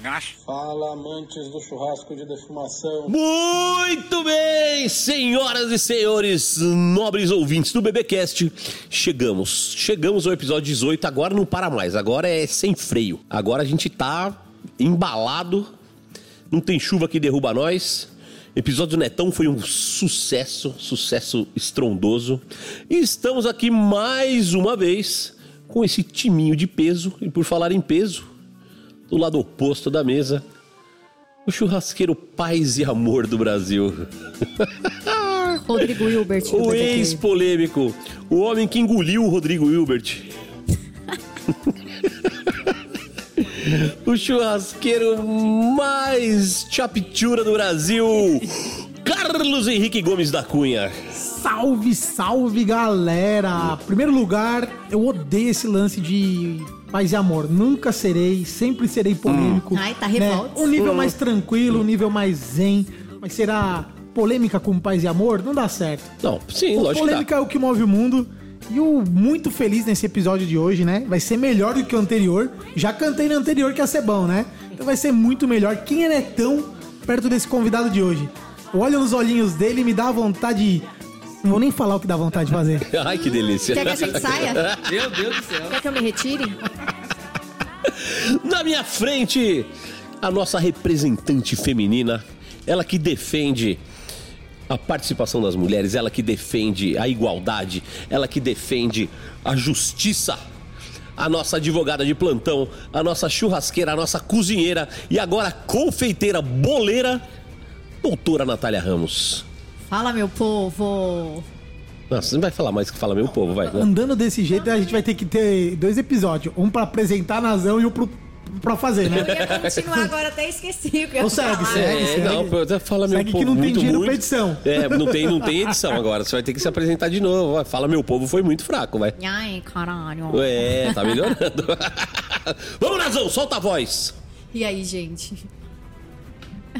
negócio? Fala, amantes do churrasco de defumação. Muito bem, senhoras e senhores, nobres ouvintes do BBcast, chegamos. Chegamos ao episódio 18, agora não para mais, agora é sem freio. Agora a gente tá embalado, não tem chuva que derruba nós. Episódio do Netão foi um sucesso, sucesso estrondoso. E estamos aqui mais uma vez com esse timinho de peso. E por falar em peso, do lado oposto da mesa, o churrasqueiro paz e amor do Brasil. Rodrigo Hilbert. O ex-polêmico, o homem que engoliu o Rodrigo Hilbert. o churrasqueiro mais chapchura do Brasil, Carlos Henrique Gomes da Cunha. Salve, salve, galera! Primeiro lugar, eu odeio esse lance de paz e amor. Nunca serei, sempre serei polêmico. Ai, tá né? revolto. Um nível mais tranquilo, um nível mais zen. Mas será polêmica com paz e amor? Não dá certo. Não, sim, lógico que polêmica é o que move o mundo. E o muito feliz nesse episódio de hoje, né? Vai ser melhor do que o anterior. Já cantei no anterior que ia ser bom, né? Então vai ser muito melhor. Quem é tão perto desse convidado de hoje? Eu olho nos olhinhos dele e me dá vontade. Não vou nem falar o que dá vontade de fazer. Ai, que delícia. Quer que a gente saia? Meu Deus do céu. Quer que eu me retire? Na minha frente, a nossa representante feminina, ela que defende a participação das mulheres, ela que defende a igualdade, ela que defende a justiça. A nossa advogada de plantão, a nossa churrasqueira, a nossa cozinheira e agora confeiteira boleira, doutora Natália Ramos. Fala, meu povo. Nossa, você não vai falar mais que fala meu povo, vai. né? Andando desse jeito, a gente vai ter que ter dois episódios. Um pra apresentar a Nazão e um pro, pra fazer, né? Eu ia continuar agora, até esqueci o que eu ia segue, falar. segue. É, não, pô, fala meu Segue povo. que não tem muito, dinheiro muito. pra edição. É, não tem, não tem edição agora. Você vai ter que se apresentar de novo. Vai, Fala meu povo foi muito fraco, vai. Ai, caralho. É, tá melhorando. Vamos, Nazão, solta a voz. E aí, gente?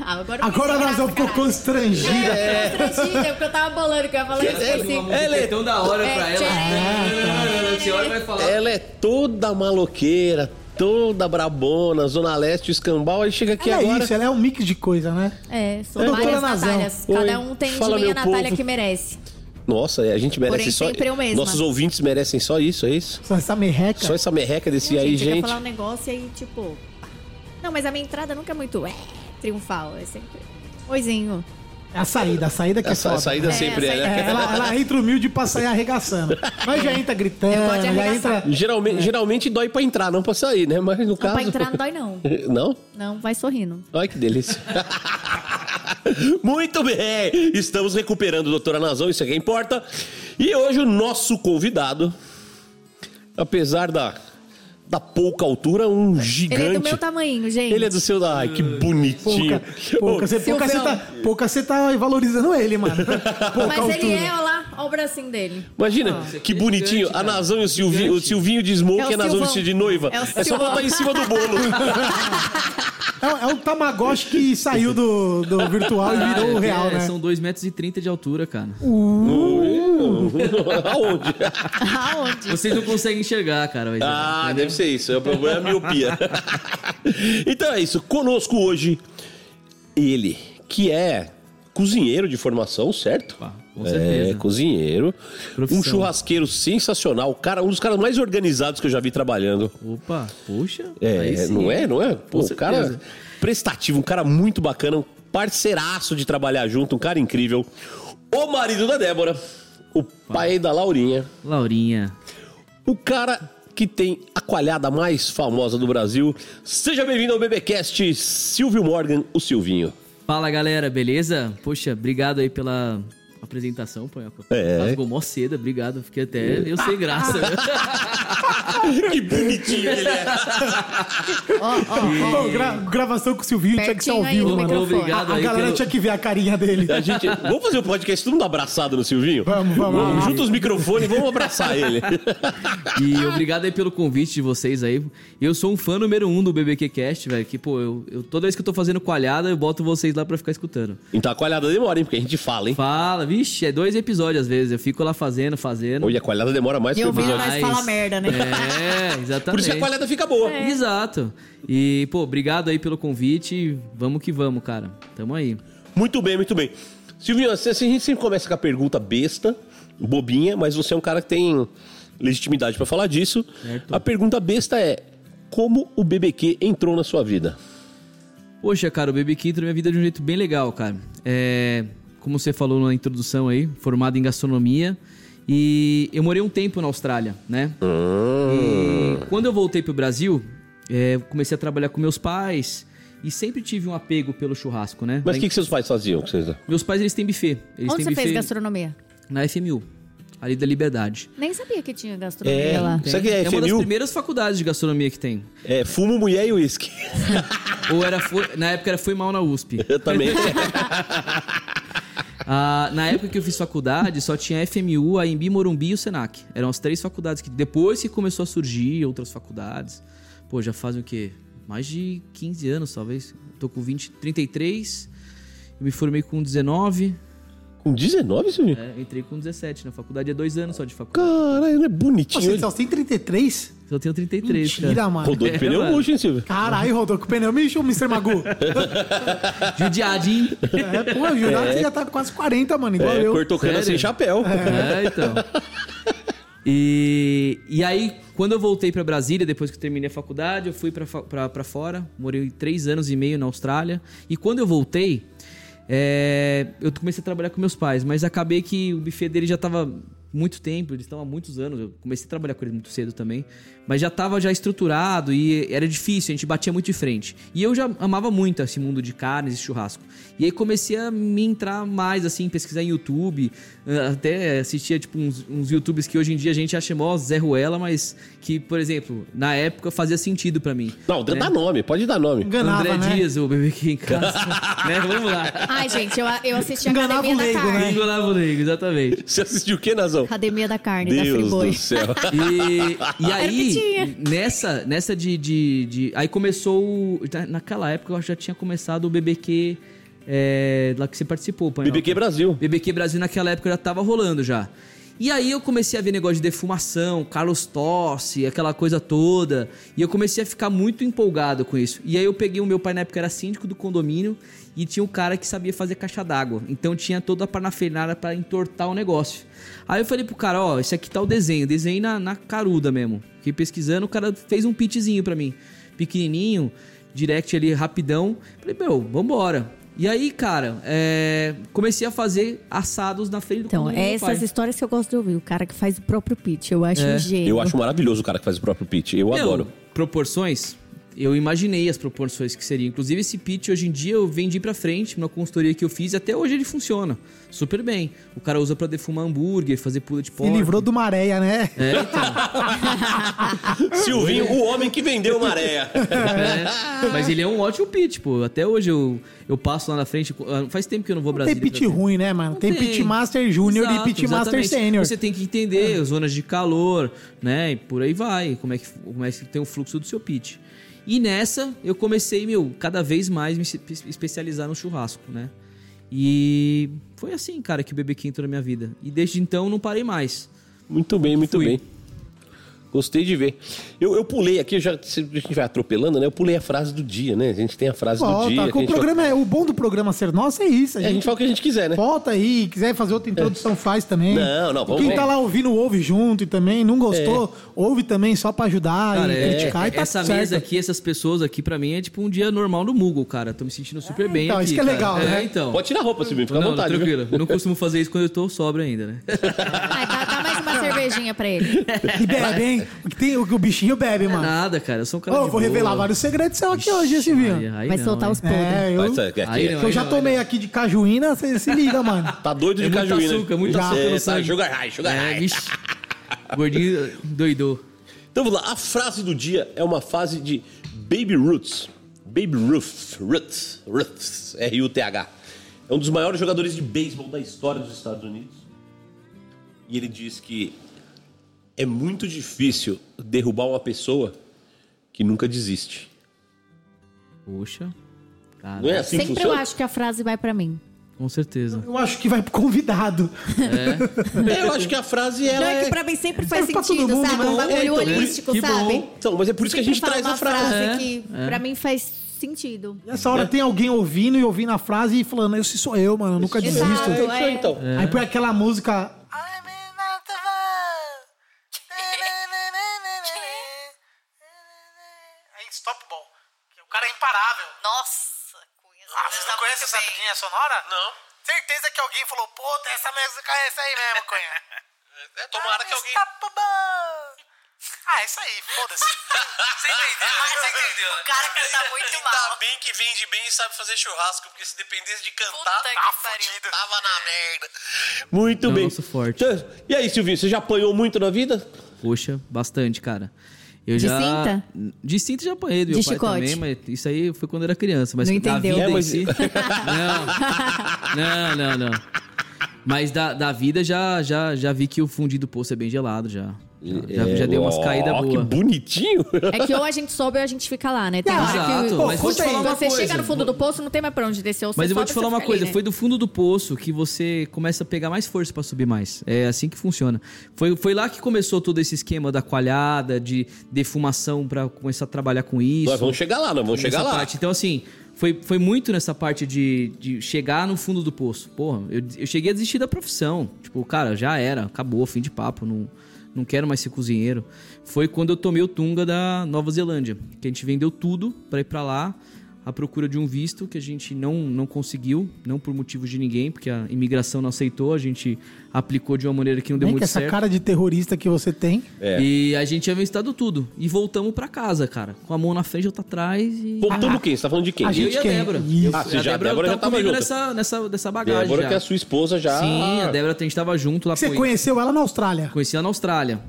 Ah, agora Agora a nós Nazão ficou constrangida. É, constrangida, porque eu tava bolando que eu ia falar isso. Música Ela é- é tão da hora É, pra tchê. ela. Ela é toda maloqueira, toda brabona, Zona Leste, escambau, aí chega aqui Ela agora. é isso, ela é um mix de coisa, né? É, são É, várias. Natálias. Oi, Cada um tem fala, de meia Natália povo. que merece. Nossa, a gente merece Porém, só. sempre eu mesma. Nossos ouvintes merecem só isso, é isso? Só essa merreca. Só essa merreca desse aí, gente, eu gente. falar um negócio e aí, tipo... Não, mas a minha entrada nunca é muito é, triunfal. É sempre... Oizinho. É a saída, a saída que é Essa foda. saída É, sempre a é, saída- né? É, ela, ela entra humilde pra sair arregaçando. Mas já entra gritando, já entra. Geralmente, geralmente dói pra entrar, não pra sair, né? Mas no Não, caso. pra entrar não dói, não. Não? Não, vai sorrindo. Ai, que delícia. Muito bem, estamos recuperando a doutora Nazão, isso é que importa. E hoje o nosso convidado, apesar da, da pouca altura, um gigante. Ele é do meu tamanho, gente. Ele é do seu. Ai, que bonitinho. Pouca, pouca, você, pouca, tá, pouca você tá valorizando ele, mano. Pouca Mas altura. ele é, olha lá, olha o bracinho dele. Imagina, que bonitinho. gigante, A. Nazão e o Silvinho, o Silvinho de Smoke É e a Nazão de noiva. É É só botar em cima do bolo. É, é um Tamagotchi que saiu do, do virtual e virou o É, real, é, né? São 2,30m de altura, cara. Aonde? Aonde? Vocês não conseguem enxergar, cara. mas, Ah, entendeu? deve ser isso. O problema é a miopia. então é isso. Conosco hoje, ele, que é cozinheiro de formação, certo? Pá, com É, certeza. cozinheiro. Profissão. Um churrasqueiro sensacional. Cara, um dos caras mais organizados que eu já vi trabalhando. Opa, puxa. É, não é? Não é? Pô, um cara prestativo, um cara muito bacana, um parceiraço de trabalhar junto, um cara incrível. O marido da Débora, o pai da Laurinha. Laurinha. O cara que tem a coalhada mais famosa do Brasil. Seja bem-vindo ao BBcast, Silvio Morgan, o Silvinho. Fala, galera, beleza? Poxa, obrigado aí pela apresentação, Panhoca. É. Rasgou mó cedo, obrigado. Fiquei até meio sem graça. que bonitinho ele é. Ó, ó. Pô, gra- gravação com o Silvinho tinha que ser ao Pertinho vivo, mano. Obrigado A aí galera pelo- tinha que ver a carinha dele. A gente, vamos fazer um podcast todo mundo abraçado no Silvinho? Vamos, vamos. Junta os microfones, vamos abraçar ele. E obrigado aí pelo convite de vocês aí. Eu sou um fã número um do BBQ Cast, velho. Que, pô, eu, eu- toda vez que eu tô fazendo coalhada, eu boto vocês lá pra ficar escutando. Então a coalhada demora, hein? Porque a gente fala, hein? Fala, vixe, é dois episódios às vezes. Eu fico lá fazendo, fazendo. Olha, a qualidade demora mais que o episódio. nós fala merda, né? É, exatamente. Por isso que a qualidade fica boa. Exato. E, pô, obrigado aí pelo convite. Vamos que vamos, cara. Tamo aí. Muito bem, muito bem. Silvinho, assim, assim, a gente sempre começa com a pergunta besta, bobinha, mas você é um cara que tem legitimidade pra falar disso. Certo. A pergunta besta é: como o BBQ entrou na sua vida? Poxa, cara, o BB King entrou na minha vida de um jeito bem legal, cara. É, como você falou na introdução aí, formado em gastronomia. E eu morei um tempo na Austrália, né? E quando eu voltei pro Brasil, é, comecei a trabalhar com meus pais e sempre tive um apego pelo churrasco, né? Mas o que, que seus pais faziam? que vocês- Meus pais, eles têm buffet. Eles Onde têm você buffet fez gastronomia? Na FMU, ali da Liberdade. Nem sabia que tinha gastronomia É, lá. Sabe o que é uma das primeiras faculdades de gastronomia que tem. É fumo, mulher e uísque. Ou era foi- na época era foi mal na USP. Eu também. Ah, na época que eu fiz faculdade, só tinha a FMU, a Embi, Morumbi e o Senac. Eram as três faculdades que depois que começou a surgir outras faculdades. Pô, já fazem o quê? Mais de 15 anos, talvez. Tô com 20, 33. Eu me formei com 19. Com 19, Silvinho? É, entrei com 17 na faculdade. É dois anos só de faculdade. Caralho, é bonitinho. Você só tem 33? Eu tenho 33, Mentira, cara. mano. Rodou de É, pneu mano. murcho, hein, Silvio? Caralho, rodou com o pneu. Me encheu o Mr. Magu. Judiadinho. É, pô, eu jurava que você já tá com quase 40, mano, igual É, eu. cortou cana Sério? sem chapéu. É, então. E, e aí, quando eu voltei pra Brasília, depois que eu terminei a faculdade, eu fui pra, fa- pra, pra fora. Morei três anos e meio na Austrália. E quando eu voltei, é, eu comecei a trabalhar com meus pais. Mas acabei que o buffet dele já tava muito tempo, eles estão há muitos anos. Eu comecei a trabalhar com eles muito cedo também. Mas já estava já estruturado e era difícil, a gente batia muito de frente. E eu já amava muito esse mundo de carnes e churrasco. E aí comecei a me entrar mais, assim, pesquisar em YouTube. eh, Até assistia, tipo, uns, uns YouTubers que hoje em dia a gente acha mó Zé Ruela, mas que, por exemplo, na época fazia sentido pra mim. Não, né? dá nome, pode dar nome. Enganava, André né? Dias, o bebê aqui em casa. né? Vamos lá. Ai, gente, eu, eu assisti a Enganava Academia o da leigo, Carne. né? Engolava o leigo, exatamente. Você assistiu o que, Nazão? Academia da Carne, da Deus Friboi. do céu. E, e aí, tinha. nessa, nessa de, de, de- Aí começou. o- na- Naquela época eu já tinha começado o BBQ é, lá que você participou, Panhoca. BBQ Brasil. BBQ Brasil naquela época já tava rolando já. E aí eu comecei a ver negócio de defumação, Carlos Tossi, aquela coisa toda. E eu comecei a ficar muito empolgado com isso. E aí eu peguei o meu pai na época era síndico do condomínio e tinha um cara que sabia fazer caixa d'água. Então tinha toda a parafernália para entortar o negócio. Aí eu falei pro cara, ó, esse aqui tá o desenho, desenho na, na caruda mesmo. Fiquei pesquisando, o cara fez um pitchzinho pra mim. Pequenininho, direct ali, rapidão. Falei, meu, vambora. E aí, cara, é, comecei a fazer assados na frente do Então, é meu essas pai. histórias que eu gosto de ouvir. O cara que faz o próprio pitch. Eu acho É. um gênio. Eu acho maravilhoso o cara que faz o próprio pitch. Eu Meu, adoro. Proporções, eu imaginei as proporções que seriam. Inclusive, esse pitch hoje em dia eu vendi pra frente numa consultoria que eu fiz e até hoje ele funciona super bem. O cara usa pra defumar hambúrguer, fazer pula de Se porco. livrou do maréia, né? É, então. Silvinho, o homem que vendeu maréia. É, mas ele é um ótimo pitch, pô. Até hoje eu, eu passo lá na frente. ah, Faz tempo que eu não vou ao Não tem Brasília. pit pra ver. ruim, né, mano? Não Tem, pitmaster júnior e pitmaster exatamente. sênior. Você tem que entender zonas de calor, né? E por aí vai. Como é que, como é que tem o fluxo do seu pitch. E nessa, eu comecei, meu, cada vez mais me espe- especializar no churrasco, né? E foi assim, cara, que o BBQ entrou na minha vida. E desde então não parei mais. Muito bem, muito Fui. bem. Gostei de ver. Eu, eu pulei aqui, já, a gente vai atropelando, né? Eu pulei a frase do dia, né? A gente tem a frase do Volta, dia. que com a o gente programa é, o bom do programa ser nosso é isso. A fala- É, a gente gente fala o que a gente quiser, né? volta aí, quiser fazer outra introdução, faz também. Não, não, vamos- Quem tá lá ouvindo, ouve junto e também. Não gostou, ouve também só pra ajudar Cara, e é- criticar e tá essa certo. mesa aqui, essas pessoas aqui, pra mim, é tipo um dia normal no Google, cara. Tô me sentindo super bem então, aqui, isso que é cara. legal, é, né? então. Pode tirar a roupa, Silvinho, fica não, à vontade. viu? tranquilo. Eu não costumo fazer isso quando eu tô sobra ainda, né? Ai, dá, dá uma cervejinha pra ele. E bebe, hein? O, que tem, o, o bichinho bebe, mano. Nada, cara. Eu sou um cara Ô, de vou boa. revelar vários segredos seu aqui hoje, esse vinho. aí Vai não, soltar hein? os podres. É, eu, Vai, Aí aqui- não. eu já tomei aqui de cajuína, você se liga, mano. Tá doido É de muito cajuína. açúcar, muito Já. açúcar É, tá, sugar high, sugar É. Gordinho doidou. Então vamos lá, a frase do dia é uma frase de Baby Roots. Baby Ruth, Roots, Roots, R-U-T-H. É um dos maiores jogadores de beisebol da história dos Estados Unidos. E ele diz que é muito difícil derrubar uma pessoa que nunca desiste. Poxa. Cara. Não é assim que Sempre eu funciona? acho que a frase vai pra mim. Com certeza. Eu acho que vai pro convidado. É, eu acho que a frase Não ela é é. que pra mim sempre faz sentido, mundo, sabe? né? Um bagulho É, então, holístico, que bom. sabe? Então, mas é por isso que a gente traz uma a frase. É, que pra mim faz sentido. E essa hora tem alguém ouvindo e ouvindo a frase e falando, esse sou eu, mano, eu nunca Exato. desisto. É isso aí, então. Aí põe aquela música. Imparável. Nossa, Cunha. Ah, vocês não conhecem essa trilha sonora? Não. Certeza que alguém falou, puta, essa música é essa aí mesmo, Cunha. É, tomara que alguém. Stop ball. Ah, é isso aí, foda-se. Você entendeu? Você entendeu? né? O cara canta muito Ainda mal. bem que vende bem e sabe fazer churrasco, porque se dependesse de cantar, tá fudido. Tava na merda. Muito É o bem. forte. E aí, Silvinho, você já apanhou muito na vida? Poxa, bastante, cara. Eu De já... cinta? De cinta já apanhei do De meu pai chicote? também, mas isso aí foi quando eu era criança. Mas Não da entendeu. vida É, mas- si... não, não, não, não. Mas da, da vida já, já, já vi que o fundido do poço é bem gelado já. Já, já, já deu umas Ó, caídas Que boas. bonitinho. É que ou a gente sobe ou a gente fica lá, né? Tem Exato, que Pô, mas vou te conta aí. falar uma você coisa. chega no fundo do poço, não tem mais pra onde descer. Ou você Mas eu vou te falar uma coisa, ali, né? foi do fundo do poço que você começa a pegar mais força pra subir mais. É assim que funciona. Foi, foi lá que começou todo esse esquema da coalhada, de defumação pra começar a trabalhar com isso. Nós vamos chegar lá, nós vamos chegar lá. parte. Então, assim, foi, foi muito nessa parte de, de chegar no fundo do poço. Porra, eu, eu cheguei a desistir da profissão. Tipo, cara, já era, acabou, fim de papo, não, não quero mais ser cozinheiro. Foi quando eu tomei o Tunga da Nova Zelândia, que a gente vendeu tudo pra ir pra lá, à procura de um visto que a gente não, não conseguiu, não por motivos de ninguém, porque a imigração não aceitou, a gente aplicou de uma maneira que não deu Nem muito que essa certo. cara de terrorista que você tem. É. E a gente tinha vencido tudo. E voltamos pra casa, cara. Com a mão na frente, outra atrás e. Voltando quem? Você tá falando de quem? A Eu gente e a? Débora. Isso. Ah, você a já- a Débora já tava comigo junto. nessa, nessa dessa bagagem. Débora, já. que é a sua esposa já. Sim, a Débora, a gente tava junto lá Você conheceu ela na Austrália. Conheci ela na Austrália.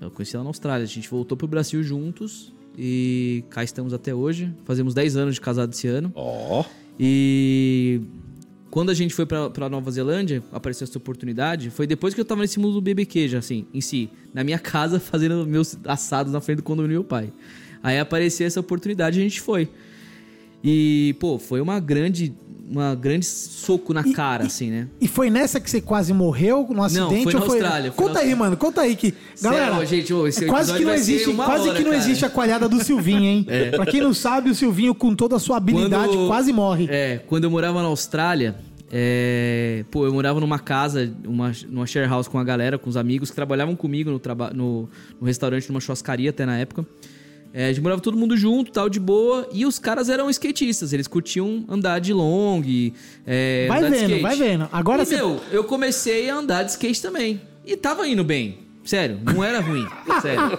Eu conheci ela na Austrália. A gente voltou pro Brasil juntos. E cá estamos até hoje. Fazemos 10 anos de casado esse ano. Ó. E quando a gente foi pra, pra Nova Zelândia, apareceu essa oportunidade. Foi depois que eu tava nesse mundo do BBQ, já assim, em si. Na minha casa, fazendo meus assados na frente do condomínio do meu pai. Aí apareceu essa oportunidade e a gente foi. E, pô, foi uma grande, uma grande soco na cara, assim, né? E foi nessa que você quase morreu no acidente? foi na. Austrália, foi Conta na aí, mano, conta aí que. Galera, Sério, gente, ô, é quase que não existe, quase hora, que não cara. existe a coalhada do Silvinho, hein? Pra quem não sabe, o Silvinho, com toda a sua habilidade, Quando- quase morre. É, quando eu morava na Austrália, é, pô, eu morava numa casa, uma, numa share house com a galera, com os amigos que trabalhavam comigo no, traba no, no restaurante, numa churrascaria até na época. É, a gente morava todo mundo junto, tal, de boa. E os caras eram skatistas, eles curtiam andar de long, é, Vai vendo, skate. vai vendo. Agora e, você- meu, eu comecei a andar de skate também. E tava indo bem. Sério, não era ruim. Sério.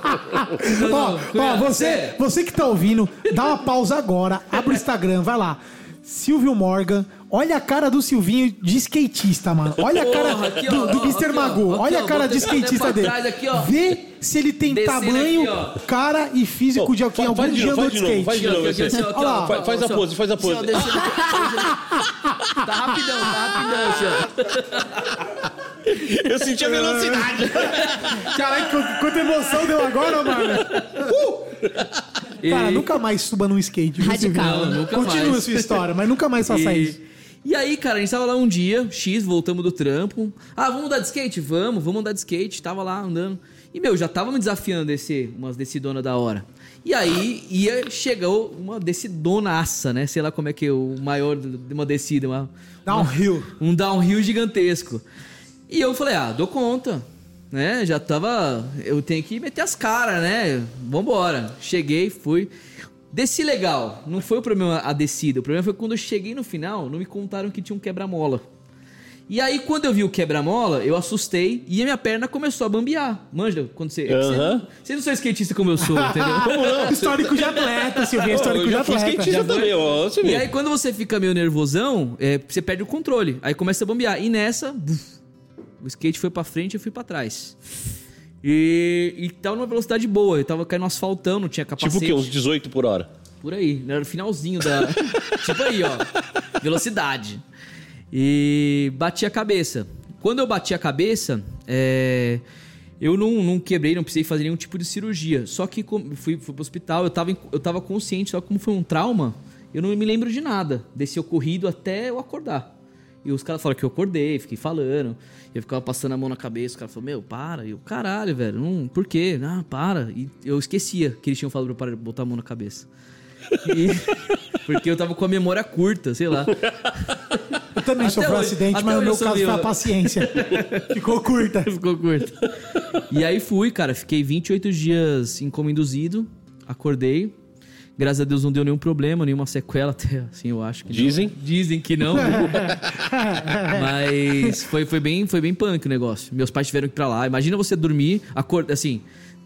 Ó, ó, Cunha, você, sério. você que tá ouvindo, dá uma pausa agora, abre o Instagram, vai lá. Silvio Morgan, olha a cara do Silvinho de skatista, mano. Olha a cara Porra, aqui, do, ó, do ó, Mr. aqui, ó, Magoo. aqui, Olha ó, a cara de skatista pra dele. trás aqui, ó. Vê se ele tem Descendo tamanho, aqui, ó. cara e físico de alguém, Faz algum de dia novo, andou faz de de novo, skate. faz de novo. Aqui, aqui, esse. ó, Olha lá, ó, faz- faz a ó, pose, faz a ó, pose. descendo aqui, Tá rapidão, tá rapidão, ó. Eu senti a velocidade. Caralho, qu- quanta emoção deu agora, mano. Cara, E- nunca mais suba num skate. Radical. Não, nunca Continua mais. a sua história, mas nunca mais faça E, isso. e aí, cara, a gente tava lá um dia, X, voltamos do trampo. Ah, vamos andar de skate? Vamos, vamos andar de skate. Tava lá andando. E, meu, já tava me desafiando a descer umas descidonas da hora. E aí, ia, chegou uma descidonaça, né? Sei lá como é que é o maior de uma descida. Uma, Downhill. um downhill gigantesco. E eu falei, ah, dou conta. Né? Já tava. Eu tenho que meter as caras, né? Vambora. Cheguei, fui. Desci legal. Não foi o problema a descida. O problema foi quando eu cheguei no final, não me contaram que tinha um quebra-mola. E aí, quando eu vi o quebra-mola, eu assustei e a minha perna começou a bambear. Manja, quando você. Aham. Você, você não sou skatista como eu sou, entendeu? Histórico de atleta, Silvinho. Histórico de atleta. skatista também, ó. E aí, quando você fica meio nervosão, é, você perde o controle. Aí começa a bombear. E nessa, buf, o skate foi pra frente e eu fui pra trás. E, e tava numa velocidade boa. Eu tava caindo não tinha Tipo capacete. o quê? Uns 18 por hora. Por aí. Era o finalzinho da. tipo aí, ó. Velocidade. E bati a cabeça. Quando eu bati a cabeça, é, eu não, não quebrei, não precisei fazer nenhum tipo de cirurgia. Só que fui, fui pro hospital, eu tava, eu tava consciente, só que como foi um trauma, eu não me lembro de nada. Desci o corrido até eu acordar. E os caras falaram que eu acordei, fiquei falando. Eu ficava passando a mão na cabeça. O cara falou, meu, para. E eu, caralho, velho, não, por quê? Ah, para. E eu esquecia que eles tinham falado pra eu botar a mão na cabeça. E- porque eu tava com a memória curta, sei lá. Eu também Até sofri um acidente, mas no meu caso foi a paciência. Ficou curta. Ficou curto. E aí fui, cara. Fiquei 28 dias em coma induzido. Acordei. Graças a Deus não deu nenhum problema, nenhuma sequela até, assim, eu acho que não. Dizem? Dizem que não. Mas foi, foi, bem, foi bem punk o negócio. Meus pais tiveram que ir pra lá. Imagina você dormir, acordar, assim,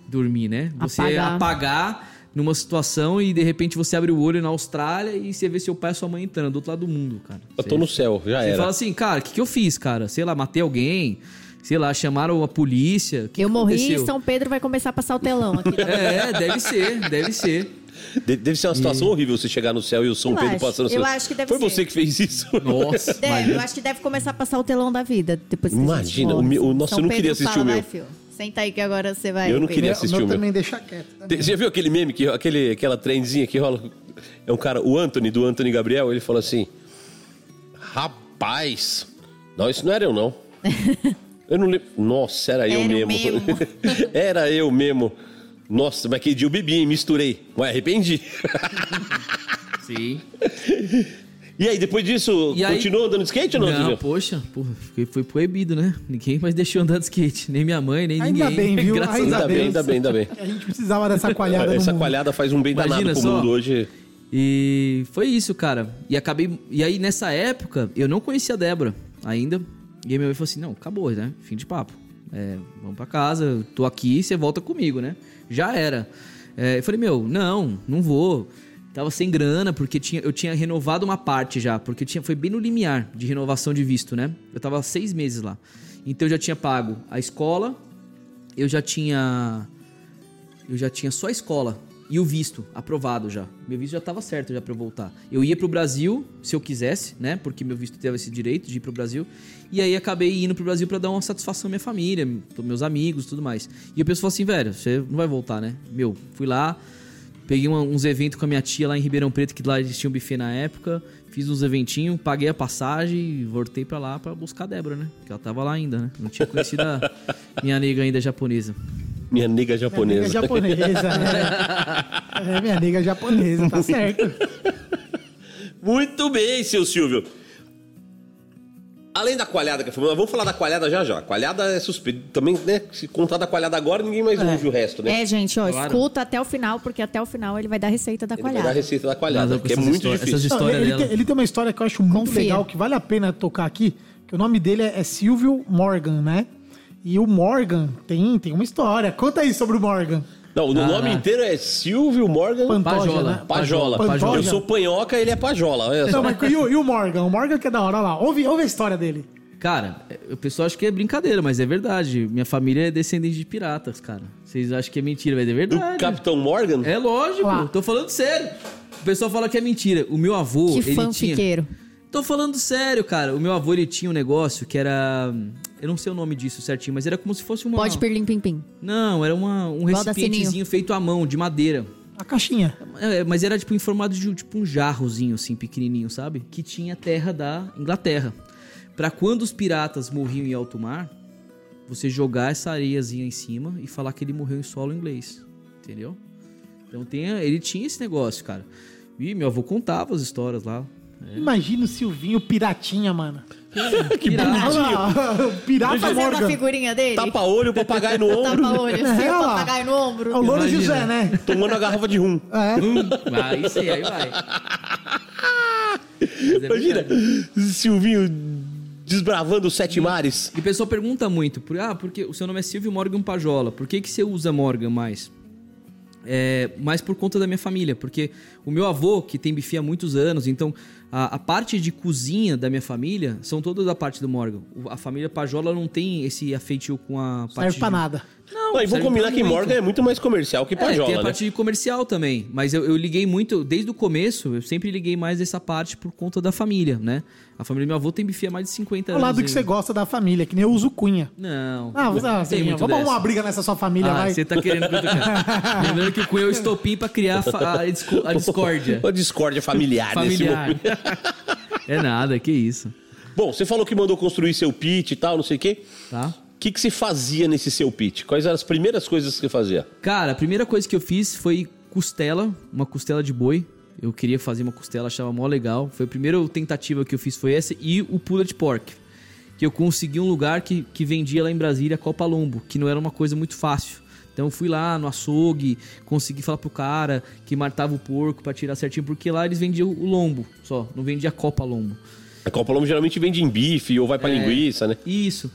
dormir, né? Você Apagar. apagar numa situação e de repente você abre o olho na Austrália e você vê seu pai e sua mãe entrando do outro lado do mundo, cara. Eu tô no céu, já Você era. fala assim, cara, o que, que eu fiz, cara? Sei lá, matei alguém, sei lá, chamaram a polícia. Eu que morri e? São Pedro vai começar a passar o telão aqui. É, deve ser, deve ser. De- Deve ser uma situação horrível você chegar no céu e o São Eu Pedro acho, passando eu seu- acho que deve Foi ser. você que fez isso? Nossa, Deve, imagina. eu acho que deve começar a passar o telão da vida. Depois que a gente Imagina, o meu- o nossa, São eu não Pedro queria assistir fala, o meu. Filho. Senta aí que agora você vai. Eu não ver." queria O assistir meu o meu. também deixa quieto. Tem- Você já viu aquele meme, que, aquele, aquela trendzinha que rola? É um cara, o Anthony, do Anthony Gabriel, ele fala assim: Rapaz, não, isso não era eu, não. Eu não lembro. Nossa, era, eu Era eu mesmo. mesmo. era eu mesmo. Nossa, mas aquele dia eu bebi, hein, misturei. Mas arrependi. Sim. E aí, depois disso, E aí- continuou andando de skate ou não, Não, poxa, porra, foi, foi proibido, né? Ninguém mais deixou andar de skate. Nem minha mãe, nem Ainda ninguém. bem, viu? Graças Ainda a Ainda bem, ainda bem, ainda bem. A gente precisava dessa coalhada no Essa mundo. coalhada faz um bem danado Imagina pro só. mundo hoje. E foi isso, cara. E acabei. E aí, nessa época, eu não conhecia a Débora ainda. E aí minha mãe falou assim: não, acabou, né? Fim de papo. É, vamos pra casa, tô aqui, você volta comigo, né? Já era. É, eu falei, meu, não, não vou. Tava sem grana, porque tinha, eu tinha renovado uma parte já, porque tinha, foi bem no limiar de renovação de visto, né? Eu tava seis meses lá. Então eu já tinha pago a escola, eu já tinha eu já tinha só a escola e o visto aprovado já. Meu visto já estava certo já para eu voltar. Eu ia pro Brasil se eu quisesse, né? Porque meu visto teve esse direito de ir pro Brasil. E aí acabei indo pro Brasil para dar uma satisfação à minha família, meus amigos, tudo mais. E o pessoal falou assim, velho, você não vai voltar, né? Meu, fui lá, peguei uma- uns eventos com a minha tia lá em Ribeirão Preto, que lá eles tinham buffet na época. Fiz uns eventinhos, paguei a passagem e voltei pra lá pra buscar a Débora, né? Porque ela tava lá ainda, né? Não tinha conhecido a minha nega ainda japonesa. Minha nega Nega japonesa. japonesa, né? É, minha nega japonesa, tá certo. Muito bem, seu Silvio. Além da coalhada que foi, vamos falar da coalhada já já. Coalhada é suspeito. Também, né? Se contar da coalhada agora, ninguém mais ouve o resto, né? É, gente, ó, Claro. escuta até o final, porque até o final ele vai dar a receita da Ele vai dar a coalhada. receita da coalhada, que é muito histó- difícil. essas Não, ele, dela. tem, ele tem uma história que eu acho muito Confia. legal, que vale a pena tocar aqui, que o nome dele é, é Silvio Morgan, né? E o Morgan tem, tem uma história. Conta aí sobre o Morgan. Não, o nome inteiro é Silvio Morgan Pantoja, Pajola. né? Pajola. Pantoja. Eu sou panhoca, ele é pajola. Olha só. Não, mas e o, e o Morgan? O Morgan que é da hora, olha lá. Ouve, ouve a história dele. Cara, o pessoal acha que é brincadeira, mas é verdade. Minha família é descendente de piratas, cara. Vocês acham que é mentira, mas é Do verdade. Capitão Morgan? É lógico, tô falando sério. O pessoal fala que é mentira. O meu avô, Que ele tinha... Tô falando sério, cara. O meu avô, ele tinha um negócio que era... Eu não sei o nome disso certinho, mas era como se fosse uma... Pode pirlim pim pim. Não, era uma, um Igual da recipientezinho Sininho. feito à mão, de madeira. A caixinha. É, mas era tipo em formato de tipo um jarrozinho assim, pequenininho, sabe? Que tinha terra da Inglaterra. Pra quando os piratas morriam em alto mar, você jogar essa areiazinha em cima e falar que ele morreu em solo inglês. Entendeu? Então tem, ele tinha esse negócio, cara. E meu avô contava as histórias lá. Imagina o Silvinho piratinha, mano. que Pirata. Olha lá, o pirata Fazendo a Morgan. figurinha dele. Tapa-olho, papagaio no ombro, Tapa-olho. É, olha o lá. papagaio no ombro. É o Louro Imagina. José, né? tomando a garrafa de rum. É. Hum, isso aí, aí vai. Mas é Imagina, verdade. Silvinho desbravando os sete mares. E o pessoal pergunta muito, por, ah, porque o seu nome é Silvio Morgan Pajola, por que, que você usa Morgan mais? É, mais por conta da minha família, porque o meu avô, que tem bife há muitos anos, então a, a parte de cozinha da minha família são todas da parte do Morgan. A família Pajola não tem esse afeitio com a parte Serve pra de- nada. Não, Não, e serve combinar que muito. Morgan é muito mais comercial que É, tem Pajola, a né? parte de comercial também, mas eu, eu liguei muito, desde o começo, eu sempre liguei mais essa parte por conta da família, né? A família do meu avô tem bife há mais de 50 Ao anos. lado que você gosta da família, que nem eu uso cunha. Não. Ah, você, não assim, tem muito vamos arrumar dessa. uma briga nessa sua família, Ah, vai. você tá querendo cutucar. Lembrando que o Cunha é o estopim pra criar a, a disco- a discórdia Uma discórdia familiar, nesse familiar. momento. é nada, que isso. Bom, você falou que mandou construir seu pit e tal, não sei o quê. Tá? O que, que se fazia nesse seu pit? Quais eram as primeiras coisas que você fazia? Cara, a primeira coisa que eu fiz foi costela, uma costela de boi. Eu queria fazer uma costela, achava mó legal. Foi a primeira tentativa que eu fiz foi essa e o pulled pork. Que eu consegui um lugar que, que vendia lá em Brasília Copa Lombo, que não era uma coisa muito fácil. Então eu fui lá no açougue, consegui falar pro cara que matava o porco pra tirar certinho, porque lá eles vendiam o lombo só, não vendia Copa Lombo. A Copa Lombo geralmente vende em bife ou vai pra linguiça, né? Isso.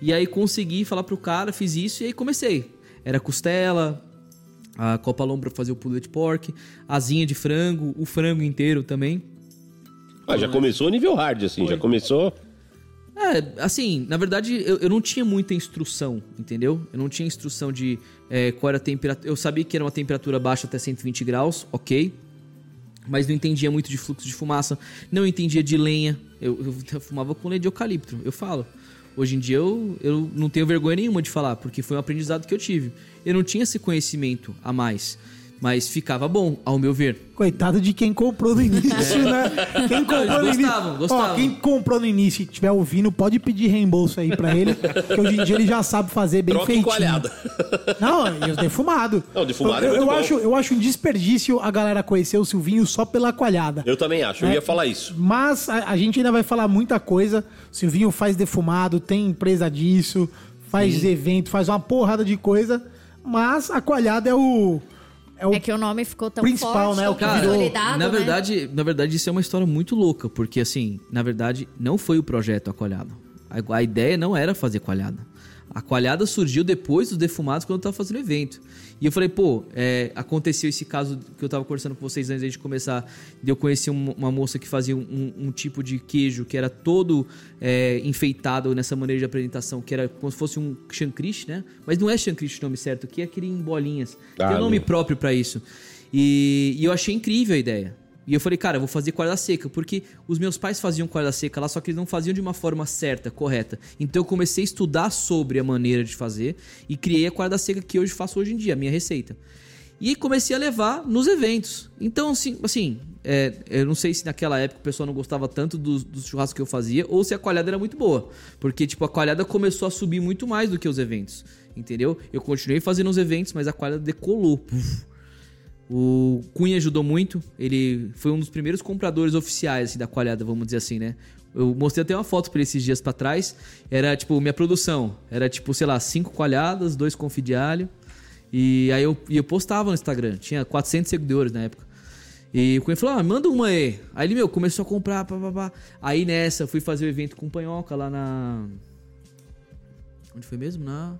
E aí consegui falar pro cara, fiz isso e aí comecei. Era costela, a Copa Lombo pra fazer o pulled pork, asinha de frango, o frango inteiro também. Ah, já começou nível hard, assim, já começou. É, assim, na verdade eu, eu não tinha muita instrução, entendeu? Eu não tinha instrução de é, qual era a temperatura. Eu sabia que era uma temperatura baixa até 120 graus, ok. Mas não entendia muito de fluxo de fumaça, não entendia de lenha. Eu, eu, eu fumava com lenha de eucalipto, eu falo. Hoje em dia eu, eu não tenho vergonha nenhuma de falar, porque foi um aprendizado que eu tive. Eu não tinha esse conhecimento a mais, mas ficava bom, ao meu ver. Coitado de quem comprou no início, né? Quem comprou no Gostavam, início. gostavam. Ó, quem comprou no início e estiver ouvindo, pode pedir reembolso aí pra ele, que hoje em dia ele já sabe fazer bem Troca feitinho. coalhada. Não, e os defumados. Não, o defumado é eu, muito eu bom. acho, eu acho um desperdício a galera conhecer o Silvinho só pela coalhada. Eu também acho, eu ia falar isso. Mas a, a gente ainda vai falar muita coisa. Silvinho faz defumado, tem empresa disso, faz evento, faz uma porrada de coisa. Mas a coalhada é o. É o É que o nome ficou tão Principal, forte, né? O que virou- consolidado, na né? verdade, na verdade isso é uma história muito louca, porque assim, na verdade, não foi o projeto a coalhada. A, a ideia não era fazer coalhada. A coalhada surgiu depois dos defumados quando eu tava fazendo evento. E eu falei, pô, é, aconteceu esse caso que eu tava conversando com vocês antes de começar. De eu conhecer um- uma moça que fazia um, um tipo de queijo que era todo é, enfeitado nessa maneira de apresentação, que era como se fosse um chancriche, né? Mas não é chancriche o nome certo, que é aquele em bolinhas. Ah, Tem um nome não. próprio pra isso. E, e eu achei incrível a ideia. E eu falei, cara, eu vou fazer corda seca, porque os meus pais faziam corda seca lá, só que eles não faziam de uma forma certa, correta. Então eu comecei a estudar sobre a maneira de fazer e criei a corda seca que hoje faço hoje em dia, a minha receita. E comecei a levar nos eventos. Então, assim, assim é, eu não sei se naquela época o pessoal não gostava tanto dos, dos churrascos que eu fazia ou se a coalhada era muito boa. Porque, tipo, a coalhada começou a subir muito mais do que os eventos. Entendeu? Eu continuei fazendo os eventos, mas a coalhada decolou. Puf. O Cunha ajudou muito. Ele foi um dos primeiros compradores oficiais assim, da coalhada, vamos dizer assim, né? Eu mostrei até uma foto ele esses dias pra trás. Era tipo minha produção. Era tipo, sei lá, cinco coalhadas, dois confit de alho. E aí eu, e eu postava no Instagram. Tinha 400 seguidores na época. E o Cunha falou: ah, manda uma aí. Aí ele, meu, começou a comprar. Pá, pá, pá. Aí nessa, fui fazer o evento com o Panhoca lá na. Onde foi mesmo? Na.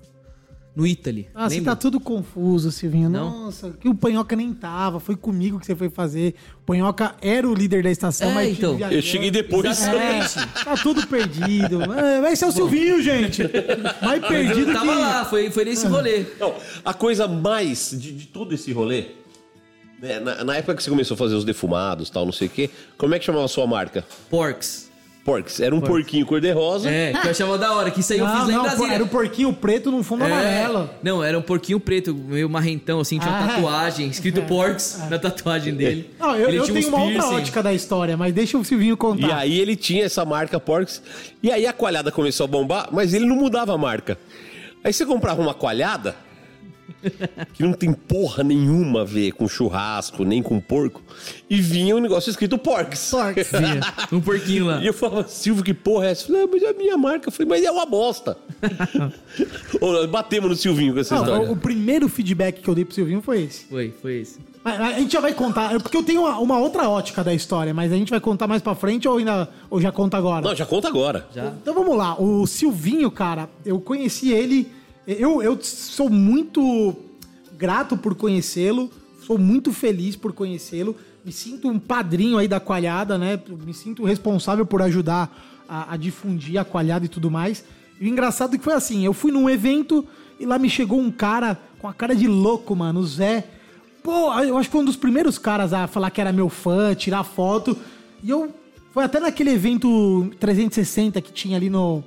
No Italy. Ah, você tá tudo confuso, Silvinho. Não? Nossa, que o Panhoca nem tava. Foi comigo que você foi fazer. O Panhoca era o líder da estação, É, mas então. Eu cheguei depois. É, tá tudo perdido. É, Esse é o Silvinho, gente. Mais perdido Eu tava que... lá, foi, foi nesse rolê. Não, a coisa mais de, de todo esse rolê, né, na, na época que você começou a fazer os defumados tal, não sei o quê, como é que chamava a sua marca? Porks. Porks. Era um porquinho cor-de-rosa. É, que eu achava da hora, que isso aí eu Não, fiz lá em não, Brasília. era o porquinho preto num fundo É. amarelo. Não, era um porquinho preto, meio marrentão, assim, tinha uma Ah, tatuagem, escrito Porks na tatuagem dele. Não, eu, Ele eu tinha tenho uns uma outra piercing. ótica da história, mas deixa o Silvinho contar. E aí ele tinha essa marca Porks. E aí a coalhada começou a bombar, mas ele não mudava a marca. Aí você comprava uma coalhada que não tem porra nenhuma a ver com churrasco, nem com porco, e vinha um negócio escrito Porks. Porks. Um porquinho lá. E eu falava, Silvio, que porra é essa? Eu falei, ah, mas é a minha marca. Eu falei, mas é uma bosta. Batemos no Silvinho com essa Não, história. o, o primeiro feedback que eu dei pro Silvinho foi esse. Foi, foi esse. Mas A, a gente já vai contar, é porque eu tenho uma, uma outra ótica da história, mas a gente vai contar mais pra frente ou ainda ou já conta agora? Não, já conta agora. Já. Então vamos lá, o Silvinho, cara, eu conheci ele, eu, eu sou muito grato por conhecê-lo, sou muito feliz por conhecê-lo, me sinto um padrinho aí da coalhada, né? Me sinto responsável por ajudar a, a difundir a coalhada e tudo mais. E o engraçado é que foi assim, eu fui num evento e lá me chegou um cara com a cara de louco, mano, o Zé. Pô, eu acho que foi um dos primeiros caras a falar que era meu fã, tirar foto. E eu. Foi até naquele evento 360 que tinha ali no.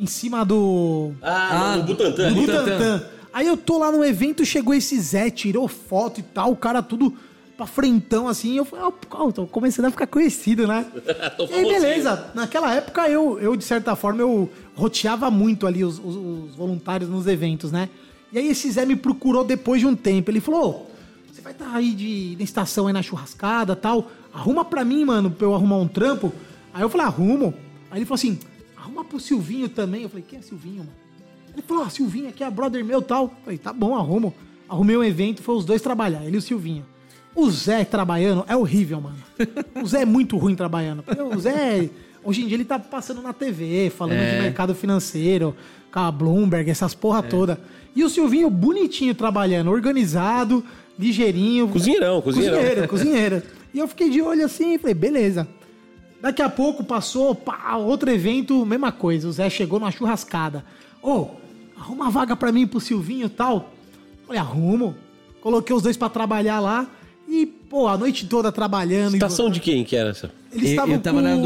Em cima do. Ah, no Butantan. do. Butantan. Butantan. Aí eu tô lá no evento, chegou esse Zé, tirou foto e tal, o cara tudo pra frentão assim. Eu falei, ó, tô começando a ficar conhecido, né? Tô e aí, beleza. Naquela época, eu, eu, de certa forma, eu roteava muito ali os, os- os voluntários nos eventos, né? E aí esse Zé me procurou depois de um tempo. Ele falou, ô, você vai estar aí de, na estação aí na churrascada tal. Arruma pra mim, mano, pra eu arrumar um trampo. Aí eu falei, arrumo. Aí ele falou assim, arruma pro Silvinho também. Eu falei, quem é Silvinho, mano? Ele falou, ah, Silvinho aqui é brother meu tal. Eu falei, tá bom, arrumo. Arrumei um evento, foi os dois trabalhar, ele e o Silvinho. O Zé trabalhando é horrível, mano. O Zé é muito ruim trabalhando. O Zé, hoje em dia, ele tá passando na TV, falando É. de mercado financeiro, com a Bloomberg, essas porra toda. E o Silvinho bonitinho trabalhando, organizado, ligeirinho. Cozinheirão, cozinheirão. Cozinheiro, cozinheiro. E eu fiquei de olho assim e falei, beleza. Daqui a pouco passou, pá, outro evento, mesma coisa. O Zé chegou numa churrascada. Ô, arruma uma vaga pra mim e pro Silvinho e tal. Falei, arrumo. Coloquei os dois pra trabalhar lá. E, pô, a noite toda trabalhando. Estação de quem que era essa? Eles Eu, estavam eu tava com... na do,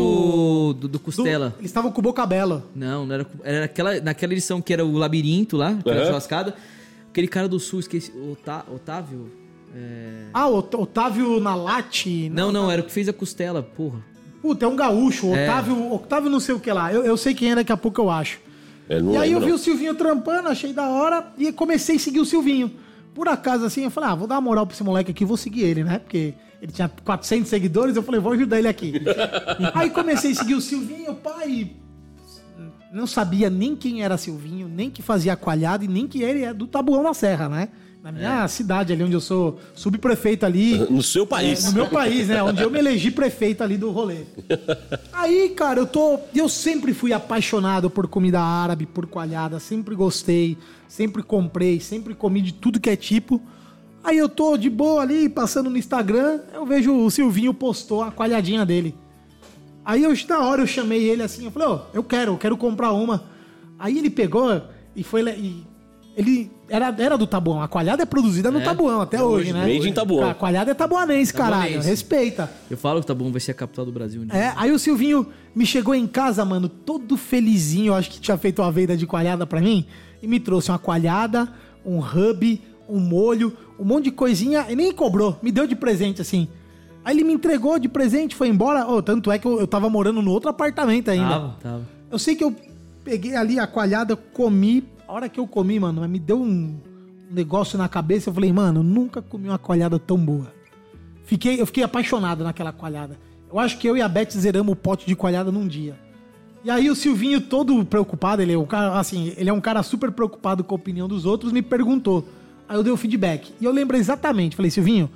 do, do do- Costela. Eles estavam com o Boca Bela. Não, não era. Era aquela, naquela edição que era o labirinto lá, que era a churrascada. Aquele cara do sul, esqueci. Otávio? É... Ah, Otávio Nalate. Não, não, era o que fez a costela, porra. Puta, é um gaúcho. É. Otávio, Otávio não sei o que lá. Eu, eu sei quem é, daqui a pouco eu acho. Eu não e aí eu vi o Silvinho trampando, achei da hora e comecei a seguir o Silvinho. Por acaso, assim, eu falei, ah, vou dar uma moral pra esse moleque aqui, vou seguir ele, né? Porque ele tinha 400 seguidores, eu falei, vou ajudar ele aqui. aí comecei a seguir o Silvinho, pai. Não sabia nem quem era Silvinho, nem que fazia coalhada e nem que ele é do Tabuão na Serra, né? Na minha cidade ali, onde eu sou subprefeito ali. No seu país. É, no meu país, né? Onde eu me elegi prefeito ali do rolê. Aí, cara, eu tô. Eu sempre fui apaixonado por comida árabe, por coalhada, sempre gostei, sempre comprei, sempre comi de tudo que é tipo. Aí eu tô de boa ali, passando no Instagram, eu vejo o Silvinho postou a coalhadinha dele. Aí eu, na hora eu chamei ele assim, eu falei, ó, eu quero, eu quero comprar uma. Aí ele pegou e foi. E ele era, era do Tabuão. A coalhada é produzida no É, Tabuão até até hoje, hoje, né? made in Tabuão. A coalhada é tabuanense, caralho. Tabuanense. Respeita. Eu falo que tá bom, vai ser a capital do Brasil. Né? É, aí o Silvinho me chegou em casa, mano, todo felizinho, acho que tinha feito uma venda de coalhada pra mim, e me trouxe uma coalhada, um hub, um molho, um monte de coisinha, e nem cobrou, me deu de presente assim. Aí ele me entregou de presente, foi embora. Oh, tanto é que eu, eu tava morando no outro apartamento ainda. Tava, tava. Eu sei que eu peguei ali a coalhada, comi. A hora que eu comi, mano, me deu um negócio na cabeça. Eu falei, mano, eu nunca comi uma coalhada tão boa. Fiquei, eu fiquei apaixonado naquela coalhada. Eu acho que eu e a Beth zeramos o pote de coalhada num dia. E aí o Silvinho, todo preocupado, ele é, um cara, assim, ele é um cara super preocupado com a opinião dos outros, me perguntou. Aí eu dei o feedback. E eu lembro exatamente. Falei, Silvinho,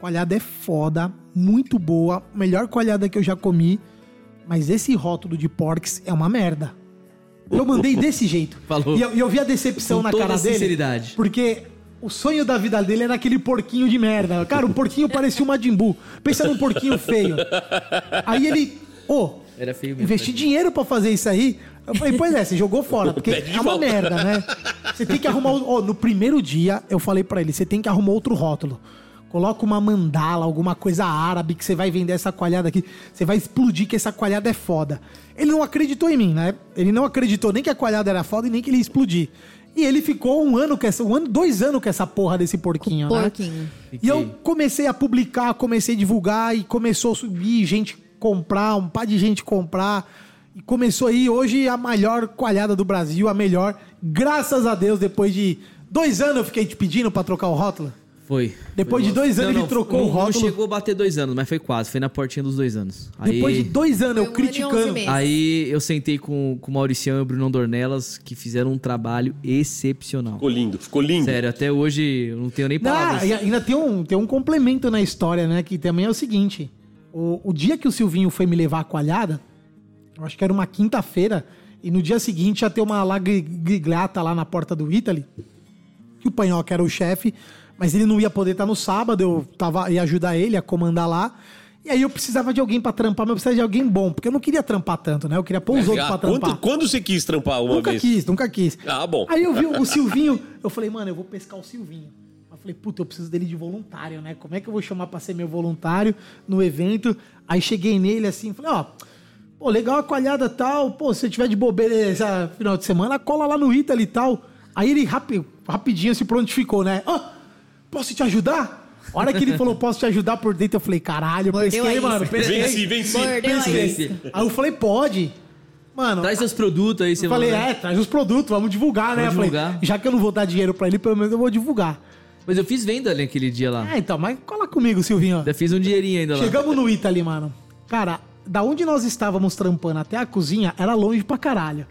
coalhada é foda, muito boa, melhor coalhada que eu já comi, mas esse rótulo de porks é uma merda. Eu mandei desse jeito. Falou. E eu, eu vi a decepção Com na toda cara a dele. sinceridade. Porque o sonho da vida dele era aquele porquinho de merda. Cara, o porquinho parecia um Majimbu. Pensa num porquinho feio. Aí ele, ô, Era feio mesmo. investi dinheiro pra fazer isso aí. Eu falei, pois é, você jogou fora, porque é uma volta. merda, né? Você tem que arrumar. ó, no primeiro dia, eu falei pra ele, você tem que arrumar outro rótulo. Coloca uma mandala, alguma coisa árabe que você vai vender essa coalhada aqui. Você vai explodir que essa coalhada é foda. Ele não acreditou em mim, né? Ele não acreditou nem que a coalhada era foda e nem que ele ia explodir. E ele ficou um ano com essa. Um ano, dois anos com essa porra desse porquinho, né? Porquinho. E eu comecei a publicar, comecei a divulgar e começou a subir gente comprar, um par de gente comprar. E começou aí hoje a maior coalhada do Brasil, a melhor. Graças a Deus, depois de dois anos eu fiquei te pedindo pra trocar o rótulo. Foi. Depois de dois anos ele trocou não, o rótulo. Não chegou a bater dois anos, mas foi quase. Foi na portinha dos dois anos. Depois Aí, de dois anos eu Foi criticando. aí eu sentei com, com o Mauricião e o Bruno Dornelas, que fizeram um trabalho excepcional. Ficou lindo, ficou lindo. Sério, até hoje eu não tenho nem Não, palavras. e ainda tem um, tem um complemento na história, né? Que também é o seguinte: o, o dia que o Silvinho foi me levar a coalhada, eu acho que era uma quinta-feira, e no dia seguinte ia ter uma lagriglata lá na porta do Italy, que o Panhoca era o chefe, mas ele não ia poder estar no sábado, eu tava, ia ajudar ele a comandar lá. E aí eu precisava de alguém pra trampar, mas eu precisava de alguém bom, porque eu não queria trampar tanto, né? Eu queria pôr os outros Ah, pra trampar. quando, quando você quis trampar uma Nunca vez? quis, nunca quis. Ah, bom. Aí eu vi o Silvinho, eu falei, mano, eu vou pescar o Silvinho. Eu falei, puta, eu preciso dele de voluntário, né? Como é que eu vou chamar pra ser meu voluntário no evento? Aí cheguei nele assim, falei, ó, pô, legal a coalhada tal, pô, se você tiver de bobeira esse final de semana, cola lá no Italy e tal. Aí ele rapi- rapidinho se prontificou, né? Ó, posso te ajudar? A hora que ele falou, posso te ajudar por dentro, eu falei, caralho, Mordeu pesquei, mano. Pesquei. Venci, venci. Mordeu Pesquei. Aí eu falei, pode. Mano, Traz seus produtos aí, você falei, vai- é, traz os produtos, vamos divulgar, né? Vamos falei, divulgar. já que eu não vou dar dinheiro pra ele, pelo menos eu vou divulgar. Mas eu fiz venda ali naquele dia lá. É, então, mas cola comigo, Silvinho. Ainda fiz um dinheirinho ainda lá. Chegamos no Ita ali, mano. Cara, da onde nós estávamos trampando até a cozinha, era longe pra caralho.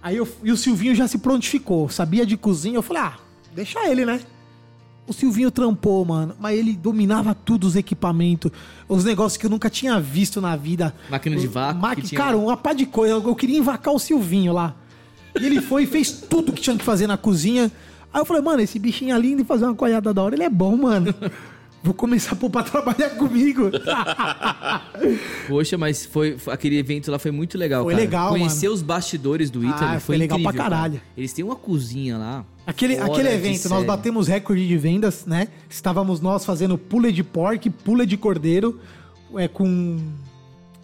Aí eu, e o Silvinho já se prontificou, sabia de cozinha. Eu falei, ah, deixa ele, né? O Silvinho trampou, mano, mas ele dominava tudo os equipamentos, os negócios que eu nunca tinha visto na vida. Máquina de vácuo que tinha Cara, uma pá de coisa. Eu, eu queria invacar o Silvinho lá. E ele foi e fez tudo que tinha que fazer na cozinha. Aí eu falei, mano, esse bichinho é lindo e fazer uma coiada da hora, ele é bom, mano. Vou começar a pôr pra trabalhar comigo. Poxa, mas foi, foi- aquele evento lá foi muito legal, Foi cara. legal, Conhecer os bastidores do Italy Ah, foi, foi legal incrível, pra caralho. cara. Eles têm uma cozinha lá. Aquele, fora aquele de evento, nós série. batemos recorde de vendas, né? Estávamos nós fazendo pule de porco, pule de cordeiro, é, com...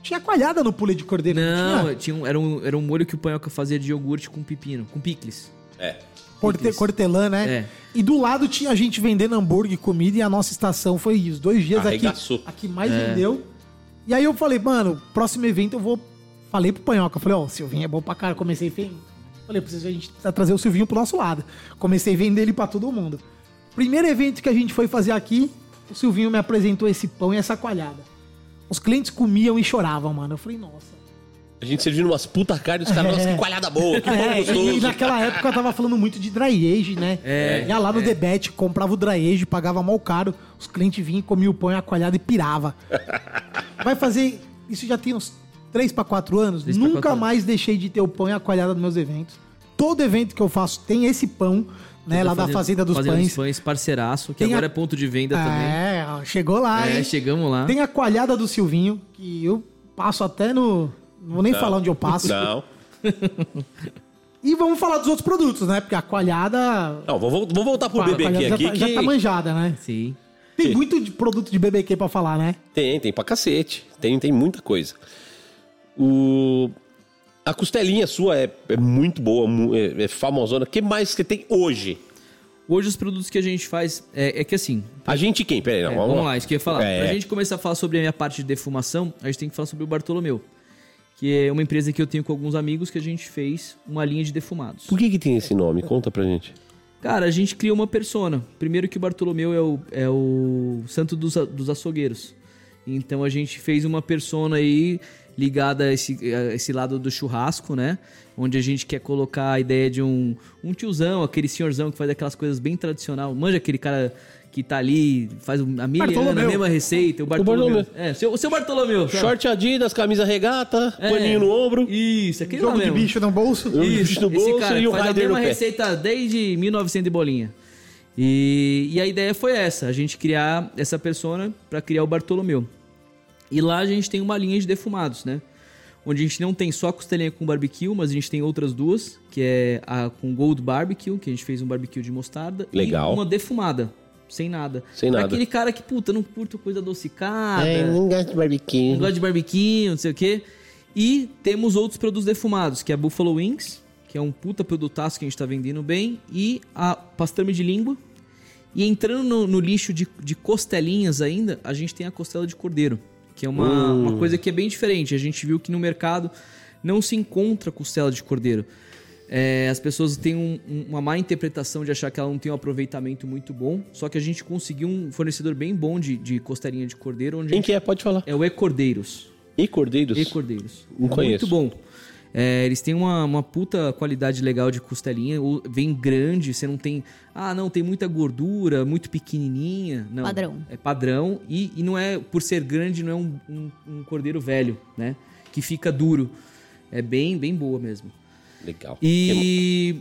Tinha coalhada no pule de cordeiro, Não, tinha? tinha um- era, um, era um molho que o Panhoca fazia de iogurte com pepino, com picles. É. Corte, cortelã, né? É. E do lado tinha a gente vendendo hambúrguer, comida, e a nossa estação foi os dois dias aqui, Arregaçou. a que mais É. vendeu. E aí eu falei, mano, próximo evento eu vou... Falei pro Panhoca, falei, ó, o Silvinho é bom pra cara, comecei a... Falei, precisa, a gente precisa trazer o Silvinho pro nosso lado. Comecei a vender ele pra todo mundo. Primeiro evento que a gente foi fazer aqui, o Silvinho me apresentou esse pão e essa coalhada. Os clientes comiam e choravam, mano. Eu falei, nossa. A gente servindo umas puta carne, os caras, nossa, que coalhada boa, que É, gostoso. e naquela época eu tava falando muito de dry age, né? É, Ia lá no Debete, comprava o dry age, pagava mal caro, os clientes vinham, comiam o pão e a coalhada e pirava. Vai fazer. Isso já tem uns 3 para 4 anos. Pra Nunca quatro mais deixei de ter o pão e a coalhada nos meus eventos. Todo evento que eu faço tem esse pão, né? Lá da Fazenda dos Fazenda Pães. dos Pães, parceiraço, que Tem agora a- é ponto de venda também. É, chegou lá, É, hein? chegamos lá. Tem a coalhada do Silvinho, que eu passo até no. Não vou nem falar onde eu passo. Não. E vamos falar dos outros produtos, né? Porque a coalhada. Não, vou, vou voltar pro BBQ já aqui tá, que... já tá manjada, né? Sim. Tem Que? muito de produto de BBQ pra falar, né? Tem, tem pra cacete. Tem, tem muita coisa. O... A costelinha sua é, é muito boa, é, é famosona. O que mais que tem hoje? Hoje os produtos que a gente faz é, é que assim. A gente quem? Pera aí, não, é, vamos, vamos lá, isso que eu ia falar. É. Pra gente começar a falar sobre a minha parte de defumação, a gente tem que falar sobre o Bartolomeu. Que é uma empresa que eu tenho com alguns amigos que a gente fez uma linha de defumados. Por que que tem esse nome? Conta pra gente. Cara, a gente criou uma persona. Primeiro que o Bartolomeu é o, é o santo dos, dos açougueiros. Então a gente fez uma persona aí ligada a esse, a esse lado do churrasco, né? Onde a gente quer colocar a ideia de um, um tiozão, aquele senhorzão que faz aquelas coisas bem tradicional. Manja aquele cara que tá ali, faz a mil anos a mesma receita. O Bartolomeu. Bartolomeu. É, seu, o seu Bartolomeu. Short Adidas, camisa regata, É. paninho no ombro. Isso, aquele lá Jogo de mesmo. bicho no bolso. Um bicho no esse bolso cara e o faz a rider mesma receita desde 1900 e bolinha. E, e a ideia foi essa, a gente criar essa persona para criar o Bartolomeu. E lá a gente tem uma linha de defumados, né? Onde a gente não tem só a costelinha com barbecue, mas a gente tem outras duas, que é a com gold barbecue, que a gente fez um barbecue de mostarda. Legal. E uma defumada, sem nada. Sem Pra nada. aquele cara que, puta, não curto coisa adocicada. gosto de barbecue. Um gosto de barbecue, não sei o quê. E temos outros produtos defumados, que é a Buffalo Wings, que é um puta produtaço que a gente tá vendendo bem, e a pastrame de língua. E entrando no, no lixo de, de costelinhas ainda, a gente tem a costela de cordeiro, que é uma, uma coisa que é bem diferente. A gente viu que no mercado não se encontra costela de cordeiro. É, as pessoas têm um- um- uma má interpretação de achar que ela não tem um aproveitamento muito bom. Só que a gente conseguiu um fornecedor bem bom de, de costelinha de cordeiro, onde Quem gente que é? Pode falar. é o E-Cordeiros. E Cordeiros? E Cordeiros. Não conheço. Muito bom. É, eles têm uma, uma puta qualidade legal de costelinha. Vem grande, você não tem. Ah, não, tem muita gordura, muito pequenininha. Não. Padrão. É padrão. E, e não é, por ser grande, não é um, um- um cordeiro velho, né? Que fica duro. É bem, bem boa mesmo. Legal. E.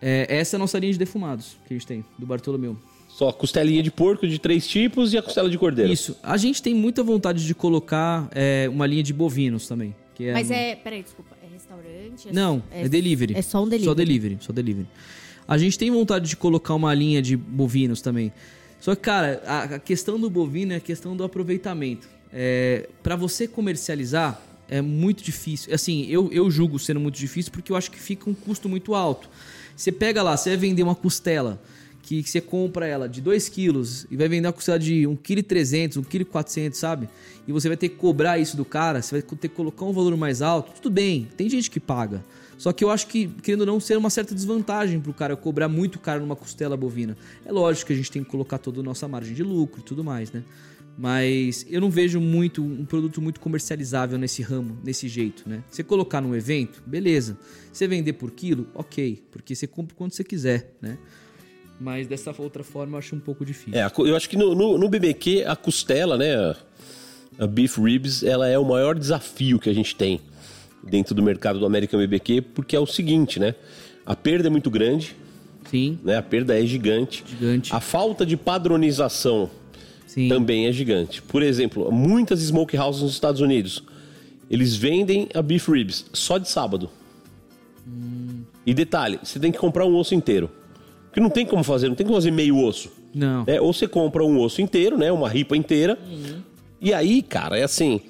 é, essa é a nossa linha de defumados que a gente tem, do Bartolomeu. Só costelinha de porco de três tipos e a costela de cordeiro. Isso. A gente tem muita vontade de colocar é, uma linha de bovinos também. Que é Mas no- é. Peraí, desculpa. É restaurante? É- Não, é, delivery. É só um delivery. Só delivery, só delivery. A gente tem vontade de colocar uma linha de bovinos também. Só que, cara, a, a questão do bovino é a questão do aproveitamento. É, para você comercializar, é muito difícil. Assim, eu, eu julgo sendo muito difícil porque eu acho que fica um custo muito alto. Você pega lá, você vai vender uma costela que você compra ela de 2 quilos e vai vender uma costela de 1,3 kg, 1,4 kg, sabe? E você vai ter que cobrar isso do cara, você vai ter que colocar um valor mais alto, tudo bem, tem gente que paga. Só que eu acho que, querendo ou não, ser uma certa desvantagem pro cara cobrar muito caro numa costela bovina. É lógico que a gente tem que colocar toda a nossa margem de lucro e tudo mais, né? Mas eu não vejo muito um produto muito comercializável nesse ramo, nesse jeito, né? Você colocar num evento, beleza. Você vender por quilo, ok, porque você compra quando você quiser, né? Mas dessa outra forma eu acho um pouco difícil. É, eu acho que no, no, no BBQ, a costela, né? a- A beef ribs, ela é o maior desafio que a gente tem dentro do mercado do American BBQ, porque é o seguinte, né? A perda é muito grande, Sim, né? A perda é gigante. Gigante. A falta de padronização sim. também é gigante. Por exemplo, muitas smokehouses nos Estados Unidos, eles vendem a beef ribs só de sábado. E detalhe, você tem que comprar um osso inteiro. Porque não tem como fazer, não tem como fazer meio osso. Não. É, ou você compra um osso inteiro, né? Uma ripa inteira. E aí, cara, é assim,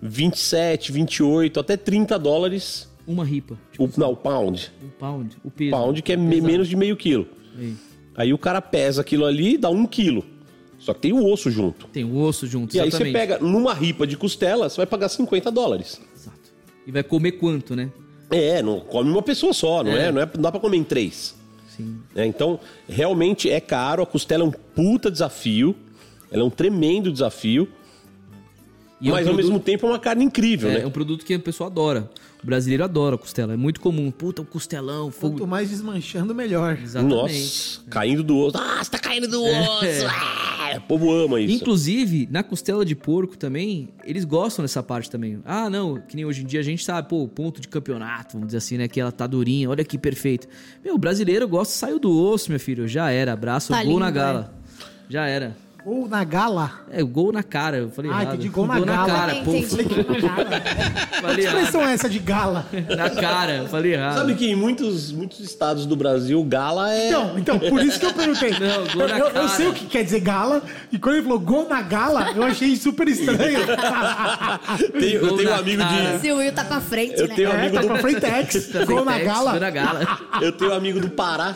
27, 28, até 30 dólares Uma ripa. o, não, o pound. Um pound. O peso. Pound que é me- menos de meio quilo. Aí. Aí o cara pesa aquilo ali e dá um quilo. Só que tem o osso junto. Tem o osso junto, E aí você exatamente. pega numa ripa de costela, você vai pagar 50 dólares. Exato. E vai comer quanto, né? É, não come uma pessoa só, não é? É. Não, é, não dá pra comer em três. Sim. né? Então, realmente é caro. A costela é um puta desafio. Ela é um tremendo desafio. E é um mas ao produto- mesmo tempo é uma carne incrível, É, né? é um produto que o pessoal adora. O brasileiro adora costela. É muito comum. Puta, um costelão, fogo. Quanto mais desmanchando, melhor. Exatamente. Nossa, caindo do osso. Ah, você tá caindo do osso! É. Ah, o povo ama isso. Inclusive, na costela de porco também, eles gostam dessa parte também. Ah, não, que nem hoje em dia a gente sabe, pô, ponto de campeonato, vamos dizer assim, né? Que ela tá durinha, olha que perfeito. Meu, o brasileiro gosta, saiu do osso, meu filho. Já era, abraço, Tá gol lindo, na gala. Já era. Ou na gala. É, gol na cara, eu falei Ah, errado. entendi, gol na gala. cara, pô. Que falei errado. expressão é essa de gala? Na cara, eu falei errado. Sabe que em muitos, muitos estados do Brasil, gala é. Então, então, por isso que eu perguntei. Não, gol na eu, eu cara. sei o que quer dizer gala, e quando ele falou gol na gala, eu achei super estranho. Tem- eu Gol tenho um na amigo cara. de. Se o Will tá pra frente, Eu né? tenho um é, amigo tá do. com a Frentex, Tá gol na gala. Gol na gala. Eu tenho um amigo do Pará.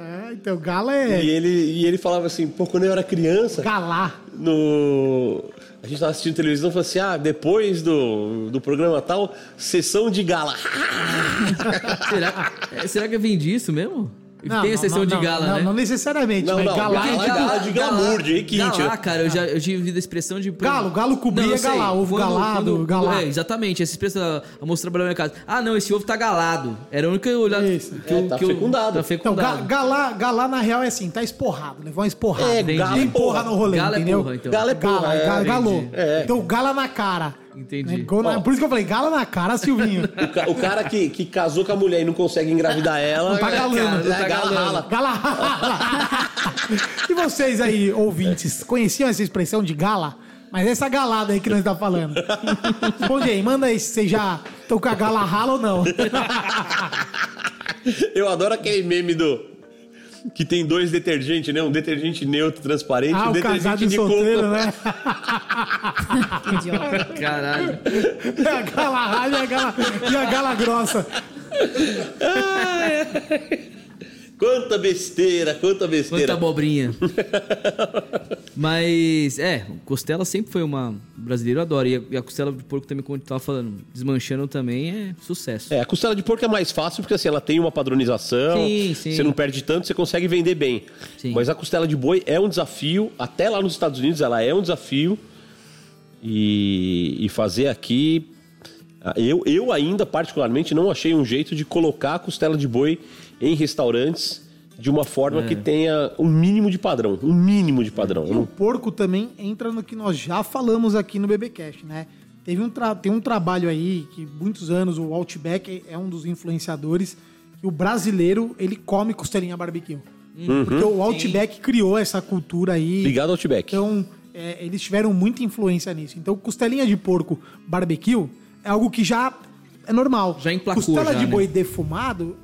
É, então, gala é E ele, e ele falava assim, pô, quando eu era criança, galá. no. A gente tava assistindo televisão e falou assim: ah, depois do, do programa tal, sessão de gala. Será, é, será que vem disso mesmo? Não, Tem a não, sessão não, de não, gala, não, né? Não necessariamente, Não, mas não, galá gala é é de gala. gala. de glamour, de requinte, Galá, né? cara, eu já, eu já ouvido a expressão de... Galo, galo cobria Não, eu sei. galá, ovo galado, galá. É, exatamente, essa expressão, a moça trabalhou na minha casa. Ah, não, esse ovo tá galado. Era a única olhada Isso. que eu... É, tá que eu- fecundado. Tá Então, fecundado. ga- galá, galá na real é assim, tá esporrado, levou uma esporrada. É, Tem galo é porra porra. no rolê, Galo é entendeu? porra, então. Galo é porra, Gala, é, ga- galô. entendi. É. Então, gala na cara. Entendi. Gol na- Ó. Por isso que eu falei, gala na cara, Silvinho. O, ca- o cara que, que casou com a mulher e não consegue engravidar ela. Não tá é, galando, cara, não tá é, gala galando. rala. Gala. e vocês aí, ouvintes, conheciam essa expressão de gala? Mas essa galada aí que nós tá falando. Responde aí, manda aí se vocês já estão com a gala rala ou não. Eu adoro aquele meme do. Que tem dois detergentes, né? Um detergente neutro transparente e ah, um o detergente e de solteiro, coco. né? Que idiota. Caralho. É a gala rala e a gala, e a gala grossa. Quanta besteira, quanta besteira. Quanta abobrinha. Mas, é, costela sempre foi uma... O brasileiro adora. E a, e a costela de porco também, como tu tava falando, desmanchando também é sucesso. É, a costela de porco é mais fácil porque assim, ela tem uma padronização. Sim, sim. Você não perde tanto, você consegue vender bem. Sim. Mas a costela de boi é um desafio. Até lá nos Estados Unidos ela é um desafio. E, e fazer aqui. Eu, eu ainda, particularmente, não achei um jeito de colocar a costela de boi em restaurantes de uma forma É. que tenha um mínimo de padrão. Um mínimo de padrão. E o não- porco também entra no que nós já falamos aqui no BBcast, né? Teve um tra- tem um trabalho aí que muitos anos o Outback é um dos influenciadores que o brasileiro ele come costelinha barbecue. Porque o Outback criou essa cultura aí. Obrigado, Outback. Então, é, eles tiveram muita influência nisso. Então, costelinha de porco barbecue é algo que já é normal. Já emplacou Costela já, de né? boi defumado,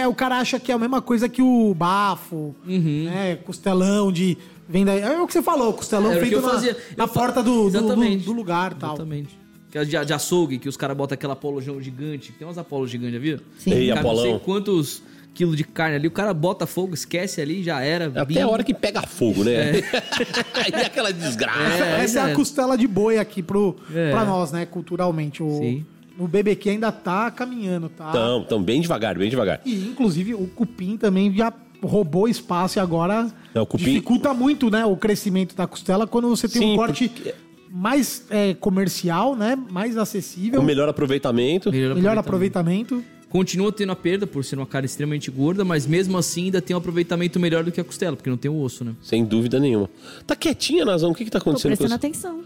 é, o cara acha que é a mesma coisa que o bafo, Uhum. né? Costelão de... Vem daí, é o que você falou, costelão que feito na, fazia. na porta do, do, do, do lugar e tal. Exatamente. Que é de, de açougue, que os caras botam aquela apolojão gigante. Tem umas apolos gigantes, já viu? Sim. Ei, Cara, não sei Apolão. quantos quilos de carne ali. O cara bota fogo, esquece ali, já era. Até bimbo. a hora que pega fogo, né? Aí é aquela desgraça. É, Essa é a é. costela de boi aqui pro, É. pra nós, né? Culturalmente. O, Sim. O BBQ ainda tá caminhando, tá? Então, então, bem devagar, bem devagar. E, inclusive, o cupim também já roubou espaço e agora É, o cupim- dificulta muito, né, o crescimento da costela quando você tem Sim, um corte porque- mais é, comercial, né, mais acessível, Com melhor aproveitamento. Melhor melhor aproveitamento. aproveitamento. Continua tendo a perda por ser uma carne extremamente gorda, mas mesmo assim ainda tem um aproveitamento melhor do que a costela, porque não tem o osso, né? Sem dúvida nenhuma. Tá quietinha, Nazão? O que que tá Tô acontecendo com prestando atenção.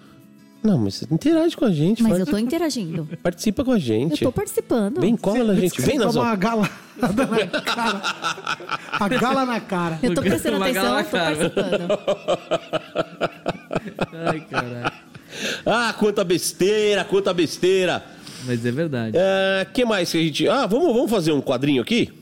Não, mas você interage com a gente. Mas faz- eu tô interagindo. Participa com a Eu gente. tô participando. Vem, cola na gente. Vem, Toma Nazão. uma galada na cara. A gala na cara. Eu tô prestando Uma gala atenção, na tô participando. Ai, caralho. Ah, quanta besteira, quanta besteira. Mas é verdade. Ah, que mais que a gente... Ah, vamos, vamos fazer um quadrinho aqui?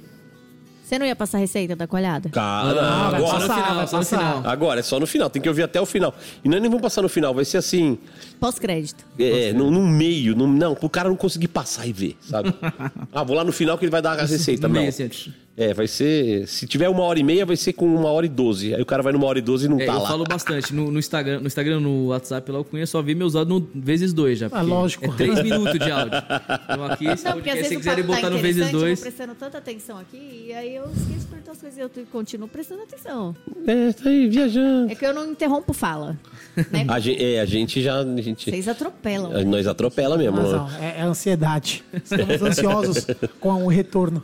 Você não ia passar a receita da coalhada? Cara, vai agora... passar. Passar, final, só no final. Agora, é só no final. Tem que ouvir até o final. E nós nem vamos passar no final. Vai ser assim... Pós-crédito. É, no, no meio. No, não, pro cara não conseguir passar e ver, sabe? ah, vou lá no final que ele vai dar a receita. Não. assim. É, vai ser... Se tiver uma hora e meia, vai ser com uma hora e doze. Aí o cara vai numa hora e doze e não É, tá eu lá. falo bastante. No, no Instagram, no Instagram, no WhatsApp lá, o Cunha só vê meus áudios no vezes dois já. porque lógico. É três minutos de áudio. Então aqui, Não, porque às se vezes o quiserem tá botar no vezes interessante, eu dois... vou prestando tanta atenção aqui, e aí eu esqueço de perguntar as coisas e eu continuo prestando atenção. É, tá aí, viajando. É que eu não interrompo fala. Né? A gente, é, a gente já... A gente, Vocês atropelam. nós atropela mesmo. Razão, né? é, é ansiedade. Estamos ansiosos com o retorno.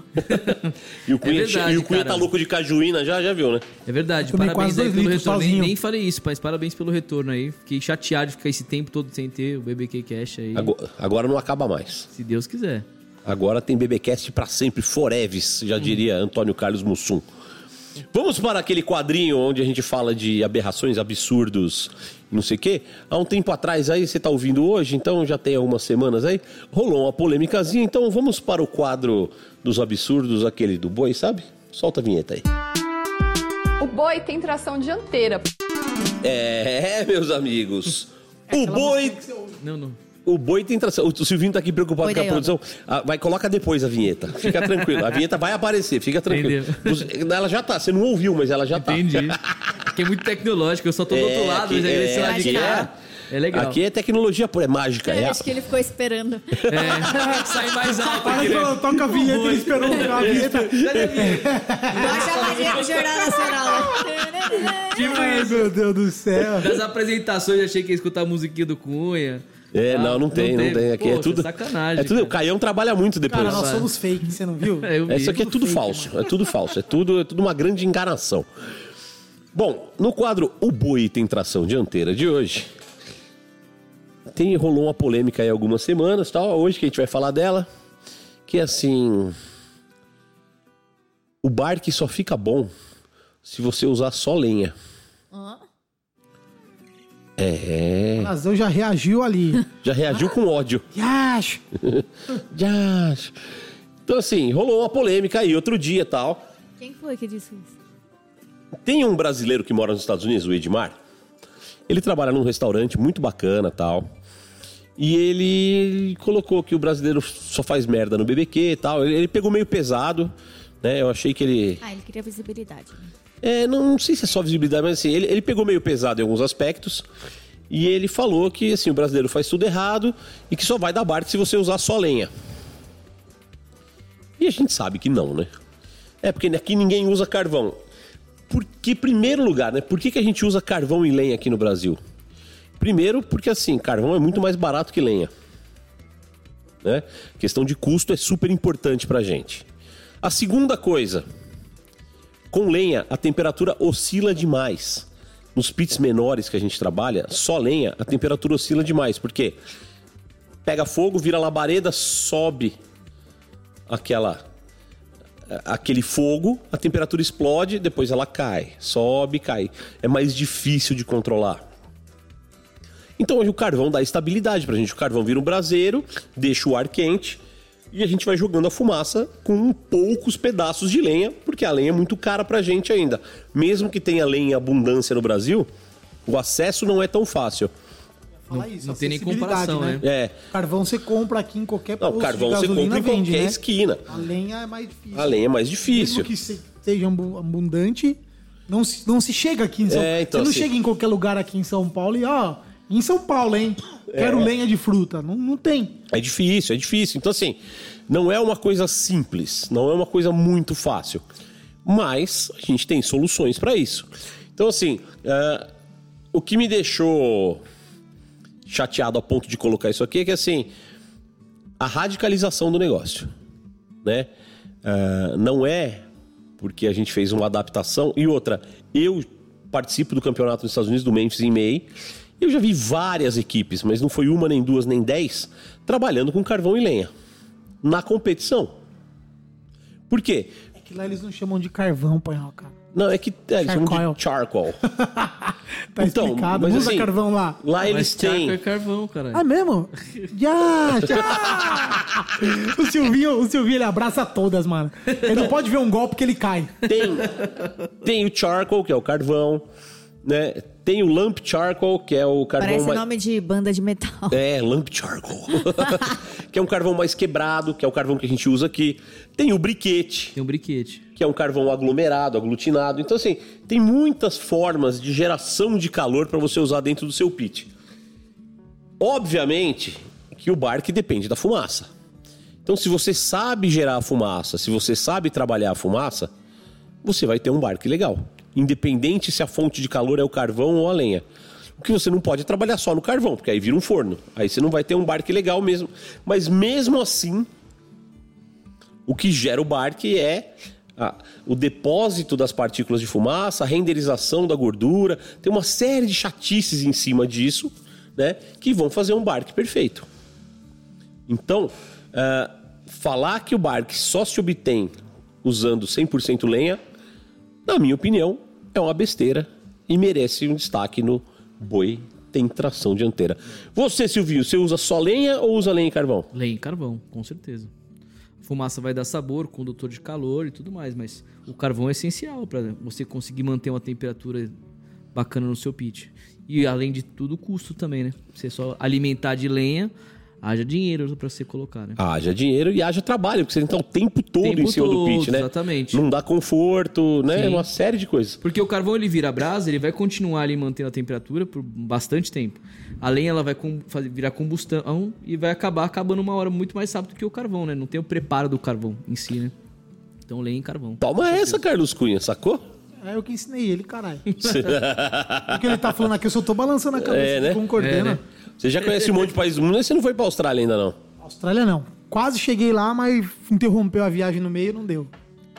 E o Cunha, É verdade, e o Cunha cara. tá louco de cajuína, já, já viu, né? É verdade, parabéns quase aí pelo retorno. Nem, nem falei isso, mas parabéns pelo retorno aí. Fiquei chateado de ficar esse tempo todo sem ter o BBQ Cash aí. Agora, agora não acaba mais. Se Deus quiser. Agora tem BBcast pra sempre, foreves, já diria Antônio Carlos Mussum. Vamos para aquele quadrinho onde a gente fala de aberrações, absurdos, não sei o quê. Há um tempo atrás aí, você tá ouvindo hoje, então já tem algumas semanas aí, rolou uma polêmicazinha, então vamos para o quadro dos absurdos, aquele do boi, sabe? Solta a vinheta aí. O boi tem tração dianteira. É, meus amigos. O boi Não, não. O boi tem tração. O Silvinho tá aqui preocupado Boi com a produção. Ah, vai, coloca depois a vinheta. Fica tranquilo. A vinheta vai aparecer, fica tranquilo. Ela já tá, você não ouviu, mas ela já tá. Entendi. Porque é muito tecnológico, eu só tô do outro lado, mas é, lado de aqui cá. É legal. Aqui é tecnologia pura, é mágica. É, Eu acho que ele ficou esperando. É, sai mais alto Aí aqui, né? quando toca a vinheta, ele esperou a vinheta. Dá uma chamadinha pro Jornal Nacional. Tipo Ai, isso. meu Deus do céu. Das apresentações, eu achei que ia escutar a musiquinha do Cunha. É, Ah, não, não tem, não tem. Aqui é tudo. sacanagem, É tudo. O cara. Caião trabalha muito depois. Cara, nós somos fake, você não viu? É, eu vi. Isso aqui é tudo fake, falso. É tudo falso. É tudo, é tudo uma grande enganação. Bom, no quadro O Boi tem tração dianteira de hoje, tem, rolou uma polêmica aí há algumas semanas, tal, hoje que a gente vai falar dela, que é assim, o barque só fica bom se você usar só lenha. É, O Nazão já reagiu ali. já reagiu com ódio. Yash! Já. Então assim, rolou uma polêmica aí outro dia, tal. Quem foi que disse isso? Tem um brasileiro que mora nos Estados Unidos, o Edmar. Ele trabalha num restaurante muito bacana tal. E ele colocou que o brasileiro só faz merda no BBQ e tal. Ele, ele pegou meio pesado, né? Eu achei que ele. Ah, ele queria visibilidade. né? É, não, não sei se é só visibilidade, mas assim, ele, ele pegou meio pesado em alguns aspectos. E ele falou que assim, o brasileiro faz tudo errado e que só vai dar barco se você usar só lenha. E a gente sabe que não, né? É porque aqui ninguém usa carvão. Porque, primeiro lugar, né? Por que, que a gente usa carvão e lenha aqui no Brasil? Primeiro, porque assim, carvão é muito mais barato que lenha. Né? Questão de custo é super importante pra gente. A segunda coisa, com lenha, a temperatura oscila demais. Nos pits menores que a gente trabalha, só lenha, a temperatura oscila demais. Por quê? Pega fogo, vira labareda, sobe aquela aquele fogo, a temperatura explode, depois ela cai, sobe, cai. É mais difícil de controlar. Então o carvão dá estabilidade pra gente. O carvão vira um braseiro, deixa o ar quente e a gente vai jogando a fumaça com poucos pedaços de lenha, porque a lenha é muito cara pra gente ainda. Mesmo que tenha lenha em abundância no Brasil, o acesso não é tão fácil. Não- isso. não tem nem comparação, né? É. Carvão você compra aqui em qualquer Não, posto carvão de você gasolina, compra em vende, qualquer né? esquina. A lenha é mais difícil. A lenha é mais difícil. Mesmo que se- seja abu- abundante, não se, não se chega aqui em São É, então, Você não assim- chega em qualquer lugar aqui em São Paulo e, ó, em São Paulo, hein? Quero É. lenha de fruta. Não, não tem. É difícil, é difícil. Então, assim, não é uma coisa simples, não é uma coisa muito fácil. Mas a gente tem soluções para isso. Então, assim, é, o que me deixou chateado a ponto de colocar isso aqui é que, assim, a radicalização do negócio, né? É, não é porque a gente fez uma adaptação. E outra, eu participo do campeonato dos Estados Unidos, do Memphis em May. Eu já vi várias equipes, mas não foi uma, nem duas, nem dez, trabalhando com carvão e lenha. Na competição. Por quê? É que lá eles não chamam de carvão, panhal, cara. Não, é que é, eles chamam Charcoal. de charcoal. Tá explicado. Não mas usa assim, carvão lá. Lá eles Mas charco têm. é carvão, cara. Ah, mesmo? Já, já. o Silvinho, o Silvinho, ele abraça todas, mano. Ele não pode ver um golpe que ele cai. Tem, tem o charcoal, que é o carvão. Né? Tem o lamp charcoal, que é o carvão Parece mais... nome de banda de metal. É, lamp charcoal. que é um carvão mais quebrado, que é o carvão que a gente usa aqui. Tem o briquete, Tem um briquete. que é um carvão aglomerado, aglutinado. Então, assim, tem muitas formas de geração de calor para você usar dentro do seu pit. Obviamente que o barque depende da fumaça. Então, se você sabe gerar a fumaça, se você sabe trabalhar a fumaça, você vai ter um barque legal. Independente se a fonte de calor é o carvão ou a lenha. O que você não pode é trabalhar só no carvão, porque aí vira um forno. Aí você não vai ter um barque legal mesmo. Mas mesmo assim, o que gera o barque é o depósito das partículas de fumaça, a renderização da gordura. Tem uma série de chatices em cima disso, né? Que vão fazer um barque perfeito. Então, ah, falar que o barque só se obtém usando 100% lenha, na minha opinião, é uma besteira e merece um destaque no boi tem tração dianteira. Você, Silvinho, você usa só lenha ou usa lenha e carvão? Lenha e carvão, com certeza. Fumaça vai dar sabor, condutor de calor e tudo mais, mas o carvão é essencial para você conseguir manter uma temperatura bacana no seu pit. E além de tudo, o custo também, né? Você só alimentar de lenha, haja dinheiro para você colocar, né? Haja dinheiro e haja trabalho, porque você tem que estar o tempo todo Tempo em cima do todo, pit, né? exatamente. Não dá conforto, né? Sim. Uma série de coisas. Porque o carvão ele vira brasa, ele vai continuar ali mantendo a temperatura por bastante tempo. A lenha ela vai com- fazer- virar combustão e vai acabar acabando uma hora muito mais rápido que o carvão, né? Não tem o preparo do carvão em si, né? Então lenha e carvão. Toma essa, Carlos Cunha, sacou? É eu que ensinei ele, caralho. o que ele tá falando aqui, eu só tô balançando a cabeça, É, né? concordando. É, né? Você já conhece um monte de países do mundo, mas você não foi pra Austrália ainda, não. Austrália não. Quase cheguei lá, mas interrompeu a viagem no meio e não deu.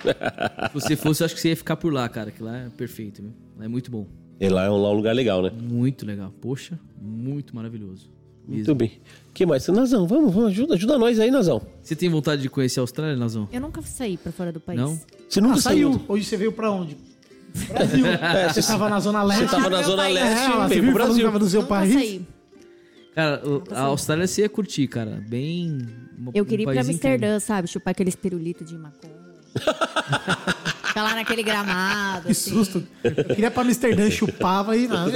Se você fosse, eu acho que você ia ficar por lá, cara, que lá é perfeito, viu? Lá é muito bom. E lá é um, lá é um lugar legal, né? Muito legal. Poxa, muito maravilhoso. Muito bem. O que mais? Nazão, vamos, vamos, ajuda, ajuda nós aí, Nazão. Você tem vontade de conhecer a Austrália, Nazão? Eu nunca saí pra fora do país. Não? Você nunca Ah, saiu. saiu. Hoje você veio pra onde? Brasil. você tava na Zona Leste. Você tava na Zona país. Leste É, você veio pro Brasil. tava do seu Nunca país? saí. Cara, a Austrália você ia curtir, cara. Bem. Eu um queria ir pra país incrível. Amsterdã, sabe? Chupar aqueles pirulitos de maconha. Ficar lá naquele gramado, Que assim. susto. Eu queria pra Amsterdã, chupava e nada.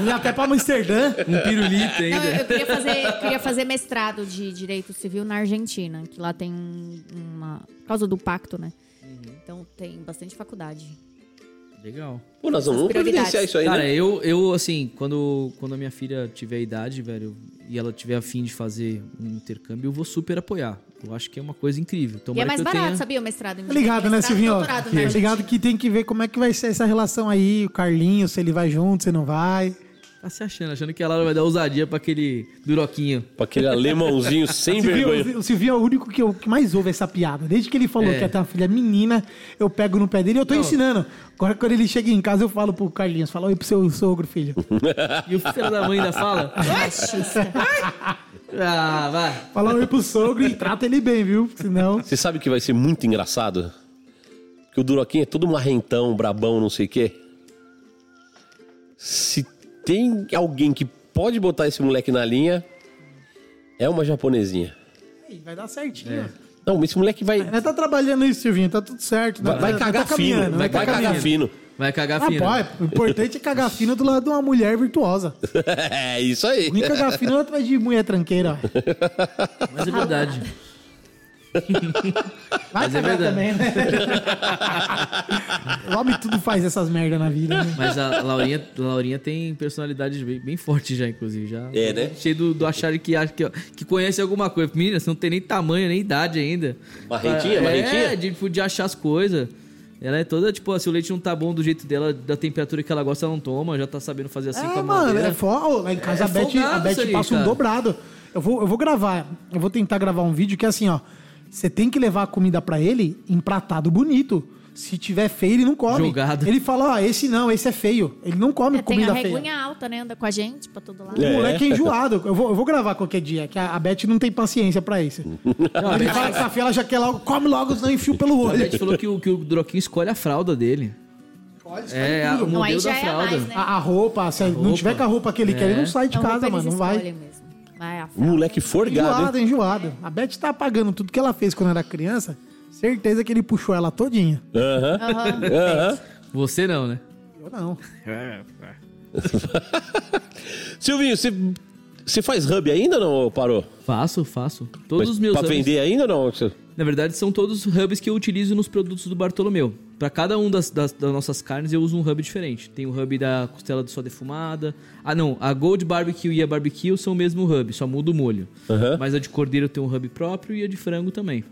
Eu ia até pra Amsterdã. Um pirulito Não, eu, ainda. eu queria fazer, eu queria fazer mestrado de Direito Civil na Argentina, que lá tem um- uma... Por causa do pacto, né? Então tem bastante faculdade. Legal. Pô, Nazão, vamos providenciar isso aí, Cara, né? eu, eu, assim, quando, quando a minha filha tiver idade, velho, e ela tiver afim de fazer um intercâmbio, eu vou super apoiar. Eu acho que é uma coisa incrível. e é Tomara mais que eu barato, tenha... sabia? O mestrado. em Tá ligado, né, mestrado Silvinho? Tá ligado que tem que ver como é que vai ser essa relação aí, o Carlinhos, se ele vai junto, se não vai. Tá se achando, achando que a Laura vai dar ousadia pra aquele duroquinho. Pra aquele alemãozinho sem Silvinho, vergonha. o Silvinho é o único que, eu, que mais ouve essa piada. Desde que ele falou É. que até uma filha menina, eu pego no pé dele e eu tô ensinando. Agora, quando ele chega em casa, eu falo pro Carlinhos, fala oi pro seu sogro, filho. E o filho da mãe ainda fala? ah, vai. Fala oi pro sogro e trata ele bem, viu? Senão... Você sabe que vai ser muito engraçado? Que o Duroquinho é todo marrentão, brabão, não sei o quê. Se tem alguém que pode botar esse moleque na linha, é uma japonesinha. Ih, Vai dar certinho. Não, esse moleque vai, Nós tá trabalhando isso, Silvinho, tá tudo certo. vai, vai cagar tá fino. caminhando, Vai, nós tá cagar caminhando. fino. Vai cagar Ah, fino. pô, o importante é cagar fino do lado de uma mulher virtuosa. é isso aí. Nem cagar fino é atrás de mulher tranqueira. ó. Mas é verdade. Vai Mas é verdade. também, né? o homem tudo faz essas merda na vida, né? Mas a Laurinha, a Laurinha tem personalidade bem, bem forte já, inclusive. Já, É, né? Cheio do, do achar que, acha que, que conhece alguma coisa. Menina, você não tem nem tamanho, nem idade ainda. Marrentinha, é, marrentinha? de, tipo, de achar as coisas. Ela é toda, tipo, se o leite não tá bom do jeito dela, da temperatura que ela gosta, ela não toma. Já tá sabendo fazer assim com É, a mano, madeira. é foda. Lá em casa É a Beth, a Beth aí, passa um cara. dobrado. Eu vou, eu vou gravar, eu vou tentar gravar um vídeo que é assim, ó. Você tem que levar a comida pra ele empratado bonito. Se tiver feio, ele não come. Jogado. Ele fala, ó, esse não, esse é feio. Ele não come É, tem comida a feia. regunha alta, né? Anda com a gente pra todo lado. O É. moleque é enjoado. Eu vou, eu vou gravar qualquer dia, que a, a Beth não tem paciência pra isso. ele fala que essa fia, ela já quer logo, come logo, senão enfio pelo A olho. Beth falou que o, que o Droquinho escolhe a fralda dele. É, a- o Não, aí modelo já da é a fralda. mais, né? A, a roupa, se não roupa. tiver com a roupa que ele quer, ele não sai de Então, casa, mano. Não vai. mesmo. Vai a Um moleque forgado, hein? Enjoada, enjoada. A Beth tá apagando tudo que ela fez quando era criança. Certeza que ele puxou ela todinha. Aham. Aham. Você não, né? Eu não. Silvinho, você, você faz hub ainda ou não ou parou? Faço, faço. Todos Mas os meus Pra hubs- vender ainda ou não? Na verdade, são todos hubs que eu utilizo nos produtos do Bartolomeu. Para cada um das, das, das nossas carnes, eu uso um hub diferente. Tem o hub da costela de só defumada. Ah, não. A Gold Barbecue e a Barbecue são o mesmo hub, só muda o molho. Aham. Mas a de cordeiro tem um hub próprio e a de frango também.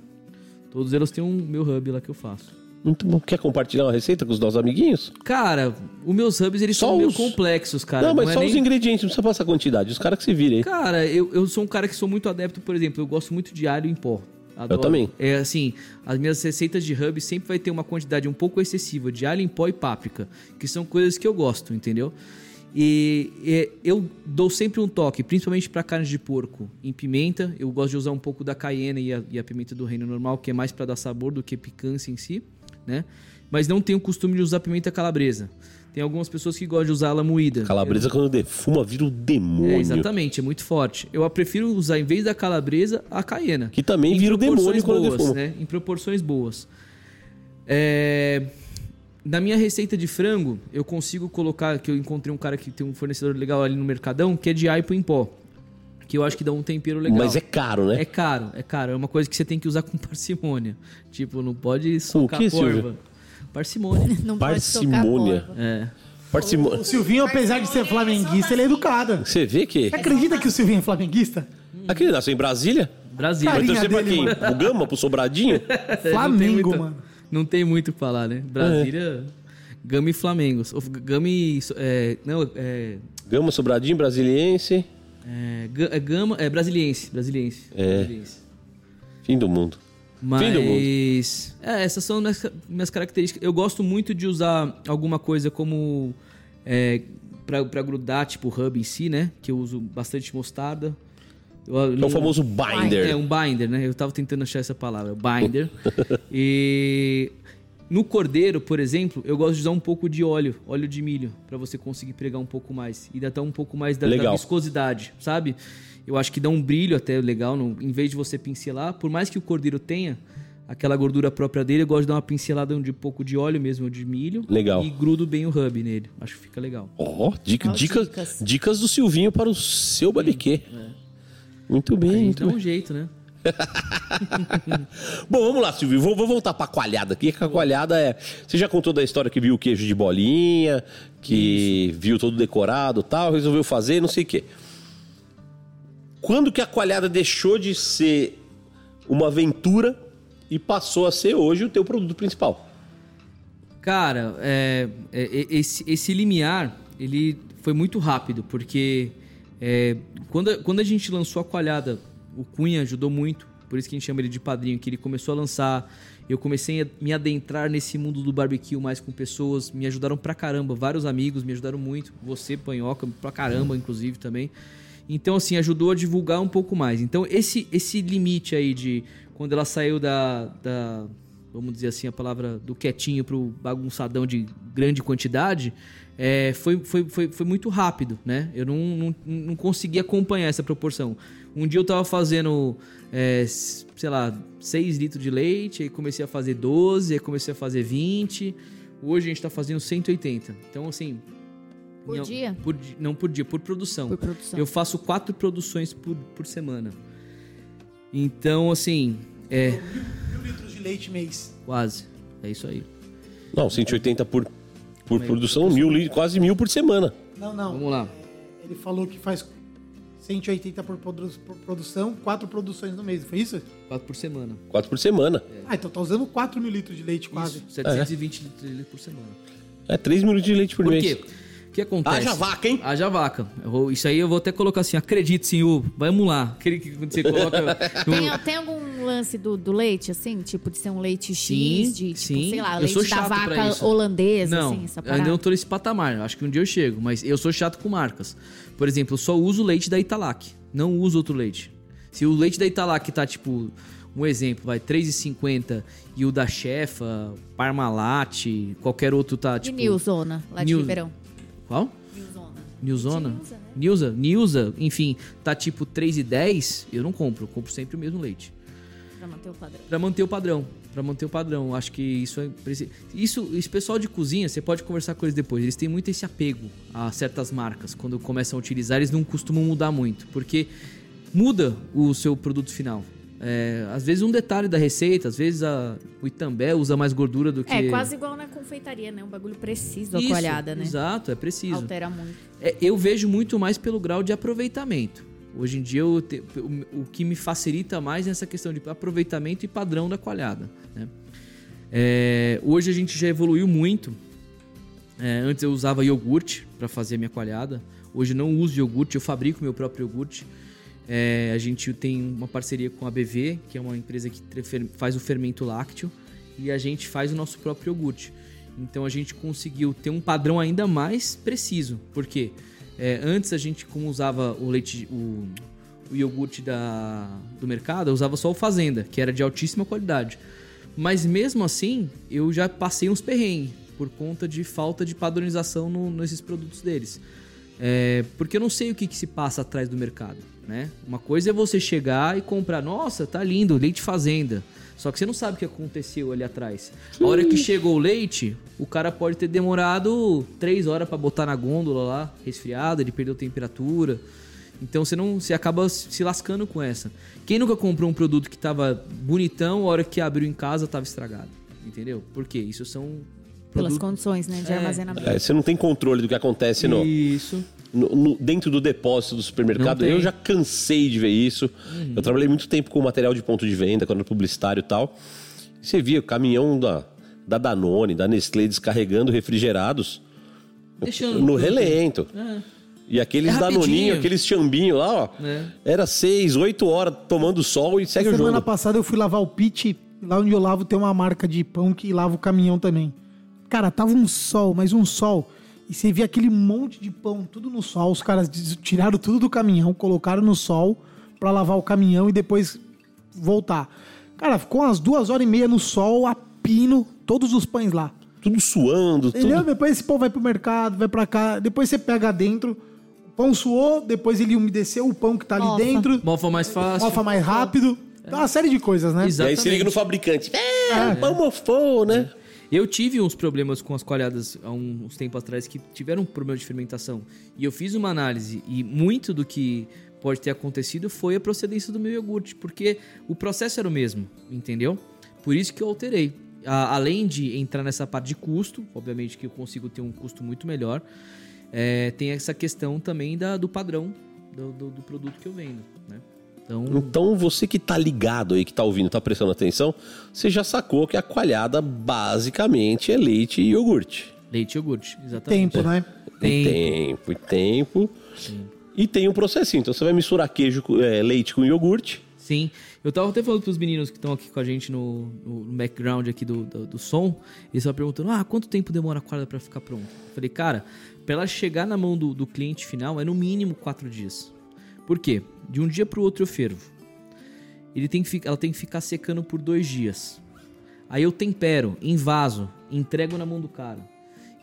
Todos eles têm um meu hub lá que eu faço. Muito bom. Quer compartilhar uma receita com os nossos amiguinhos? Cara, os meus hubs, eles Só são meio os- complexos, cara. não, mas é só nem- os ingredientes, não precisa passar quantidade. Os caras que se virem. Cara, eu, eu sou um cara que sou muito adepto, por exemplo, eu gosto muito de alho em pó. Adoro. também. É assim, as minhas receitas de hub sempre vai ter uma quantidade um pouco excessiva de alho em pó e páprica, que são coisas que eu gosto, entendeu? E, e eu dou sempre um toque, principalmente para carne de porco, em pimenta. Eu gosto de usar um pouco da cayenne e a, e a pimenta do reino normal, que é mais para dar sabor do que picância em si, né? Mas não tenho o costume de usar pimenta calabresa. Tem algumas pessoas que gostam de usar ela moída. Calabresa, quando defuma, vira o demônio. É, exatamente, é muito forte. Eu prefiro usar, em vez da calabresa, a caiena. Que também vira o demônio quando boas, defuma. né? Em proporções boas. É, Na minha receita de frango, eu consigo colocar, que eu encontrei um cara que tem um fornecedor legal ali no Mercadão, que é de aipo em pó. Que eu acho que dá um tempero legal. Mas é caro, né? É caro, é caro. É uma coisa que você tem que usar com parcimônia. Tipo, não pode socar que, porva. Parcimônia. Não pode tocar Parcimônia. É. Parcimônia. O Silvinho, apesar de ser flamenguista, ele é educado. Você vê que. Você acredita que o Silvinho é flamenguista? Aquele nasceu em Brasília? Brasília. Vai torcer pra quem? mano. Pro Gama? Pro Sobradinho? É, não tem Flamengo, muito- mano. Não tem muito o que falar, né? Brasília, Gama e Flamengo. Gama e... é, não, é... Gama, Sobradinho, Brasiliense. É, é Gama... É Brasiliense. Brasiliense. É. Brasiliense. Fim do mundo. Mas... É, essas são minhas, minhas características. Eu gosto muito de usar alguma coisa como... É, pra, pra grudar, tipo hub em si, né? Que eu uso bastante mostarda. Eu, é o famoso binder. É, um binder, né? Eu tava tentando achar essa palavra, binder. e no cordeiro, por exemplo, eu gosto de usar um pouco de óleo, óleo de milho, pra você conseguir pregar um pouco mais. E dá até um pouco mais da, da viscosidade, sabe? Eu acho que dá um brilho até legal, no- em vez de você pincelar. Por mais que o cordeiro tenha aquela gordura própria dele, eu gosto de dar uma pincelada de um pouco de óleo mesmo, de milho. Legal. E grudo bem o hub nele. Acho que fica legal. Ó, dica, Ó, dicas, dicas. dicas do Silvinho para o seu barbecue. Muito bem, A gente muito dá bem. um jeito, né? Bom, vamos lá, Silvio. Vou, vou voltar pra coalhada aqui. Que a coalhada é. Você já contou da história que viu o queijo de bolinha, que viu todo decorado e tal, resolveu fazer, não sei o quê. Quando que a coalhada deixou de ser uma aventura e passou a ser hoje o teu produto principal? Cara, é, é, é, esse, esse limiar, ele foi muito rápido, porque é, quando, quando a gente lançou a coalhada, o Cunha ajudou muito, por isso que a gente chama ele de padrinho, que ele começou a lançar, eu comecei a me adentrar nesse mundo do barbecue mais com pessoas, me ajudaram pra caramba, vários amigos me ajudaram muito, você, Panhoca, pra caramba, inclusive, também. Então, assim, ajudou a divulgar um pouco mais. Então, esse, esse limite aí de quando ela saiu da, da vamos dizer assim, a palavra do quietinho pro bagunçadão de grande quantidade, é, foi, foi, foi, foi muito rápido, né? Eu não, não, não consegui acompanhar essa proporção. Um dia eu tava fazendo, é, sei lá, 6 litros de leite, aí comecei a fazer 12, aí comecei a fazer 20. Hoje a gente tá fazendo 180. Então, assim. Por em- dia? por não por dia, por produção. Por produção. Eu faço quatro produções por, por semana. Então, assim, é Mil litros de leite mês. quase. É isso aí. Não, 180 por, por produção, mil, li- quase mil por semana. Não, não. Vamos lá. Ele falou que faz 180 por, produ- por produção, quatro produções no mês, não foi isso? Quatro por semana. Quatro por semana. Ah, então tá usando 4 mil litros de leite quase. Isso, 720 litros por semana. É 3 mil litros de leite por, Por mês. quê? O que acontece? Haja vaca, hein? Haja vaca. Vou- isso aí eu vou até colocar assim, acredite, senhor. Vamos lá. Aquele que quando você coloca... no- Tem, tem algum lance do, do leite, assim? Tipo, de ser um leite X, Sim, de, tipo, sim. sei lá, Eu leite sou da vaca isso. holandesa, não, assim, essa ainda não tô nesse patamar. Acho que um dia eu chego. Mas eu sou chato com marcas. Por exemplo, eu só uso leite da Italac. Não uso outro leite. Se o leite da Italac tá, tipo... Um exemplo, vai 3,50 e o da Chefa, Parmalat, qualquer outro tá, E tipo... Nilzona, lá de Nil- Ribeirão. Qual? Nilzona. Nilzona? Nilza, né? Nilza, Nilza, enfim, tá tipo 3,10, eu não compro, eu compro sempre o mesmo leite. Pra manter o padrão. Pra manter o padrão, Pra manter o padrão. Acho que isso é isso esse pessoal de cozinha, você pode conversar com eles depois. Eles têm muito esse apego a certas marcas. Quando começam a utilizar, eles não costumam mudar muito, porque muda o seu produto final. É, às vezes um detalhe da receita, às vezes a, o Itambé usa mais gordura do que É quase igual na confeitaria, né? Um bagulho preciso, Isso, coalhada, né? Exato, é preciso. Altera muito. É, eu vejo muito mais pelo grau de aproveitamento. Hoje em dia, eu te- o, o que me facilita mais é essa questão de aproveitamento e padrão da coalhada. né? É, hoje a gente já evoluiu muito. É, antes eu usava iogurte para fazer minha coalhada. Hoje não uso iogurte, eu fabrico meu próprio iogurte. É, a gente tem uma parceria com a BV, que é uma empresa que faz o fermento lácteo, e a gente faz o nosso próprio iogurte. Então a gente conseguiu ter um padrão ainda mais preciso. Por quê? É, antes a gente, como usava o leite, o, o iogurte da, do mercado, usava só o Fazenda, que era de altíssima qualidade. Mas mesmo assim, eu já passei uns perrengues por conta de falta de padronização no- nesses produtos deles. É, porque eu não sei o que, que se passa atrás do mercado, né? Uma coisa é você chegar e comprar, nossa, tá lindo, leite fazenda. Só que você não sabe o que aconteceu ali atrás. A hora que chegou o leite, o cara pode ter demorado três horas para botar na gôndola lá, resfriado, ele perdeu temperatura. Então você não, você acaba se lascando com essa. Quem nunca comprou um produto que tava bonitão, a hora que abriu em casa tava estragado, entendeu? Por quê? Isso são Pelas produtos- condições, né? De É. armazenamento. É, você não tem controle do que acontece no, Isso. No- no- dentro do depósito do supermercado. Eu já cansei de ver isso. Eu trabalhei muito tempo com material de ponto de venda, quando era publicitário e tal. E você via o caminhão da, da Danone, da Nestlé descarregando refrigerados Deixando no relento. É. E aqueles É danoninhos, aqueles chambinhos lá, ó. É. Era seis, oito horas tomando sol e segue o Semana jogo. passada eu fui lavar o pit, lá onde eu lavo tem uma marca de pão que lava o caminhão também. Cara, tava um sol, mas um sol. E você via aquele monte de pão, tudo no sol. Os caras tiraram tudo do caminhão, colocaram no sol pra lavar o caminhão e depois voltar. Cara, ficou umas duas horas e meia no sol, a pino, todos os pães lá. Tudo suando, Entendeu? tudo. Depois esse pão vai pro mercado, vai pra cá. Depois você pega dentro, o pão suou, depois ele umedeceu o pão que tá ali Mofa. dentro. Mofa mais fácil. Mofa mais rápido. Então, uma série de coisas, né? E aí Exatamente. você liga no fabricante. É, o pão mofou, né? Eu tive uns problemas com as coalhadas há uns tempos atrás que tiveram problema de fermentação. E eu fiz uma análise e muito do que pode ter acontecido foi a procedência do meu iogurte, porque o processo era o mesmo, entendeu? Por isso que eu alterei. A- além de entrar nessa parte de custo, obviamente que eu consigo ter um custo muito melhor, é, tem essa questão também da, do padrão do, do- do produto que eu vendo, né? Então, Então, você que tá ligado aí, que tá ouvindo, tá prestando atenção, você já sacou que a coalhada basicamente é leite e iogurte. leite e iogurte, exatamente. Tempo, né? Tem- E tempo, e tempo. E tem um processinho. Então você vai misturar queijo, é, leite com iogurte. Sim, eu tava até falando pros meninos que estão aqui com a gente no, no background aqui do, do, do som, eles estavam perguntando, ah, quanto tempo demora a corda pra ficar pronta? Eu falei, cara, pra ela chegar na mão do, do cliente final é no mínimo quatro dias. Por quê? De um dia pro outro eu fervo. Ele tem que, ela tem que ficar secando por dois dias. Aí eu tempero, envaso, entrego na mão do cara.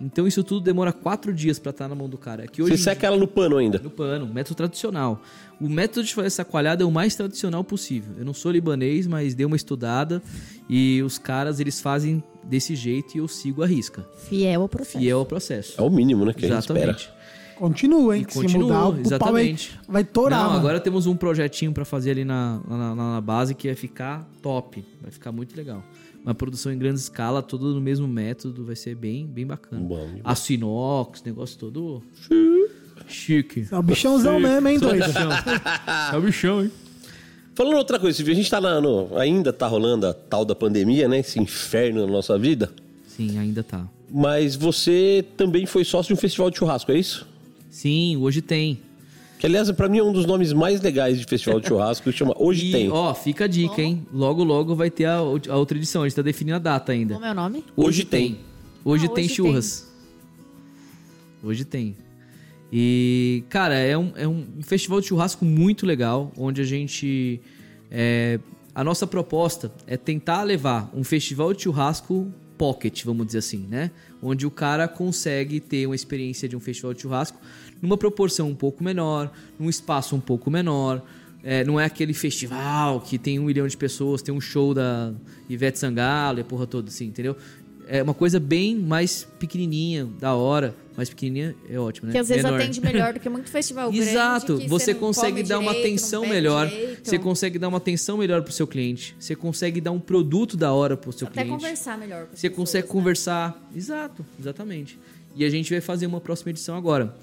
Então isso tudo demora quatro dias pra estar na mão do cara. É Que hoje Você seca ela no pano ainda. no pano, método tradicional. O método de fazer essa coalhada é o mais tradicional possível. Eu não sou libanês, mas dei uma estudada e os caras eles fazem desse jeito e eu sigo a risca. Fiel ao processo. Fiel ao processo. É o mínimo, né? Que a gente espera. Continua, hein? E que se continua, mudar, o pau vai, exatamente. vai torar, Não, mano. agora temos um projetinho pra fazer ali na, na, na- base que vai ficar top. Vai ficar muito legal. Uma produção em grande escala, tudo no mesmo método, vai ser bem, bem bacana. Bom, bom. Aço inox, negócio todo chique. É o bichãozão mesmo, hein, doido? É o bichão, hein? Falando outra coisa, Silvio, a gente tá na, no- ainda tá rolando a tal da pandemia, né? Esse inferno na nossa vida. Sim, ainda tá. Mas você também foi sócio de um festival de churrasco, é isso? Sim, hoje tem. Que, aliás, pra mim é um dos nomes mais legais de festival de churrasco, que chama Hoje e, Tem. ó, fica a dica, hein? Logo, logo vai ter a, a outra edição. A gente tá definindo a data ainda. Como é o nome? Hoje tem. Hoje Ah, tem hoje churras. Hoje tem. E, cara, é um, é um festival de churrasco muito legal, onde a gente. é, a nossa proposta é tentar levar um festival de churrasco pocket, vamos dizer assim, né? Onde o cara consegue ter uma experiência de um festival de churrasco numa proporção um pouco menor, num espaço um pouco menor. É, não é aquele festival que tem um milhão de pessoas, tem um show da Ivete Sangalo e a porra toda, assim, entendeu? É uma coisa bem mais pequenininha, da hora. Mais pequenininha é ótimo, né? Que às vezes Menor. atende melhor do que muito festival grande. Exato, você consegue dar uma direito, não atenção melhor, direito. você consegue dar uma atenção melhor pro seu cliente, você consegue dar um produto da hora pro seu Até cliente. conversar melhor com Você pessoas, consegue né? conversar. Exato, exatamente. E a gente vai fazer uma próxima edição agora.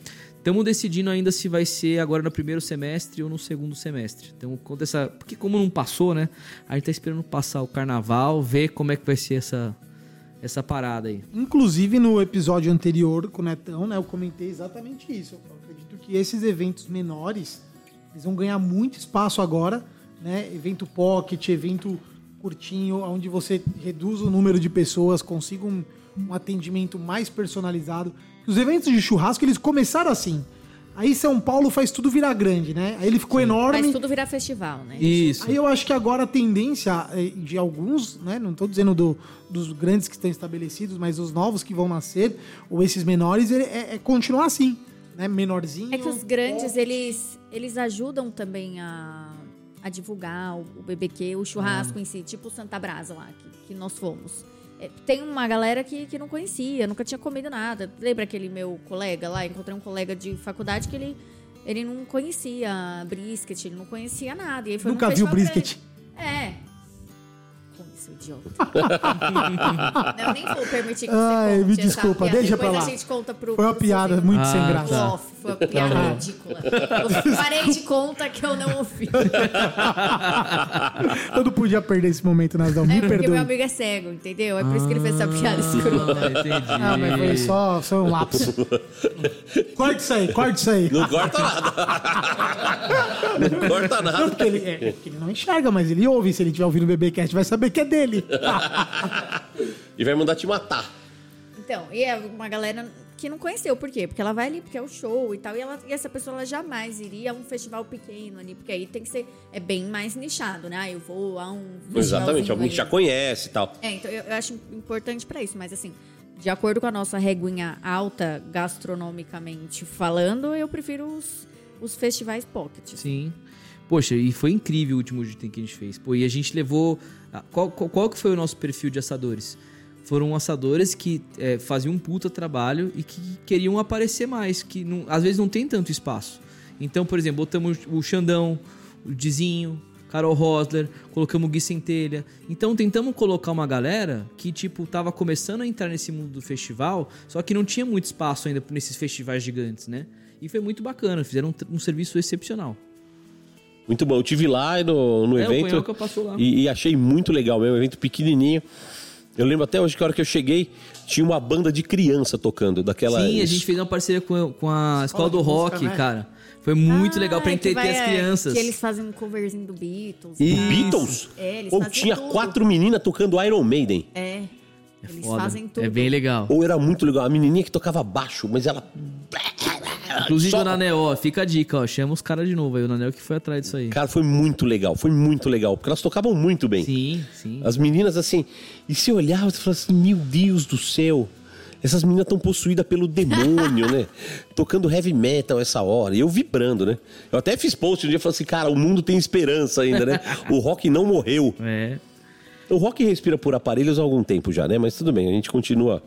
Estamos decidindo ainda se vai ser agora no primeiro semestre ou no segundo semestre. Então, conta essa. Porque como não passou, né? A gente tá esperando passar o carnaval, ver como é que vai ser essa, essa parada aí. Inclusive, no episódio anterior com o Netão, né, eu comentei exatamente isso. Eu acredito que esses eventos menores, eles vão ganhar muito espaço agora, né? Evento pocket, evento curtinho, onde você reduz o número de pessoas, consiga um, um atendimento mais personalizado. Os eventos de churrasco, eles começaram assim. Aí São Paulo faz tudo virar grande, né? Aí ele ficou enorme. Faz tudo virar festival, né? Isso. Aí eu acho que agora a tendência eh, de alguns, né? Não estou dizendo do- dos grandes que estão estabelecidos, mas os novos que vão nascer, ou esses menores, é, é continuar assim, né? Menorzinho. É que os grandes, eles, eles ajudam também a, a divulgar o, o BBQ, o churrasco em si, tipo o Santa Brasa lá, que, que nós fomos. É, tem uma galera que, que não conhecia, nunca tinha comido nada. Lembra aquele meu colega lá? Encontrei um colega de faculdade que ele, ele não conhecia brisket, ele não conhecia nada. E aí foi Nunca viu brisket. É. Idiota. não, eu nem vou permitir que você Ai, conte me essa desculpa, piada. deixa Depois pra lá. a gente conta pro Foi uma pro piada Sofia. muito Ah, sem graça. tá. Off, foi uma piada ridícula. Eu parei de conta que eu não ouvi. Eu não podia perder esse momento, Nasdão. Me É porque perdoe. meu amigo é cego, entendeu? É por isso que ele fez essa piada escrota. entendi. Ah, mas foi só, só um lapso. corta isso aí, corta isso aí. Não corta nada. não corta Não, nada. porque ele, é, é porque ele não enxerga, mas ele ouve. Se ele estiver ouvindo o BBcast, vai saber que é dele. E vai mandar te matar. Então, e é uma galera que não conheceu. Por quê? Porque ela vai ali porque é o show e tal. E, ela, e essa pessoa ela jamais iria a um festival pequeno ali. Porque aí tem que ser... É bem mais nichado, né? Ah, eu vou a um Exatamente, alguém que já conhece e tal. É, então eu, eu acho importante pra isso, mas assim, de acordo com a nossa reguinha alta gastronomicamente falando, eu prefiro os, os festivais pocket. Sim. Poxa, e foi incrível o último item que a gente fez. Pô, e a gente levou. Ah, Qual, qual, qual que foi o nosso perfil de assadores? Foram assadores que é, faziam um puta trabalho e que queriam aparecer mais, que não- às vezes não tem tanto espaço. Então, por exemplo, botamos o Xandão, o Dizinho, Carol Rosler, colocamos Gui Centelha. Então tentamos colocar uma galera que, tipo, tava começando a entrar nesse mundo do festival, só que não tinha muito espaço ainda nesses festivais gigantes, né? E foi muito bacana, fizeram um, um serviço excepcional. Muito bom. Eu tive lá no, no É, o evento passou lá. e, e achei muito legal mesmo. Evento pequenininho. Eu lembro até hoje que a hora que eu cheguei, tinha uma banda de criança tocando, daquela... Sim, a gente fez uma parceria com, com a Escola do de música, Rock, né? cara. Foi muito Ah, legal pra entreter vai- as é, crianças. Que eles fazem um coverzinho do Beatles. O e tal. Beatles? É, eles Ou fazem tinha tudo. quatro meninas tocando Iron Maiden. É. Eles Foda. fazem tudo. É bem legal. Ou era muito legal. A menininha que tocava baixo, mas ela... Inclusive Só- o Nanel, ó, fica a dica, ó. Chama os caras de novo aí. O Nanel que foi atrás disso aí. Cara, foi muito legal. Foi muito legal. Porque elas tocavam muito bem. Sim, sim. As meninas, assim... E se olhava, você falava assim, meu Deus do céu... Essas meninas estão possuídas pelo demônio, né? Tocando heavy metal essa hora. E eu vibrando, né? Eu até fiz post um dia e falei assim, cara, o mundo tem esperança ainda, né? O rock não morreu. É. O rock respira por aparelhos há algum tempo já, né? Mas tudo bem, a gente continua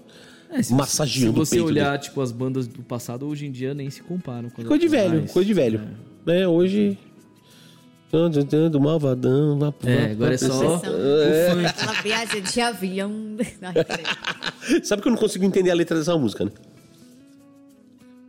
É, se, massageando se o você olhar, tipo, as bandas do passado, hoje em dia nem se comparam. com Coisa de velho, atuais. coisa de velho. É, hoje. Do malvadão. lá- É, agora é só. Aquela viagem de avião. Sabe que eu não consigo entender a letra dessa música, né?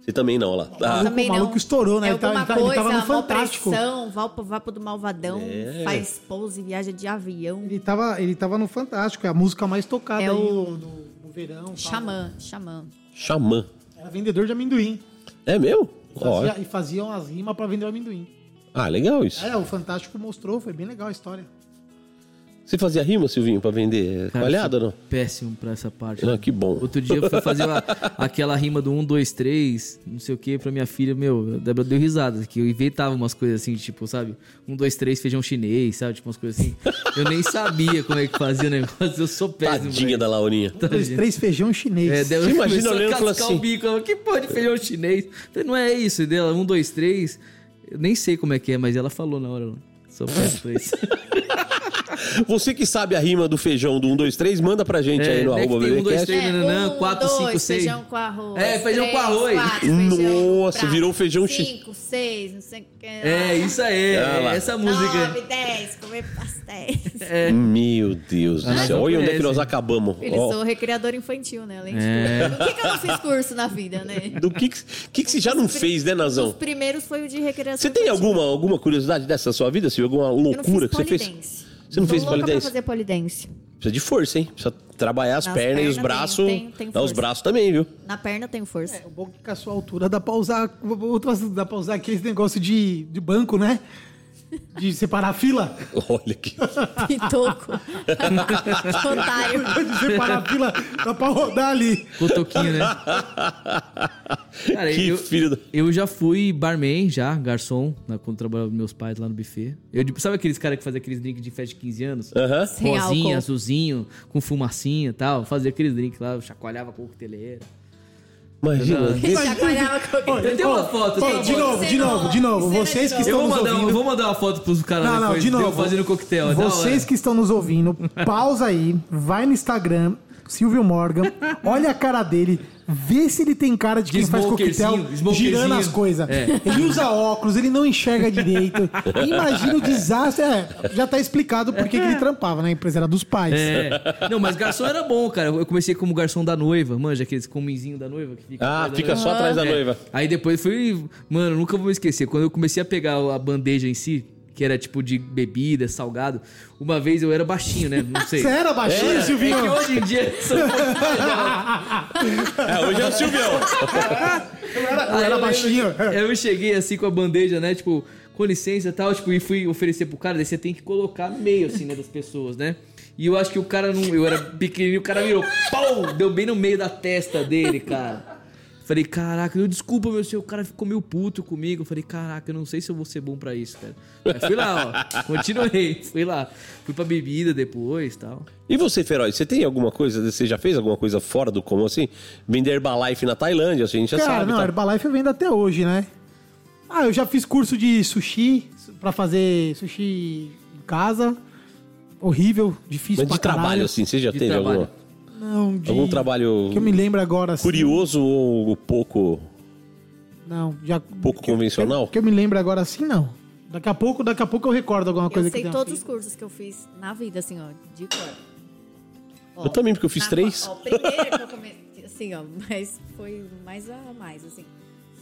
Você também não, olha lá. Ah, Também o maluco não. estourou, né? É Ele tava- alguma ele tava coisa, no Fantástico. Pressão, vapo, vapo do malvadão, É. faz pose, viaja de avião. Ele tava, ele tava no Fantástico, é a música mais tocada É aí o- no, no- verão. tal. Xamã, xamã. Xamã. Era vendedor de amendoim. É meu? Fazia- e faziam as rimas pra vender o amendoim. Ah, legal isso. É, o Fantástico mostrou, foi bem legal a história. Você fazia rima, Silvinho, pra vender Cara, coalhada ou sou Péssimo pra essa parte. não? Ah, que bom. Outro dia eu fui fazer uma- aquela rima do 1, 2, 3, não sei o que, pra minha filha, meu, a Débora deu risada, que eu inventava umas coisas assim, tipo, sabe? 1, 2, 3, feijão chinês, sabe? Tipo, umas coisas assim. Eu nem sabia como é que fazia o negócio, eu sou péssimo. Tadinha da Laurinha. isso. Dois, três feijão chinês. É, Débora imagina olhando e falando assim- o bico, ela, que porra de feijão chinês? Falei, não é isso, e dela, 1, 2, 3, eu nem sei como é que é, mas ela falou na hora, sou péssimo pra isso. Você que sabe a rima do feijão do 1, 2, 3, manda pra gente aí no né, arroba tem um, dois, BBcast. três, É, nananã, um, quatro, dois, cinco, seis. feijão com arroz. É, feijão com três, arroz. quatro, feijão Nossa, prato, virou feijão chi- Cinco, seis, não sei o que. É, isso aí, Ah é essa música. Nove, dez, comer pastéis. Meu Deus do Ah, céu. Olha onde é que nós acabamos. Eles Ó, sou recreador infantil, né? Além de É. tudo. Por que, que eu não fiz curso na vida, né? Do que, que, que, que você já não fez, né, Os Nazão? primeiros foi o de recreação Você tem infantil. alguma, alguma curiosidade dessa sua vida, Silvio? Alguma Eu não loucura fiz que você fez? Você não Tô fez louca polidense? pra fazer polidense. Precisa de força, hein? Precisa trabalhar as Nas pernas e os pernas braços. tenho, tenho- tenho Não, os força. braços também, viu? Na perna eu tenho força. É, o bom é que com a sua altura dá pra usar outras, dá pra usar aqueles negócios de, de banco, né? De separar a fila. Olha que. Pitoco. Otário. De separar a fila, dá pra rodar ali. Cotoquinho, né? Cara, que eu, filho da. eu já fui barman, já, garçom, né, quando trabalhava com meus pais lá no buffet. Eu, tipo, sabe aqueles caras que fazem aqueles drinks de festa de 15 anos? Aham. Sem Rosinha, álcool. azulzinho, com fumacinha e tal. Fazia aqueles drinks lá, eu chacoalhava a coqueteleira. Imagina. Eu tenho uma foto, tem de novo, de novo, de novo. Vocês que novo. Eu estão vou, nos mandar, eu ouvindo. vou mandar uma foto pros caras Não, não, depois de eu novo. fazendo coquetel. é Vocês que estão nos ouvindo, pausa aí, vai no Instagram, Silvio Morgan, olha a cara dele, vê se ele tem cara de De quem faz coquetel girando as coisas. É. Ele usa óculos, ele não enxerga direito. Imagina o desastre. É, já tá explicado por que que ele trampava, né? A empresa era dos pais. É. Não, mas garçom era bom, cara. Eu comecei como garçom da noiva, manja, aqueles cominzinho da noiva que fica. Ah, atrás da fica noiva. só atrás da É. noiva. Aí depois fui. Mano, nunca vou esquecer. Quando eu comecei a pegar a bandeja em si, que era tipo de bebida, salgado, uma vez eu era baixinho, né? Não sei. Você era baixinho, É, Silvinho? é que hoje em dia sou. É, hoje é o Silvião. Eu era, eu era eu baixinho. lembro- Eu cheguei assim com a bandeja, né? Tipo, com licença e tal, tipo, e fui oferecer pro cara, daí você tem que colocar no meio, assim, né, das pessoas, né? E eu acho que o cara não. Eu era pequenininho, o cara virou, pau! Deu bem no meio da testa dele, cara. Falei, caraca, eu, desculpa, meu senhor, o cara ficou meio puto comigo. Eu falei, caraca, eu não sei se eu vou ser bom pra isso, cara. Mas fui lá, ó. Continuei, fui lá. Fui pra bebida depois tal. E você, Feroz, você tem alguma coisa, você já fez alguma coisa fora do comum assim? Vender Herbalife na Tailândia, assim, a gente já Cara, sabe. não, tá? Herbalife eu vendo até hoje, né? Ah, eu já fiz curso de sushi, pra fazer sushi em casa. Horrível, difícil Mas pra de trabalho, assim, você já De teve trabalho. alguma- Não, de... algum trabalho Que eu me lembro agora, assim. curioso ou pouco, Não, já... pouco convencional? Que eu me lembro agora assim, não. Daqui a pouco, daqui a pouco eu recordo alguma coisa Eu sei que todos os cursos que eu fiz na vida, assim, ó, de cor. Ó, Eu também, porque eu fiz na- três. Ó, o primeiro que eu comecei, assim, ó, mas foi mais a mais, assim.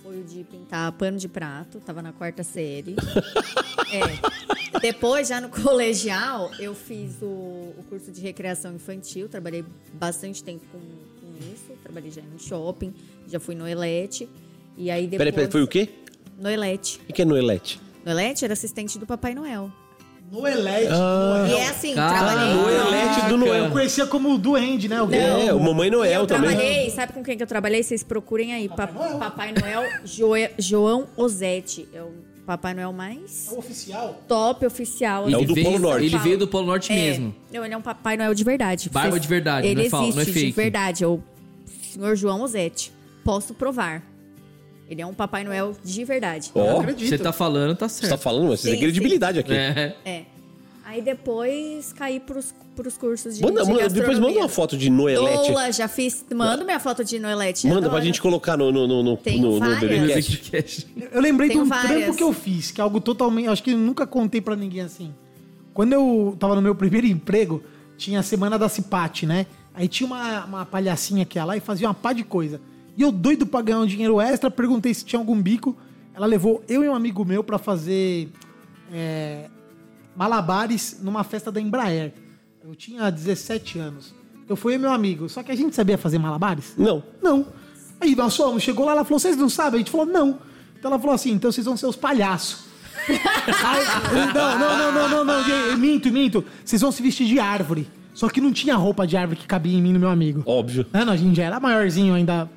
Foi o de pintar pano de prato, tava na quarta série. é. Depois, já no colegial, eu fiz o, o curso de recreação infantil, trabalhei bastante tempo com, com isso. Trabalhei já em shopping, já fui no Elete. E aí depois. Peraí, peraí, foi o quê? No Elete. O que é Noelete? No Elete era assistente do Papai Noel. No Elete. Ah. E é assim, trabalhei. Noelete do Noel. Eu conhecia como Duende, né? O É, o Mamãe Noel eu também. trabalhei, sabe com quem que eu trabalhei? Vocês procurem aí. Pa- Papai Noel, Joe- João Osetti. É o Papai Noel mais É o oficial. top oficial. É o assim. do veio, Polo Norte. Ele veio do Polo Norte É. mesmo. Não, ele é um Papai Noel de verdade. Barba de verdade, Ele não é existe não é de fake. verdade. Eu senhor João Osetti. Posso provar. Ele é um Papai Noel de verdade. Ó, Você tá falando, tá você tá certo. falando, mas você tem Sim, credibilidade aqui. É. É. Aí depois caí pros, pros cursos de, Manda, de manda- depois manda uma foto de Noelete. Boa, já fiz. Manda minha foto de Noelete. Manda pra adoro. gente colocar no, no, no, no, Tem no, no. BBcast. Eu lembrei Tenho de um várias. trampo que eu fiz, que é algo totalmente. Acho que eu nunca contei pra ninguém assim. Quando eu tava no meu primeiro emprego, tinha a semana da Cipate, né? Aí tinha uma, uma palhacinha que ia lá e fazia uma pá de coisa. E eu, doido pra ganhar um dinheiro extra, perguntei se tinha algum bico. Ela levou eu e um amigo meu pra fazer é, malabares numa festa da Embraer. Eu tinha 17 anos. Eu fui e meu amigo. Só que a gente sabia fazer malabares? Não. Não. Aí nós fomos, chegou lá, ela falou, vocês não sabem? A gente falou, não. Então ela falou assim, então vocês vão ser os palhaços. Aí, não, não, não, não, não, não, minto, minto. Vocês vão se vestir de árvore. Só que não tinha roupa de árvore que cabia em mim no meu amigo. Óbvio. Não, não, a gente já era maiorzinho ainda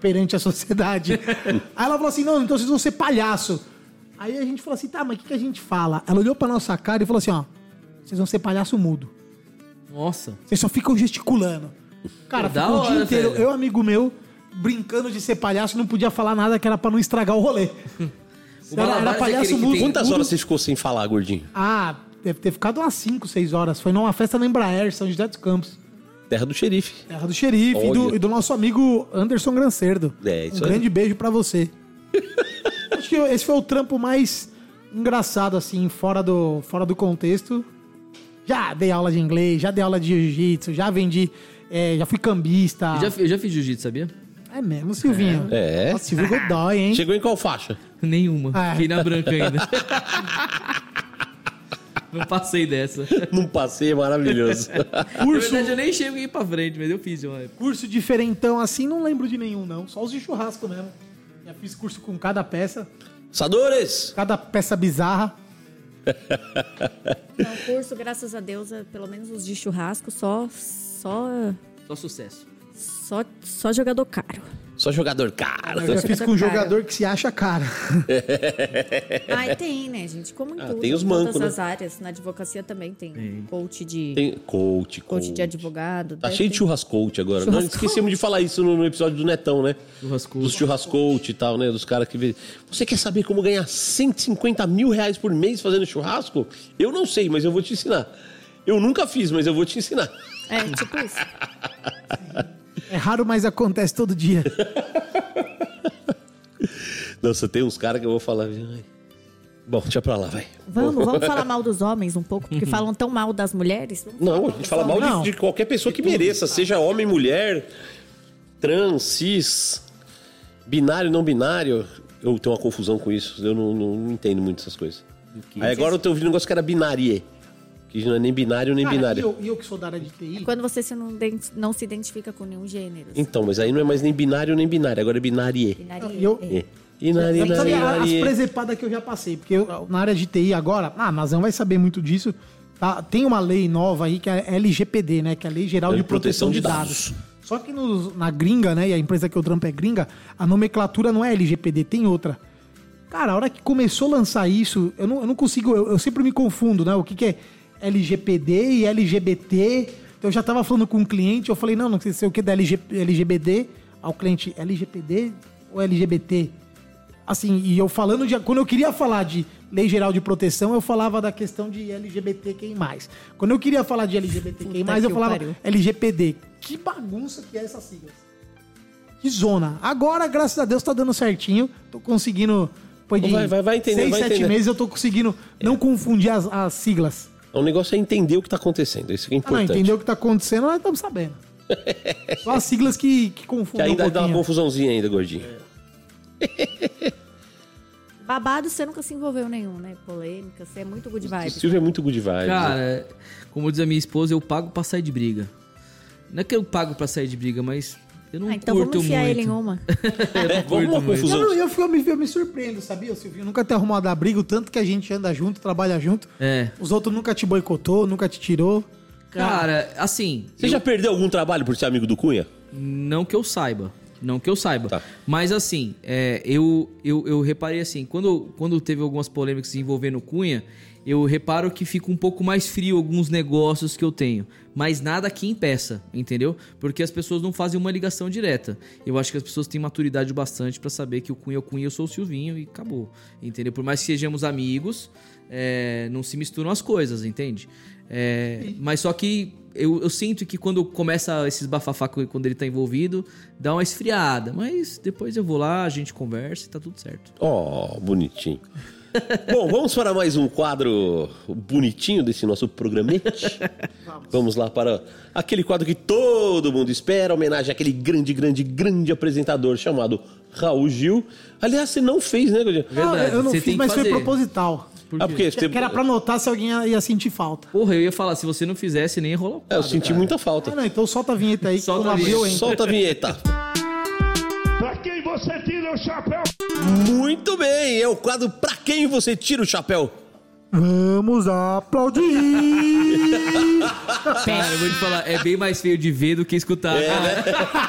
perante a sociedade. Aí ela falou assim, não, então vocês vão ser palhaço. Aí a gente falou assim, tá, mas o que, que a gente fala? Ela olhou pra nossa cara e falou assim, ó, vocês vão ser palhaço mudo. Nossa. Vocês só ficam gesticulando. Cara, Pô, da ficou o dia hora, inteiro, velho. eu, amigo meu, brincando de ser palhaço, não podia falar nada que era pra não estragar o rolê. O era, era Malabares é palhaço aquele que mudo. tem- Quantas mudo. horas você ficou sem falar, gordinho? Ah, deve ter ficado umas 5, 6 horas. Foi numa festa na Embraer, São José dos Campos. Terra do xerife. Terra do xerife e do, e do nosso amigo Anderson Grancerdo. É, isso um grande beijo pra você. Acho que esse foi o trampo mais engraçado, assim, fora do, fora do contexto. Já dei aula de inglês, já dei aula de jiu-jitsu, já vendi, é, já fui cambista. Eu já, eu já fiz jiu-jitsu, sabia? É mesmo, Silvinho. É. Nossa, Silvio Godoy, hein? Chegou em qual faixa? Nenhuma. Ah. Fiquei na branca ainda. Não passei dessa. Num passeio maravilhoso. Na Curso, verdade, eu nem cheguei pra frente, mas eu fiz de uma época. curso diferentão assim, não lembro de nenhum, não. Só os de churrasco mesmo. Já fiz curso com cada peça, Sadores! cada peça bizarra. Não, curso, graças a Deus, é, pelo menos os de churrasco, só, só, Só sucesso. só, só jogador caro. Só jogador caro. Eu já fiz com um jogador que se acha cara. Ah, tem, né, gente? Como em Ah, tudo, tem os em mancos, todas né? as áreas. Na advocacia também tem, coach de Tem coach, coach coach. de advogado. Tá deve cheio de ter. churrascoach agora. Não, Churrascoach. esquecemos de falar isso no, episódio do Netão, né? Churrascoach. Dos churrascoach e tal, né? Dos caras que vê. Você quer saber como ganhar 150 mil reais por mês fazendo churrasco? Eu não sei, mas eu vou te ensinar. Eu nunca fiz, mas eu vou te ensinar. É, tipo isso. É raro, mas acontece todo dia. Nossa, tem uns caras que eu vou falar. Bom, deixa pra lá, vai. Vamos, vamos falar mal dos homens um pouco, porque falam tão mal das mulheres. Vamos Não, a gente fala mal de, de qualquer pessoa que mereça, seja homem, mulher, trans, cis, binário, não binário. Eu tenho uma confusão com isso, eu não, não- não entendo muito essas coisas. Aí agora eu tô ouvindo um negócio que era binarie, que não é nem binário nem Cara, e binário. eu, e eu que sou da área de TI, Quando você se não, não se identifica com nenhum gênero. Então, mas aí não é mais nem binário nem binário, agora é binarie. Binaria, eu- é. É. Inari, Sabe inari, a- as presepadas que eu já passei? Porque eu, na área de TI agora, ah, Nazão vai saber muito disso. tá? Tem uma lei nova aí que é a LGPD, né? Que é a Lei Geral de Proteção, de Dados. Só que nos- na gringa, né? E a empresa que eu trampo é gringa, a nomenclatura não é LGPD, tem outra. Cara, a hora que começou a lançar isso, eu não, eu não consigo, eu, eu sempre me confundo, né? O que, que é LGPD e LGBT. Então eu já tava falando com um cliente, eu falei, não, não sei, sei o que da LG, LGBT. Ao cliente, LGPD ou LGBT? Assim, e eu falando de. Quando eu queria falar de lei geral de proteção, eu falava da questão de LGBTQI. Quando eu queria falar de LGBTQI, Puta eu que falava pariu. LGPD. Que bagunça que é essas siglas. Que zona. Agora, graças a Deus, tá dando certinho. Tô conseguindo. Depois de Vai, vai, vai entender, seis, vai sete entender. meses, eu tô conseguindo não confundir as, as siglas. O negócio é entender o que tá acontecendo, isso que é Ah, não, importante. entendeu o que tá acontecendo, nós estamos sabendo. Só as siglas que, que Que confundem ainda um dá uma confusãozinha ainda, gordinho. Babado você nunca se envolveu nenhum, né? Polêmica, você é muito good O vibes. Silvio é muito good vibes. Cara, como diz a minha esposa, eu pago pra sair de briga. Não é que eu pago pra sair de briga, mas eu não Ah, então curto vamos enfiar muito. ele em uma. É, vamos uma Não, confusão. não, eu, eu, me, eu me surpreendo, sabia, Silvio? Nunca ter arrumado a briga, o tanto que a gente anda junto, trabalha junto. É. Os outros nunca te boicotou, nunca te tirou. Cara, assim, Você eu- já perdeu algum trabalho por ser amigo do Cunha? não que eu saiba. Não que eu saiba. Tá. Mas assim, é, eu, eu, eu reparei assim, quando, quando teve algumas polêmicas envolvendo o Cunha, eu reparo que fica um pouco mais frio alguns negócios que eu tenho. Mas nada que impeça, entendeu? Porque as pessoas não fazem uma ligação direta. Eu acho que as pessoas têm maturidade bastante pra saber que o Cunha é o Cunha, eu sou o Silvinho e acabou. Entendeu? Por mais que sejamos amigos, é, não se misturam as coisas, entende? É, mas só que eu, eu sinto que quando começa esses bafafá quando ele tá envolvido, dá uma esfriada. Mas depois eu vou lá, a gente conversa e tá tudo certo. Ó, bonitinho. Bom, vamos para mais um quadro bonitinho desse nosso programete. Vamos lá para aquele quadro que todo mundo espera, homenagem àquele grande, grande, grande apresentador chamado Raul Gil. Aliás, você não fez, né, Godinho? Não, eu não você fiz, mas foi fazer. proposital. Ah, porque Que, que era pra notar se alguém ia, sentir falta. Porra, eu ia falar, se você não fizesse, nem ia rolar o É, eu senti cara. muita Ah, falta. não, então solta a vinheta aí, que Solta a abriu, vinheta. hein? Solta a vinheta. Pra quem você tira o chapéu? Muito bem, é o quadro Pra Quem Você Tira o Chapéu. Vamos aplaudir! Cara, eu vou te falar, é bem mais feio de ver do que escutar. É, né?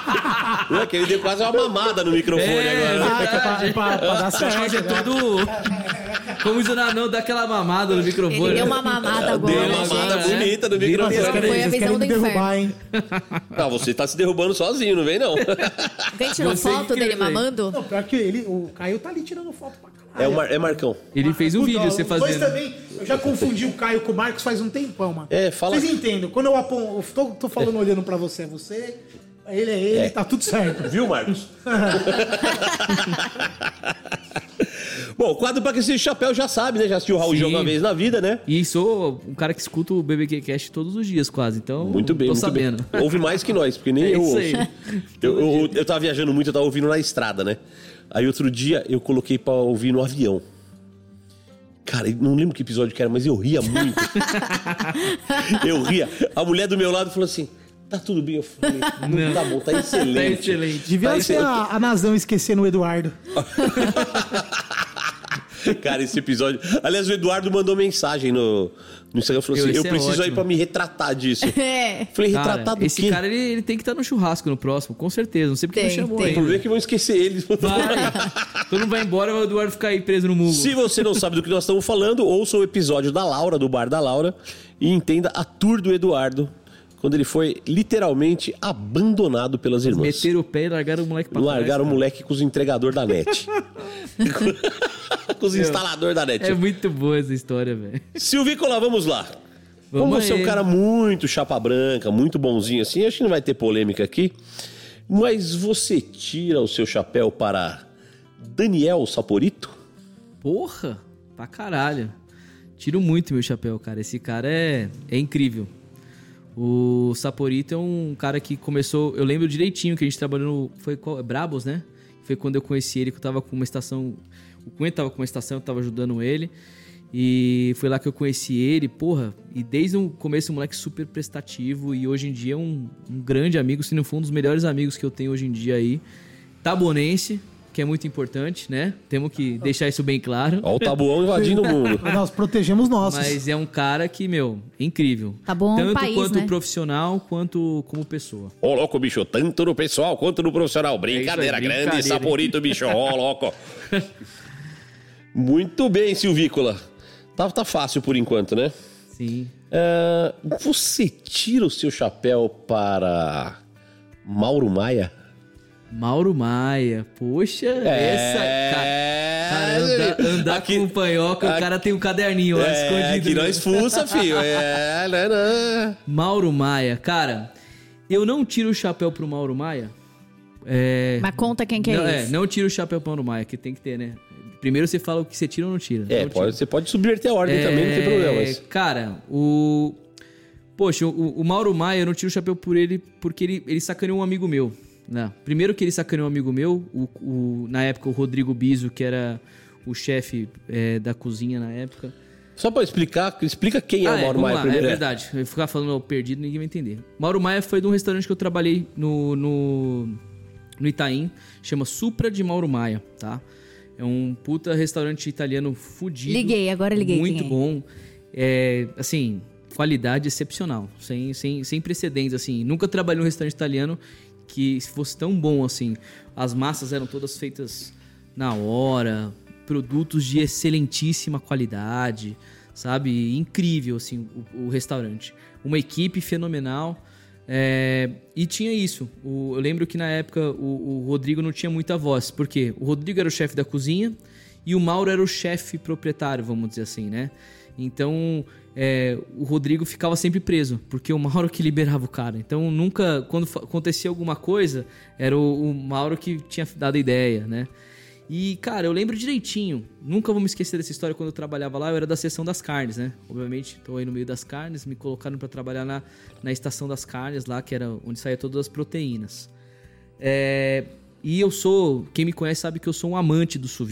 Não é que ele deu quase uma mamada no microfone É, agora. Ah, é pra, pra, pra dar Pra certo. fazer né? todo. Como diz o Nanão, dá aquela mamada no microfone. Ele deu uma mamada agora. Deu uma mamada gente. bonita no Vira microfone. Foi querem, a visão do derrubar, hein? Ah, você tá se derrubando sozinho, não vem não. Alguém tirou Você foto dele mamando? Não, pior que ele, o Caio tá ali tirando foto pra caralho. É, o Mar- é Marcão. Ele fez um Puta, vídeo você dois fazendo. também, eu já confundi o Caio com o Marcos faz um tempão, mano. É, fala- Vocês entendem, quando eu, apon... eu tô, tô falando olhando pra você, é você, ele é ele, tá tudo certo. Viu, Marcos? Bom, o quadro pra que esse chapéu já sabe, né? Já assistiu o Raul Gil Sim. uma vez na vida, né? E sou um cara que escuta o BBQ Cast todos os dias, quase. Então, Muito bem, tô muito sabendo. bem. Ouve mais que nós, porque nem É eu isso ouço. aí. Eu, eu, eu tava viajando muito, eu tava ouvindo na estrada, né? Aí outro dia eu coloquei pra ouvir no avião. Cara, não lembro que episódio que era, mas eu ria muito. eu ria. A mulher do meu lado falou assim: tá tudo bem. Eu falei: não, tá bom, tá Tá excelente. excelente. Devia Tá ser excelente. a, a Nazão esquecendo o Eduardo. Cara, esse episódio. Aliás, o Eduardo mandou mensagem no, no Instagram. Falou assim: eu esse é preciso aí ótimo. pra me retratar disso. É. Falei: Cara, retratar do esse quê? cara, ele, ele tem que estar no churrasco no próximo, com certeza. Não sei porque Tem, não chamou tem. O problema é que vão esquecer eles. Vai. Quando vai embora, vai o Eduardo ficar aí preso no mundo. Se você não sabe do que nós estamos falando, ouça o episódio da Laura, do Bar da Laura, e entenda a tour do Eduardo, quando ele foi literalmente abandonado pelas irmãs. Meteram o pé e largaram o moleque pra trás. Largaram o cara. moleque com os entregadores da net. com os instaladores da net. É muito boa essa história, velho. Silvícola, vamos lá. Vamos Como você é um cara muito chapa branca, muito bonzinho assim, acho que não vai ter polêmica aqui. Mas você tira o seu chapéu para Daniel Saporito? Porra, pra caralho. Tiro muito meu chapéu, cara. Esse cara é, é incrível. O Saporito é um cara que começou. Eu lembro direitinho que a gente trabalhou no. Foi qual? Brabos, né? Foi quando eu conheci ele, que eu tava com uma estação. O Cunha tava com uma estação, eu tava ajudando ele. E foi lá que eu conheci ele, porra. E desde o começo, um moleque super prestativo. E hoje em dia é um, um grande amigo, se não for um dos melhores amigos que eu tenho hoje em dia aí. Tabonense, que é muito importante, né? Temos que deixar isso bem claro. Ó, o tabuão invadindo o mundo. Nós protegemos nossos. Mas é um cara que, meu, é incrível. Tá bom, Tanto país, quanto né? profissional, quanto como pessoa. Ô, louco, bicho, tanto no pessoal quanto no profissional. Brincadeira aí, grande, brincadeira, hein? saporito, bicho. Ó, louco. Muito bem, Silvícola. Tá, tá fácil por enquanto, né? Sim. Ah, você tira o seu chapéu para Mauro Maia? Mauro Maia. Poxa, essa. Cara, cara andar, É. Aqui- com panhoca, aqui- o cara tem um caderninho lá É, escondido. que nós fuça, filho. É, né, né. Mauro Maia. Cara, eu não tiro o chapéu pro Mauro Maia. É. Mas conta quem que é não, é, esse. não tiro o chapéu pro Mauro Maia, que tem que ter, né? Primeiro você fala o que você tira ou não tira. É, Não pode, tira. você pode subverter a ordem também, não tem É, problema. Cara, o. Poxa, o, o Mauro Maia, eu não tiro o chapéu por ele porque ele, ele sacaneou um amigo meu. Né? Primeiro que ele sacaneou um amigo meu, o, o- na época o Rodrigo Biso, que era o chefe é, da cozinha na época. Só pra explicar, explica quem é Ah, o Mauro vamos Maia lá, primeiro. É verdade. Eu ficar falando perdido, ninguém vai entender. Mauro Maia foi de um restaurante que eu trabalhei no, no, no Itaim, chama Supra de Mauro Maia, tá? É um puta restaurante italiano fudido. Liguei, agora liguei Muito é. bom. É, assim, qualidade excepcional, sem, sem, sem precedentes, assim. Nunca trabalhei num restaurante italiano que fosse tão bom assim. As massas eram todas feitas na hora, produtos de excelentíssima qualidade, sabe? Incrível, assim, o, o restaurante. Uma equipe fenomenal. é, e tinha isso. O- eu lembro que na época o, o Rodrigo não tinha muita voz. Por quê? O Rodrigo era o chefe da cozinha e o Mauro era o chefe proprietário, vamos dizer assim, né? Então, é, o Rodrigo ficava sempre preso, porque o Mauro que liberava o cara. Então, nunca, quando acontecia alguma coisa, era o, o Mauro que tinha dado a ideia, né? E, cara, eu lembro direitinho. Nunca vou me esquecer dessa história quando eu trabalhava lá. Eu era da seção das carnes, né? Obviamente, tô aí no meio das carnes. Me colocaram pra trabalhar na, na estação das carnes lá, que era onde saía todas as proteínas. É, e eu sou, quem me conhece sabe que eu sou um amante do. Sous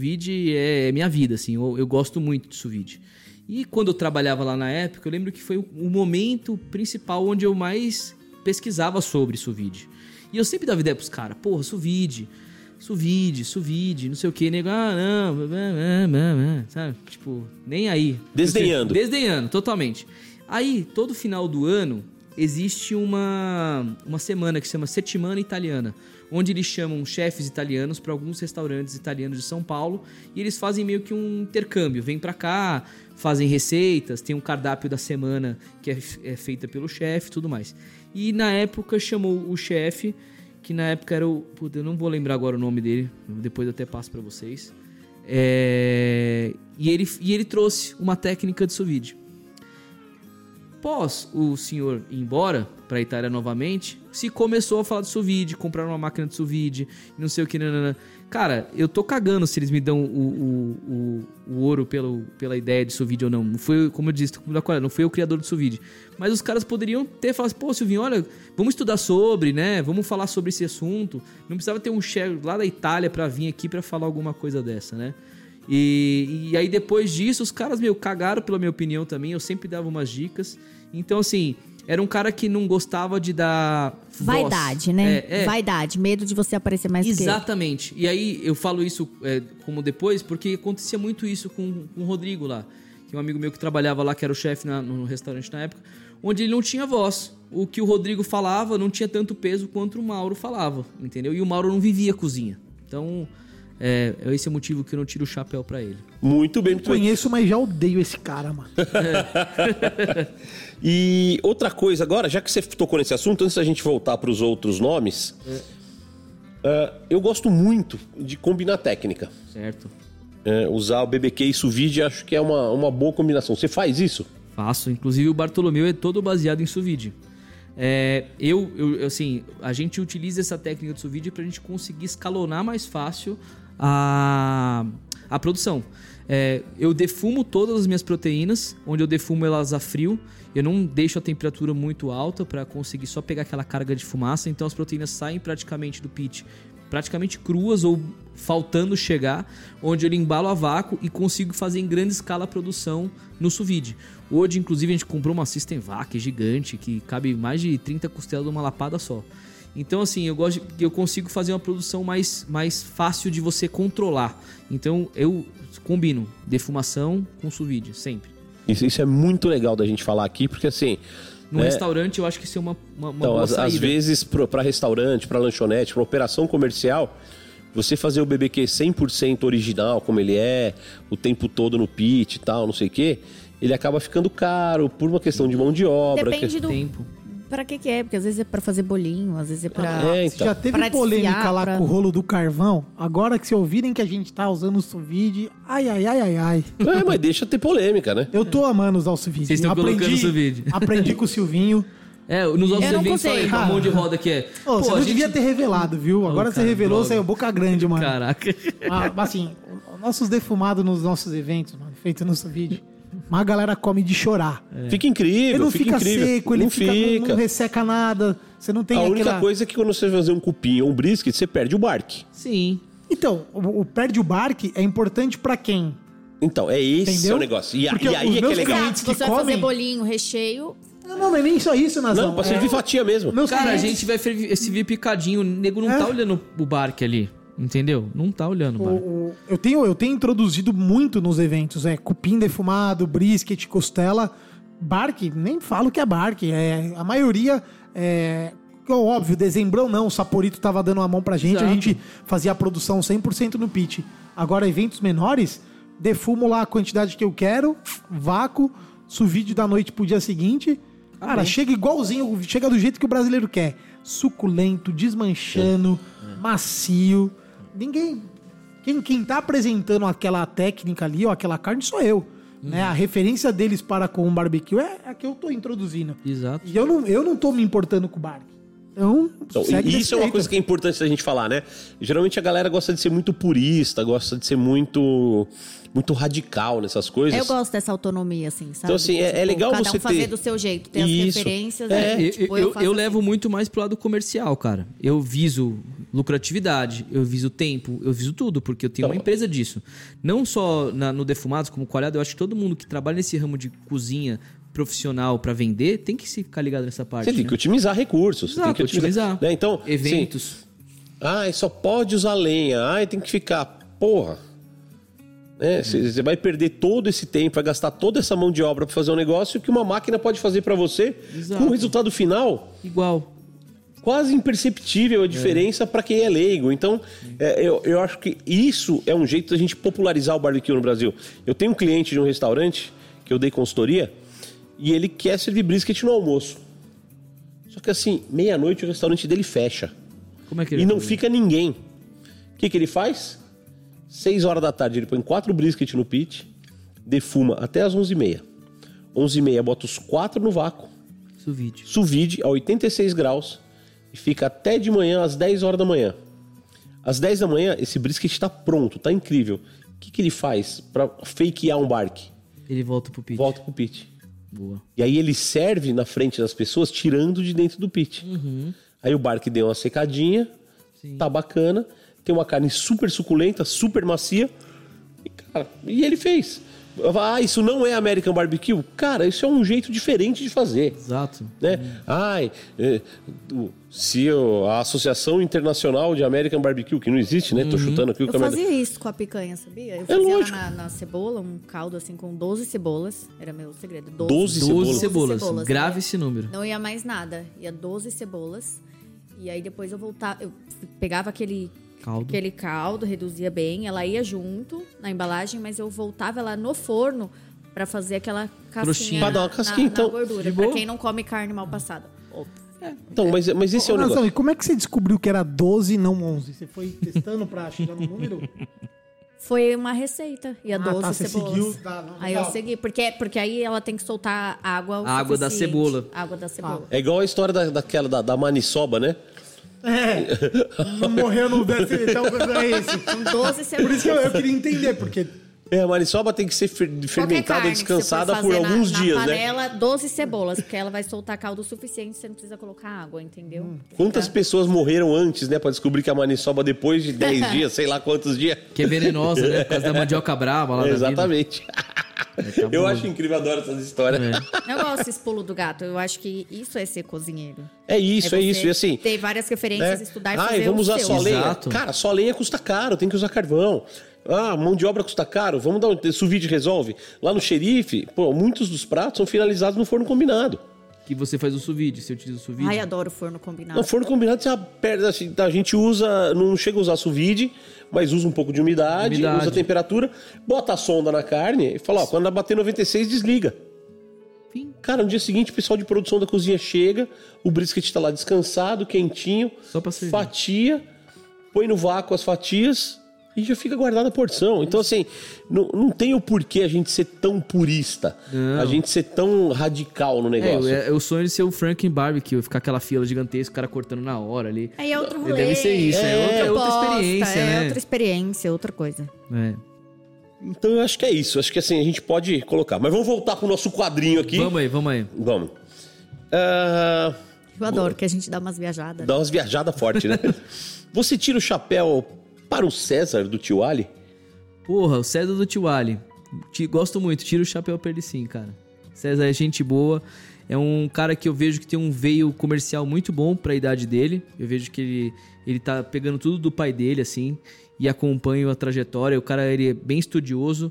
vide é, é minha vida, assim, eu, eu gosto muito de sous vide. E quando eu trabalhava lá na época, eu lembro que foi o, momento principal onde eu mais pesquisava sobre sous vide. E eu sempre dava ideia pros caras, porra, sous vide, sous vide, sous vide, não sei o que, nego, ah, não, blá, blá, blá, sabe? Tipo, nem aí. Desdenhando. Desdenhando, totalmente. Aí, todo final do ano, existe uma, uma semana que se chama Settimana Italiana, onde eles chamam chefes italianos para alguns restaurantes italianos de São Paulo e eles fazem meio que um intercâmbio. Vêm para cá, fazem receitas, tem um cardápio da semana que é, é feita pelo chefe tudo mais. E na época chamou o chefe, que na época era o. Puta, eu não vou lembrar agora o nome dele, depois eu até passo para vocês. É, e, ele, e ele trouxe uma técnica de sous vide. Após o senhor ir embora para a Itália novamente, se começou a falar de sous vide, comprar uma máquina de sous vide, não sei o que, nanana. Cara, eu tô cagando se eles me dão o, o, o, o ouro pelo, pela ideia de sous vide ou não. Não foi, como eu disse, não foi o criador do sous vide. Mas os caras poderiam ter falado assim, pô, Silvinho, olha, vamos estudar sobre, né? Vamos falar sobre esse assunto. Não precisava ter um chefe lá da Itália para vir aqui para falar alguma coisa dessa, né? E, e aí depois disso, os caras, meu, cagaram pela minha opinião também. Eu sempre dava umas dicas. Então, assim, era um cara que não gostava de dar voz. Vaidade, né? É, é. Vaidade, medo de você aparecer mais que ele. Exatamente. E aí eu falo isso é, como depois, porque acontecia muito isso com, com o Rodrigo lá, que é um amigo meu que trabalhava lá, que era o chefe no restaurante na época, onde ele não tinha voz. O que o Rodrigo falava não tinha tanto peso quanto o Mauro falava, entendeu? E o Mauro não vivia a cozinha. Então, é, esse é o motivo que eu não tiro o chapéu pra ele. Muito bem, bem. Conheço, mas já odeio esse cara, mano. E outra coisa agora, já que você tocou nesse assunto, antes da gente voltar para os outros nomes, ah, eu gosto muito de combinar técnica. Certo. É, usar o BBQ e sous vide acho que é uma, uma boa combinação. Você faz isso? Faço. Inclusive o Bartolomeu é todo baseado em sous vide. É, eu, eu, assim, a gente utiliza essa técnica de sous vide pra gente conseguir escalonar mais fácil a, a produção. É, eu defumo todas as minhas proteínas, onde eu defumo elas a frio. Eu não deixo a temperatura muito alta para conseguir só pegar aquela carga de fumaça. Então as proteínas saem praticamente do pit praticamente cruas ou faltando chegar, onde eu embalo a vácuo e consigo fazer em grande escala a produção no sous. Hoje, inclusive, a gente comprou uma System Vac gigante que cabe mais de 30 costelas numa lapada só. Então, assim, eu gosto eu consigo fazer uma produção mais, mais fácil de você controlar. Então, eu combino defumação com sous vide, sempre. Isso, isso é muito legal da gente falar aqui, porque assim. No né, restaurante, eu acho que isso é uma, uma, uma Então, boa às, saída. às vezes, para restaurante, para lanchonete, para operação comercial, você fazer o BBQ 100% original, como ele é, o tempo todo no pit e tal, não sei o quê, ele acaba ficando caro por uma questão de mão de obra. Depende que- do. Tempo. Pra que que é? Porque às vezes é pra fazer bolinho, às vezes é pra. É, então. Já teve Pra polêmica desfiar, lá pra- com o rolo do carvão. Agora que se ouvirem que a gente tá usando o sous vide, ai, ai, ai, ai, ai. É, mas deixa ter polêmica, né? Eu tô amando usar o sous vide. Vocês estão colocando sous vide. Aprendi com o Silvinho. É, nos não eventos falei com a mão de roda que é. Ô, você Pô, a não gente- devia ter revelado, viu? Agora você cara, revelou, droga. saiu boca grande, mano. Caraca. Ah, mas assim, nossos defumados nos nossos eventos, mano, feito no sous vide. Mas a galera come de chorar. Fica incrível, Ele não fica, fica incrível. seco, ele não fica, não- não resseca nada. Você não tem A única aquela... coisa é que quando você vai fazer um cupim ou um brisket, você perde o barque. Sim. Então, o, o perde o barque é importante pra quem? Então, é esse Entendeu? o negócio. E, a- Porque e aí os é que é meus legal. você que vai fazer bolinho, recheio, Não, não, não é nem só isso, Nazão. Não, pra É- servir fatia mesmo. Meus Cara, a clientes- gente vai ferver- se vir picadinho, o nego não É. tá olhando o barque ali. Entendeu? Não tá olhando o O- eu, tenho, eu tenho introduzido muito nos eventos, é cupim defumado, brisket, costela, barque, nem falo que é barque, é, a maioria é que, óbvio, dezembrão não, o Saporito tava dando a mão pra gente, a Exato. gente fazia a produção 100% no pitch. Agora, eventos menores, defumo lá a quantidade que eu quero, vácuo, vídeo da noite pro dia seguinte. Cara, bem. chega igualzinho, chega do jeito que o brasileiro quer. Suculento, desmanchando, macio. Ninguém. Quem, quem tá apresentando aquela técnica ali, ou aquela carne, sou eu. Né? A referência deles para com o barbecue é a que eu tô introduzindo. Exato. E eu não, eu não tô me importando com o bar. Então, Então, segue desse isso é uma jeito. coisa que é importante da gente falar, né? Geralmente a galera gosta de ser muito purista, gosta de ser muito muito radical nessas coisas. Eu gosto dessa autonomia, assim, sabe? Então, assim, é- é legal cada você um fazer ter- do seu jeito, ter Isso. as referências. É, né? Eu, Tipo, eu, faço eu assim. levo muito mais pro lado comercial, cara. Eu viso lucratividade, eu viso tempo, eu viso tudo, porque eu tenho uma Então- empresa disso. Não só na- no Defumados, como coalhado, eu acho que todo mundo que trabalha nesse ramo de cozinha profissional pra vender tem que se ficar ligado nessa parte. Você tem né? que otimizar recursos. Exato, tem que otimizar. otimizar. né? Então, Eventos. Ai, só pode usar lenha. Ai, tem que ficar. Porra. Né? Você você vai perder todo esse tempo, vai gastar toda essa mão de obra pra fazer um negócio que uma máquina pode fazer pra você Exato. com o resultado final Igual. quase imperceptível a diferença pra quem é leigo. Então, é, eu, eu acho que isso é um jeito da gente popularizar o barbecue no Brasil. Eu tenho um cliente de um restaurante que eu dei consultoria e ele quer servir brisket no almoço. Só que assim, meia-noite o restaurante dele fecha. Como é que ele E não faz? fica ninguém. O que, que ele faz? Seis horas da tarde ele põe quatro brisket no pit, defuma até as 11h30. 11h30 bota os quatro no vácuo, Isso vídeo. sous vide a 86 graus e fica até de manhã às 10 horas da manhã. Às 10 da manhã, esse brisket está pronto, tá incrível. O que, que ele faz para fakear um barque? Ele volta pro pitch. Volta pro pit. Boa. E aí ele serve na frente das pessoas, tirando de dentro do pit. Aí o barque deu uma secadinha, tá bacana, tem uma carne super suculenta, super macia. E, cara, e ele fez. Ah, isso não é American Barbecue? Cara, isso é um jeito diferente de fazer. Exato. Né? Ai, é, o- se a Associação Internacional de American Barbecue, que não existe, né? Tô chutando aqui o Eu caminho. fazia isso com a picanha, sabia? Eu É fazia lógico. na, na cebola, um caldo assim com 12 cebolas. Era meu segredo. 12 12 cebolas. cebolas. Grave né? esse número. Não ia mais nada. Ia 12 cebolas. E aí depois eu voltava. Eu pegava aquele Caldo. aquele caldo, reduzia bem. Ela ia junto na embalagem, mas eu voltava ela no forno pra fazer aquela casquinha. Na- casquinha, na, então, gordura. boa. quem não come carne mal passada. Ops. Então, mas, mas esse é o Ô, Nazão, negócio. e como é que você descobriu que era 12 e não 11? Você foi testando pra chegar no número? Foi uma receita. Ia Ah, 12 tá, você cebolas. seguiu, tá, não, aí legal. eu segui. Porque, porque aí ela tem que soltar água o A água da cebola. Água da cebola. É igual a história da, daquela da, da maniçoba, né? É. Não morreu no então é esse. São 12 Por cebolas. isso que eu, eu queria entender, porque É, a maniçoba tem que ser fermentada, você descansada por alguns na, dias, na né? panela, 12 cebolas, porque ela vai soltar caldo o suficiente, você não precisa colocar água, entendeu? Hum. Quantas pessoas morreram antes, né? Pra descobrir que a maniçoba depois de 10 dias, sei lá quantos dias. Que é venenosa, né? Por causa da mandioca brava lá da vida. Exatamente. Eu acho incrível, adoro essas histórias. É. Eu gosto desse pulo do gato. Eu acho que isso é ser cozinheiro. É isso, é, você isso. E assim. Ter várias referências, né? estudar e Ai, fazer vamos o usar seu. só lenha. Cara, só lenha custa caro, tem que usar carvão. Ah, mão de obra custa caro, vamos dar um sous vide resolve. Lá no xerife, pô, muitos dos pratos são finalizados no forno combinado. Que você faz o sous vide, você utiliza o sous vide. Ai, adoro forno combinado. No forno combinado, você aperta, assim, a gente usa, não chega a usar sous vide, mas usa um pouco de umidade, Umidade. usa a temperatura, bota a sonda na carne e fala, ó, quando ela bater 96, desliga. Fim. Cara, no dia seguinte, o pessoal de produção da cozinha chega, o brisket tá lá descansado, quentinho, Só pra servir. fatia, põe no vácuo as fatias e já fica guardada a porção. Então, assim, não, não tem o porquê a gente ser tão purista, Não. a gente ser tão radical no É, negócio. é, é o sonho de ser o Franklin Barbecue, ficar aquela fila gigantesca, o cara cortando na hora ali. Aí é outro rolê. Deve ser isso, é, outra, é outra experiência, é né? outra experiência, outra coisa. É. Então eu acho que é isso. Acho que assim, a gente pode colocar. Mas vamos voltar pro nosso quadrinho aqui. Vamos aí, vamos aí. Vamos. Ah, Eu adoro que a gente dá umas viajadas. dá umas viajadas fortes, né? Você tira o chapéu para o César do Tio Ali? Porra, o César do Tiwali. Te, gosto muito, tira o chapéu pra ele sim, cara. César é gente boa. É um cara que eu vejo que tem um veio comercial muito bom pra idade dele. Eu vejo que ele, ele tá pegando tudo do pai dele, assim, e acompanho a trajetória. O cara ele é bem estudioso.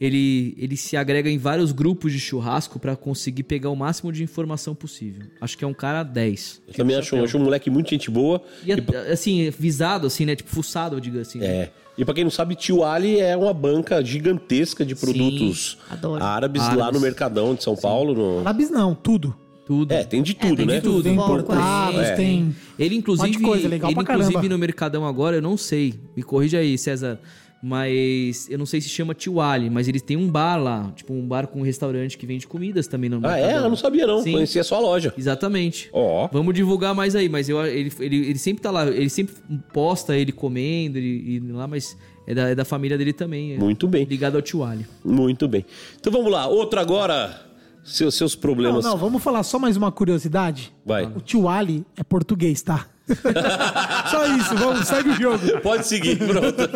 Ele, ele se agrega em vários grupos de churrasco pra conseguir pegar o máximo de informação possível. Acho que é um cara 10. Eu também acho, acho um moleque muito gente boa. E, assim, visado, assim, né? Tipo, fuçado, eu digo assim. né? É. E pra quem não sabe, Tio Ali é uma banca gigantesca de produtos adoro. árabes, lá Árabes. no Mercadão de São Paulo. no- Árabes não, tudo. Tudo. É, tem de tudo, tem né? de tudo. Tem Porco, importados, é. tem. Ele, inclusive, Um monte de coisa, legal ele, pra inclusive caramba. no Mercadão agora, eu não sei. Me corrija aí, César. Mas eu não sei se chama Tiwali, mas eles têm um bar lá. Tipo, um bar com um restaurante que vende comidas também no Ah, é? Eu não sabia não. Sim. Conhecia só a loja. Exatamente. Ó. Vamos divulgar mais aí, mas eu, ele, ele, ele sempre tá lá, ele sempre posta ele comendo ele lá, mas é da, é da família dele também. é Muito bem. Ligado ao Tiwali. Muito bem. Então vamos lá. Outro agora. Seus, seus Não, problemas. não, vamos falar só mais uma curiosidade. Vai. O tio Ali é português, tá? só isso, vamos, segue o jogo. Pode seguir, pronto.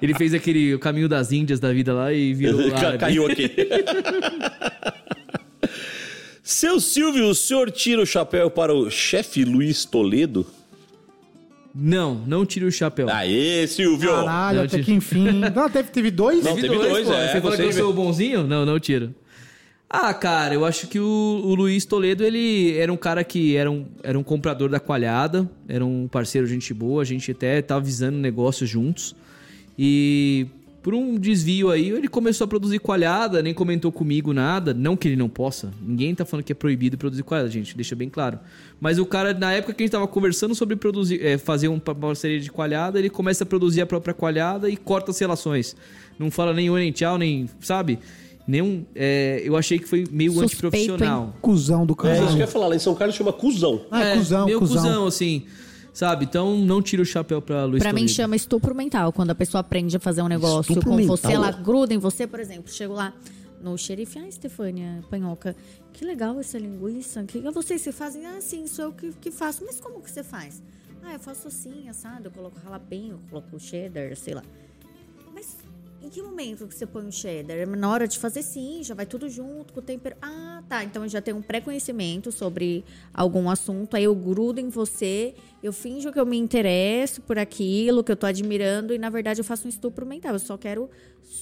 Ele fez aquele o caminho das Índias da vida lá e virou Ca-. Caiu aqui. Seu Silvio, o senhor tira o chapéu para o chefe Luiz Toledo? Não, não tire o chapéu. Aê, Silvio! Caralho, Não, até que enfim. Não, teve, teve dois? Não, teve dois, pô. é, Você fala você que eu sou o bonzinho? Não, não tiro. Ah, cara, eu acho que o, o Luiz Toledo, ele era um cara que era um, era um comprador da coalhada, era um parceiro, gente boa, a gente até tava visando negócios juntos. E por um desvio aí, ele começou a produzir coalhada, nem comentou comigo nada. Não que ele não possa, ninguém tá falando que é proibido produzir coalhada, gente, deixa bem claro. Mas o cara, na época que a gente tava conversando sobre produzir, é, fazer uma parceria de coalhada, ele começa a produzir a própria coalhada e corta as relações. Não fala nem oi, nem tchau, nem, sabe? Nenhum, é, eu achei que foi meio Suspeito, antiprofissional. Cusão do É cuzão. isso que eu ia falar. Lá em São Carlos chama cuzão. Ah, é, cuzão, meio cuzão. cuzão, assim, sabe? Então não tira o chapéu pra Luiz Pra mim chama estupro mental, quando a pessoa aprende a fazer um negócio Estupro com mental. você, ela gruda em você, por exemplo, chego lá no xerife, ah, Estefânia Panhoca, que legal essa linguiça, que vocês se fazem, ah, sim, sou eu que, que faço, mas como que você faz? Ah, eu faço assim, assado, eu coloco ralapenho, eu coloco cheddar, sei lá. Mas em que momento que você põe o cheddar? É Na hora de fazer sim, já vai tudo junto com o tempero. Ah, tá. Então eu já tenho um pré-conhecimento sobre algum assunto. Aí eu grudo em você, eu finjo que eu me interesso por aquilo, que eu tô admirando, e na verdade eu faço um estupro mental. Eu só quero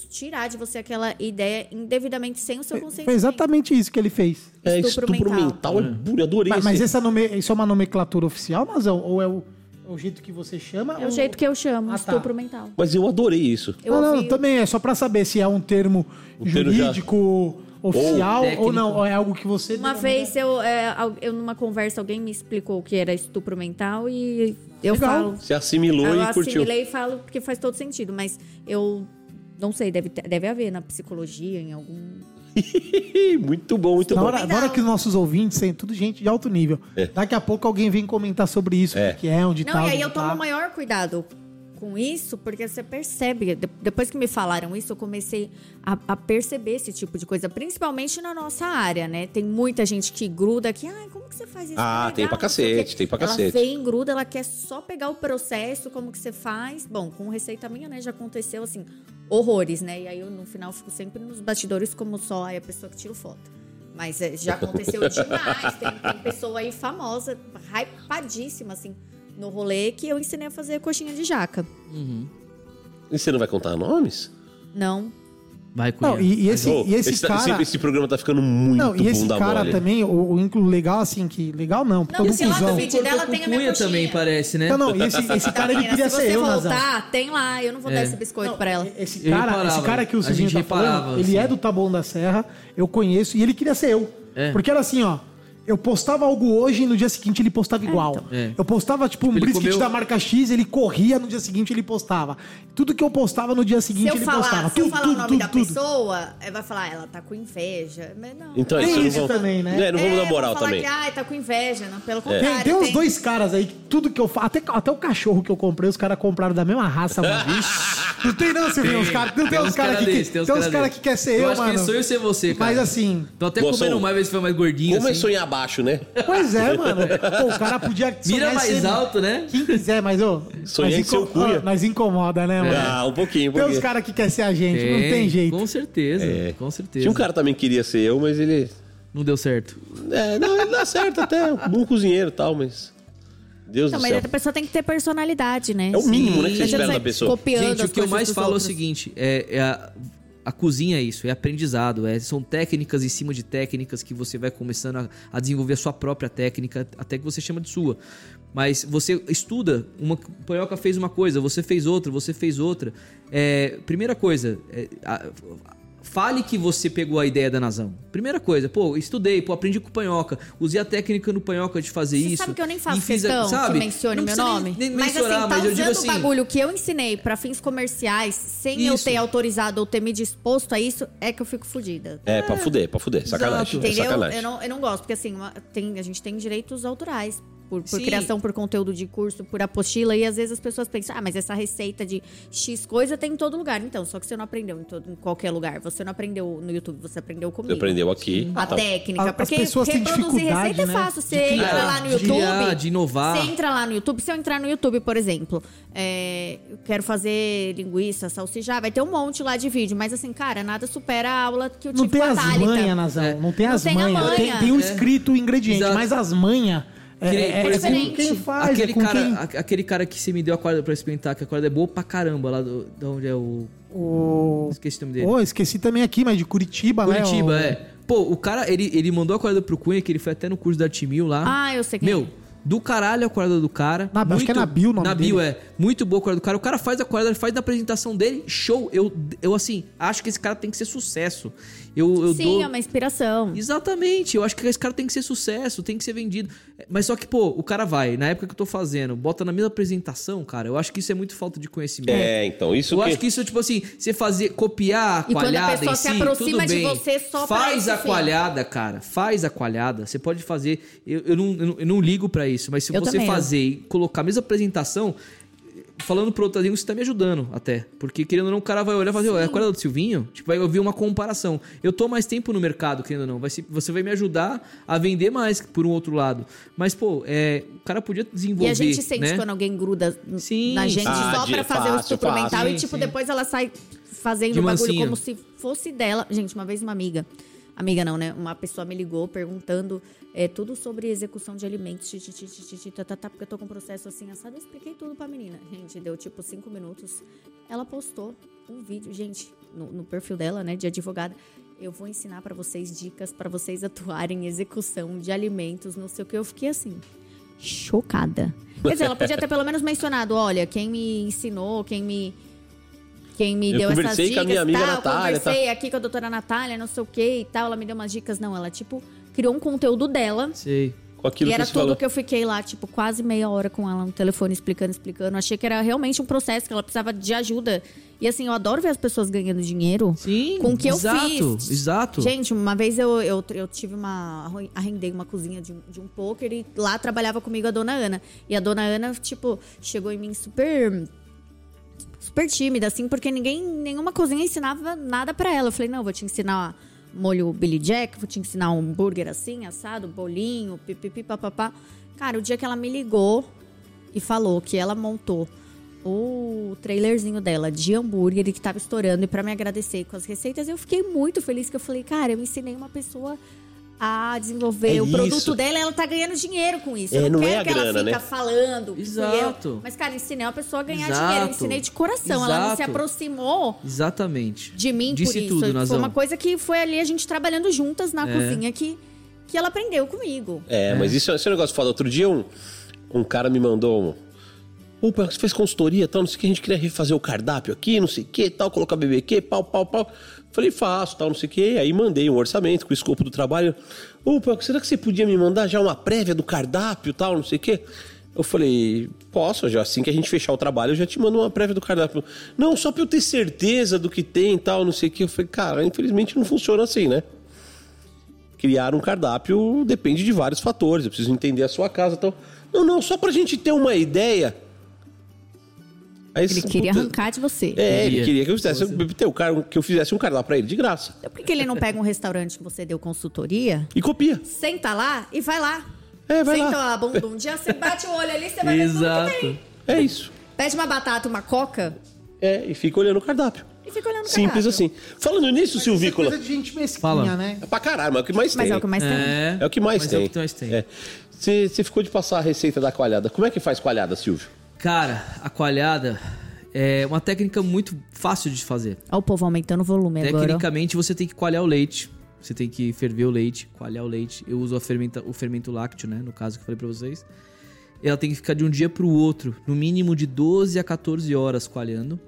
tirar de você aquela ideia indevidamente sem o seu consentimento. Foi exatamente isso que ele fez. É Estupro estupro mental. mental. É puro, eu adorei Mas, mas essa nome... isso é uma nomenclatura oficial, Mazão? Ou é o, é o jeito que você chama? É o ou- jeito que eu chamo, Ah, tá. estupro mental. Mas eu adorei isso. Eu não, não, também é só pra saber se é um termo Um termo já- jurídico, oficial, ou, técnico. não, ou é algo que você... Uma vez eu, é, eu, numa conversa, alguém me explicou o que era estupro mental e eu Legal. falo. Você assimilou eu e curtiu. assimilei e falo porque faz todo sentido, mas eu não sei, deve, deve haver na psicologia, em algum. muito bom, muito Na bom. hora, na hora que os nossos ouvintes são tudo gente de alto nível. É. Daqui a pouco alguém vem comentar sobre isso, É. o que é, onde Não, tá. e aí eu tomo tá. maior cuidado com isso, porque você percebe. de- Depois que me falaram isso, eu comecei a, a perceber esse tipo de coisa, principalmente na nossa área, né? Tem muita gente que gruda aqui, ai, como que você faz isso? Ah, Legal, tem pra não sei o quê." cacete, tem pra ela cacete. vem, gruda, ela quer só pegar o processo, como que você faz. Bom, com receita minha, né, já aconteceu, assim, horrores, né? E aí eu, no final, fico sempre nos bastidores como só a pessoa que tira foto. Mas é, já aconteceu demais. Tem, tem pessoa aí famosa, hypadíssima, assim, no rolê, que eu ensinei a fazer coxinha de jaca. E você não vai contar nomes? Não. Vai com Não, e, e esse, Ô, e esse, tá- cara... esse programa tá ficando muito Não, e esse bunda cara mole. também, o, o inclu- legal assim, que... Legal não, Não, todo esse lá cuzão. do vídeo dela tem a minha coxinha. também parece, né? Não, não, e esse, esse cara ele Menina, queria se ser você eu, voltar, tem lá. Eu não vou dar É. esse biscoito pra ela. Esse cara, reparava, esse cara que o Silvinho tá falando, reparava, ele assim. é do Taboão da Serra, eu conheço, e ele queria ser eu. É. Porque era assim, ó. Eu postava algo hoje e no dia seguinte ele postava igual. então. É. Eu postava, tipo, um ele brisket comeu- da marca X, ele corria, no dia seguinte ele postava. Tudo que eu postava no dia Se seguinte eu ele falar, postava. se eu Tudo, falar tudo, o nome tudo, da tudo. pessoa, vai falar, ela tá com inveja. Mas não. Então, Tem isso não vamos- também, né? É, não vamos É, dar moral vou falar também. Que, ai, tá com inveja. Não, pelo contrário. Tem, tem uns dois caras aí que tudo que eu faço. Até, até o cachorro que eu comprei, os caras compraram da mesma raça, mano. não tem não, Silvinho. Os cara, não tem, uns caras que, desse, tem uns cara cara desse. que quer ser eu, Eu acho mano. que sonho ser você, cara. Mas assim, Tô até Moção, comendo mais, ver se foi mais gordinho, Como é assim. sonhar abaixo, né? pois é, mano. Pô, o cara podia. Mira sonhar mais ser- alto, né? Quem quiser, mas ô. Sonhar nós em seu cunha. ó, Nós incomoda, né, mano? Ah, um pouquinho, um Tem uns pouquinho. caras que quer ser a gente, não tem jeito. Com certeza, É. com certeza. Tinha um cara também que queria ser eu, mas ele... Não deu certo. É, não, ele dá certo até. Um bom cozinheiro e tal, mas... Deus Não, do mas céu. a pessoa tem que ter personalidade, né? É o mínimo, né, que você espera da pessoa. Copiando Gente, o que eu mais falo é o outros. seguinte: é, é a, a cozinha é isso, é aprendizado. É, são técnicas em cima de técnicas que você vai começando a, a desenvolver a sua própria técnica, até que você chama de sua. Mas você estuda, uma, o Panhoca fez uma coisa, você fez outra, você fez outra. É, primeira coisa, é, a- Fale que você pegou a ideia da Nazão. Primeira coisa, pô, estudei, pô, aprendi com o Panhoca, usei a técnica no Panhoca de fazer Você isso. sabe que eu nem faço e fiz a- questão sabe? que mencione meu nome? Nem, nem mas assim, tá mas eu usando assim. o bagulho que eu ensinei pra fins comerciais, sem eu Isso. ter autorizado ou ter me disposto a isso, é que eu fico fodida. É, pra fuder, pra fuder. Sacanagem. É Entendeu? sacanagem. Eu não, eu não gosto, porque assim, uma- tem, a gente tem direitos autorais. Por, por criação, por conteúdo de curso, por apostila. E às vezes as pessoas pensam, ah, mas essa receita de X coisa tem em todo lugar. Então, só que você não aprendeu em, todo, em qualquer lugar. Você não aprendeu no YouTube, você aprendeu comigo. Você aprendeu aqui. A Tá. técnica. As porque pessoas têm reproduzir dificuldade, receita né? é fácil. Você criar, entra lá no de YouTube. criar, de inovar. Você entra lá no YouTube. Se eu entrar no YouTube, por exemplo, é, eu quero fazer linguiça, salsichar, vai ter um monte lá de vídeo. Mas assim, cara, nada supera a aula que eu Não tive tem com a as Thalita. manhas, Nazão. É. Não tem Não as tem a manhas. manha. Tem, tem o É. escrito o ingrediente, Exato. mas as manhas. É, Que nem, é, é com quem faz, aquele, é com cara, quem... a- aquele cara que você me deu a corda pra experimentar, que a corda é boa pra caramba, lá do, de onde é o. O... Esqueci o nome dele. Pô, esqueci também aqui, mas de Curitiba, né? Curitiba, o- é. Pô, o cara, ele, ele mandou a corda pro Cunha, que ele foi até no curso da Artimil lá. Ah, eu sei quem Meu, do caralho a corda do cara. Na- acho que é Nabil o nome Nabil, dele. é. Muito boa a corda do cara. O cara faz a corda, ele faz na apresentação dele, show. Eu, eu assim, acho que esse cara tem que ser sucesso. Eu, eu Sim, dou... é uma inspiração. Exatamente, eu acho que esse cara tem que ser sucesso, tem que ser vendido. Mas só que, pô, o cara vai, na época que eu tô fazendo, bota na mesma apresentação, cara, eu acho que isso é muito falta de conhecimento. É, então, isso eu que... acho que isso, tipo assim, você fazer, copiar a E quando a coalhada pessoa se si, aproxima de bem. você só Faz a coalhada, cara, faz a coalhada. Você pode fazer, eu, eu, não, eu, não, eu não ligo pra isso, mas se Eu você também fazer e colocar a mesma apresentação, falando pro outro você tá me ajudando até. Porque, querendo ou não, o cara vai olhar e fazer, é a corda do Silvinho? Tipo, vai ouvir uma comparação. Eu tô mais tempo no mercado, querendo ou não. Vai se- você vai me ajudar a vender mais por um outro lado. Mas, pô, é, o cara podia desenvolver. E a gente sente né? quando alguém gruda Sim, na gente Ah, só de- pra fazer o fácil, estupro fácil. mental Sim, e, tipo, sim. depois ela sai fazendo o bagulho como se fosse dela. Gente, uma vez uma amiga, amiga não, né? Uma pessoa me ligou perguntando é, tudo sobre execução de alimentos, tá, tá, tá, porque eu tô com um processo assim, assado. Eu expliquei tudo pra menina. Gente, deu tipo cinco minutos. Ela postou um vídeo, gente, no, no perfil dela, né, de advogada. Eu vou ensinar pra vocês dicas pra vocês atuarem em execução de alimentos, não sei o que. Eu fiquei assim, chocada. Quer dizer, ela podia ter pelo menos mencionado, olha, quem me ensinou, quem me quem me Eu deu essas conversei com a dicas, minha amiga tal, Natália, conversei aqui com a doutora Natália, não sei o que e tal, ela me deu umas dicas, não, ela tipo criou um conteúdo dela. Sei. Com aquilo e era que tudo falou. que eu fiquei lá, tipo, quase meia hora com ela no telefone explicando, explicando. Achei que era realmente um processo, que ela precisava de ajuda. E assim, eu adoro ver as pessoas ganhando dinheiro Sim, com o que exato, eu fiz. exato. Gente, uma vez eu, eu, eu tive uma. Arrendei uma cozinha de, um- de um poker e lá trabalhava comigo a dona Ana. E a dona Ana, tipo, chegou em mim super. Super tímida, assim, porque ninguém, nenhuma cozinha ensinava nada pra ela. Eu falei, não, vou te ensinar molho Billy Jack, vou te ensinar um hambúrguer assim, assado, bolinho, pipipi, papapá. Cara, o dia que ela me ligou e falou que ela montou o trailerzinho dela de hambúrguer e que tava estourando e pra me agradecer com as receitas, eu fiquei muito feliz que eu falei, cara, eu ensinei uma pessoa a desenvolver É o produto isso. dela, ela tá ganhando dinheiro com isso. É, eu não, não é quero a que ela grana, fica né? falando. fui eu. Exato. Mas, cara, ensinei uma pessoa a ganhar Exato. dinheiro. Eu ensinei de coração. Ela não se Exato. aproximou Exatamente. de mim Disse por isso. tudo, Foi uma coisa que foi ali a gente trabalhando juntas na É. cozinha que, que ela aprendeu comigo. É, mas isso, é um negócio foda. Outro dia um, um cara me mandou um. Opa, você fez consultoria e tal, não sei o que, a gente queria refazer o cardápio aqui, não sei o que, tal, colocar BBQ, pau, pau, pau. Falei, faço, tal, não sei o que. Aí mandei um orçamento com o escopo do trabalho. Opa, será que você podia me mandar já uma prévia do cardápio, tal, não sei o que? Eu falei, posso, já assim que a gente fechar o trabalho, eu já te mando uma prévia do cardápio. Não, só pra eu ter certeza do que tem e tal, não sei o que. Eu falei, cara, infelizmente não funciona assim, né? criar um cardápio depende de vários fatores. Eu preciso entender a sua casa. Então, não, não, só pra gente ter uma ideia. Aí, Ele queria puta, arrancar de você. É, ele Queria. que eu fizesse, ter o cara, que eu fizesse um cardápio pra ele de graça. Então, por que ele não pega um restaurante que você deu consultoria, E copia. senta lá e vai lá? É, vai Senta lá. lá, bunda. Um dia você bate o olho ali, você vai ver tudo que Exato. tem. É isso. Pede uma batata, uma coca É, e fica olhando o cardápio. e fica olhando o Simples cardápio. assim. Falando nisso, Silvícola. Coisa de gente mesquinha, Fala. né? É pra caralho, mas é o que mais Mas tem. é o que mais tem. É, É o que mais mas tem. É o que mais tem. É. Você você ficou de passar a receita da coalhada. Como é que faz coalhada, Silvio? Cara, a coalhada é uma técnica muito fácil de fazer. Olha o povo aumentando o volume agora. Tecnicamente, você tem que coalhar o leite. Você tem que ferver o leite, coalhar o leite. Eu uso a fermenta, o fermento lácteo, né? No caso que eu falei pra vocês. Ela tem que ficar de um dia pro outro, no mínimo de 12 a 14 horas coalhando.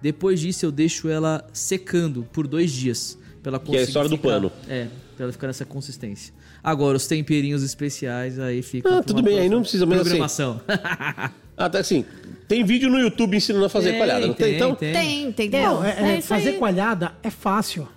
Depois disso, eu deixo ela secando por dois dias. Pra ela Que é a história do ficar- pano. É, pra ela ficar nessa consistência. Agora, os temperinhos especiais, aí fica. Ah, tudo bem, aí não precisa, mas assim- Programação. Até assim, tem vídeo no YouTube ensinando a fazer Tem, coalhada, não tem? tem, Então, tem. Tem, entendeu? Não, é, é, isso fazer aí. coalhada é fácil.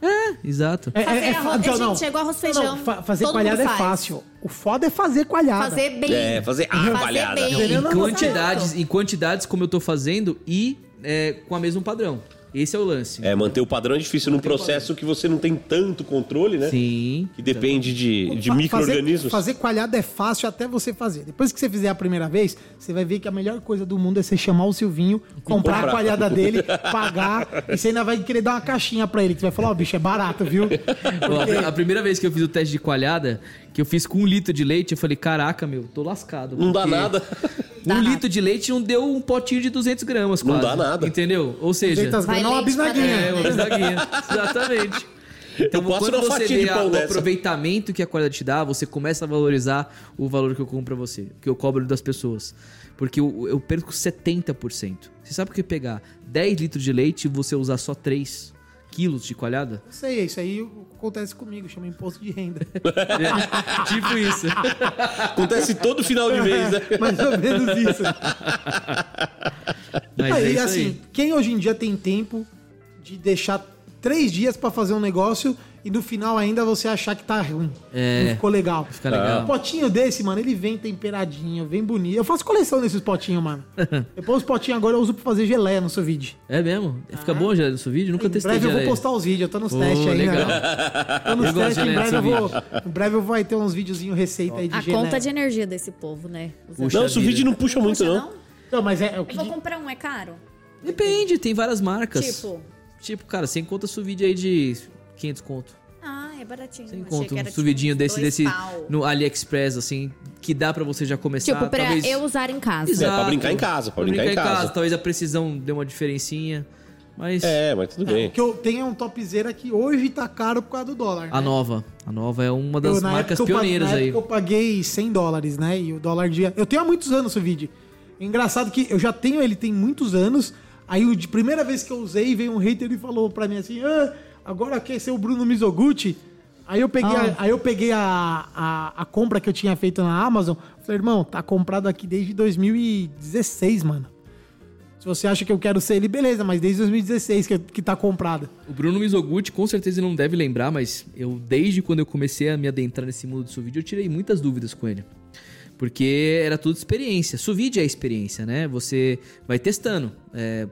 Exato. É, Fazer é, é, arroz- gente, não, é igual arroz não, feijão. fa- fazer coalhada é faz. fácil. O foda é fazer coalhada. Fazer bem. É, fazer a Fazer coalhada. bem. Em quantidades, em quantidades como eu tô fazendo e é, com a mesmo padrão. Esse é o lance. é, manter o padrão é difícil num processo que você não tem tanto controle, né? Sim. Que depende de, de Fa- micro-organismos. Fazer, fazer coalhada é fácil até você fazer. Depois que você fizer a primeira vez, você vai ver que a melhor coisa do mundo é você chamar o Silvinho, comprar comprar. a coalhada dele, pagar, e você ainda vai querer dar uma caixinha pra ele, que você vai falar, ó, bicho, é barato, viu? Ó, a pri- a primeira vez que eu fiz o teste de coalhada, que eu fiz com um litro de leite, eu falei, caraca, meu, tô lascado. Não dá porque nada. Um litro de leite não deu um potinho de 200 gramas Não quase. dá nada. Entendeu? Ou seja... 200 Vai gramas é uma bisnaguinha. É, uma bisnaguinha. Exatamente. Então, Eu posso quando você vê o dessa. aproveitamento que a qualidade te dá, você começa a valorizar o valor que eu compro pra você, que eu cobro das pessoas. Porque eu, eu perco 70%. Você sabe o que é pegar 10 litros de leite e você usar só 3 quilos de coalhada? Não sei, isso aí acontece comigo, chama imposto de renda. tipo isso. Acontece todo final de mês, né? Mais ou menos isso. Mas aí, é isso assim, aí. quem hoje em dia tem tempo de deixar três dias pra fazer um negócio e no final ainda você achar que tá ruim. É. Não ficou legal. Fica legal. Um potinho desse, mano, ele vem temperadinho, vem bonito. Eu faço coleção desses potinhos, mano. Depois os potinhos agora eu uso pra fazer geleia no seu vídeo. É mesmo? Fica bom já no seu vídeo? Nunca Em testei breve eu vou geleia. postar os vídeos, eu tô nos Pô, testes ainda. legal. Tô nos Eu testes, em geleia breve eu vou. Em breve eu vou ter uns videozinhos receita aí de A geleia. conta de energia desse povo, né? Puxa Não, o vídeo não puxa muito, Puxa, não. Não, mas é, é o Eu que. vou comprar um, é caro? Depende, tem várias marcas. Tipo. Tipo, cara, sem conta sous vide aí de 500 conto. Ah, é baratinho. Conta, que um tipo, suvidinho uns desse, desse pau. no AliExpress, assim, que dá pra você já começar. Tipo, pra talvez... eu usar em casa. É, pra brincar em casa, pra brincar em casa. Talvez a precisão dê uma diferencinha, mas É, mas tudo bem. O que eu tenho é um topzera que hoje tá caro por causa do dólar. a né? nova, a nova é uma das Eu, marcas eu pioneiras na aí. época eu paguei 100 dólares, né? E o dólar dia. Eu tenho há muitos anos o vídeo. Engraçado que eu já tenho ele tem muitos anos. Aí, de primeira vez que eu usei, veio um hater e falou pra mim assim: ah, agora quer ser o Bruno Mizoguchi? Aí eu peguei, Ah. a, aí eu peguei a, a, a compra que eu tinha feito na Amazon. Falei, irmão, tá comprado aqui desde 2016, mano. Se você acha que eu quero ser ele, beleza, mas desde 2016 que, que tá comprado. O Bruno Mizoguchi com certeza ele não deve lembrar, mas eu desde quando eu comecei a me adentrar nesse mundo do sous vide, eu tirei muitas dúvidas com ele. Porque era tudo experiência. Sous vide é experiência, né? Você vai testando é,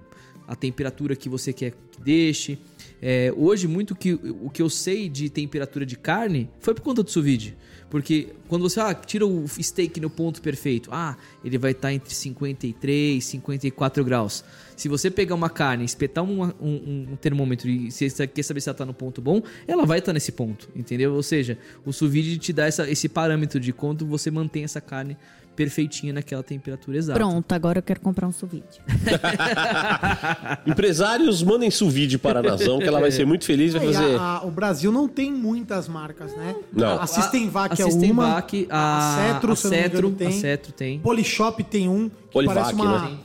a temperatura que você quer que deixe. É, hoje, muito que, o que eu sei de temperatura de carne foi por conta do sous vide. Porque quando você ah, tira o steak no ponto perfeito, ah, ele vai estar entre 53 e 54 graus. Se você pegar uma carne, espetar um, um, um termômetro e você quer saber se ela está no ponto bom, ela vai estar nesse ponto, entendeu? Ou seja, o sous vide te dá essa, esse parâmetro de quanto você mantém essa carne perfeitinha naquela temperatura exata. Pronto, agora eu quero comprar um sous-vide. Empresários, mandem suvide para a Nazão, que ela vai ser muito feliz, vai fazer... a- a- o Brasil não tem muitas marcas, né? Não. A Systemvac é a uma. Systemvac, a, Cetro, a engano, Cetro, a tem. Cetro tem. Polishop tem um. Polivac, parece uma... né?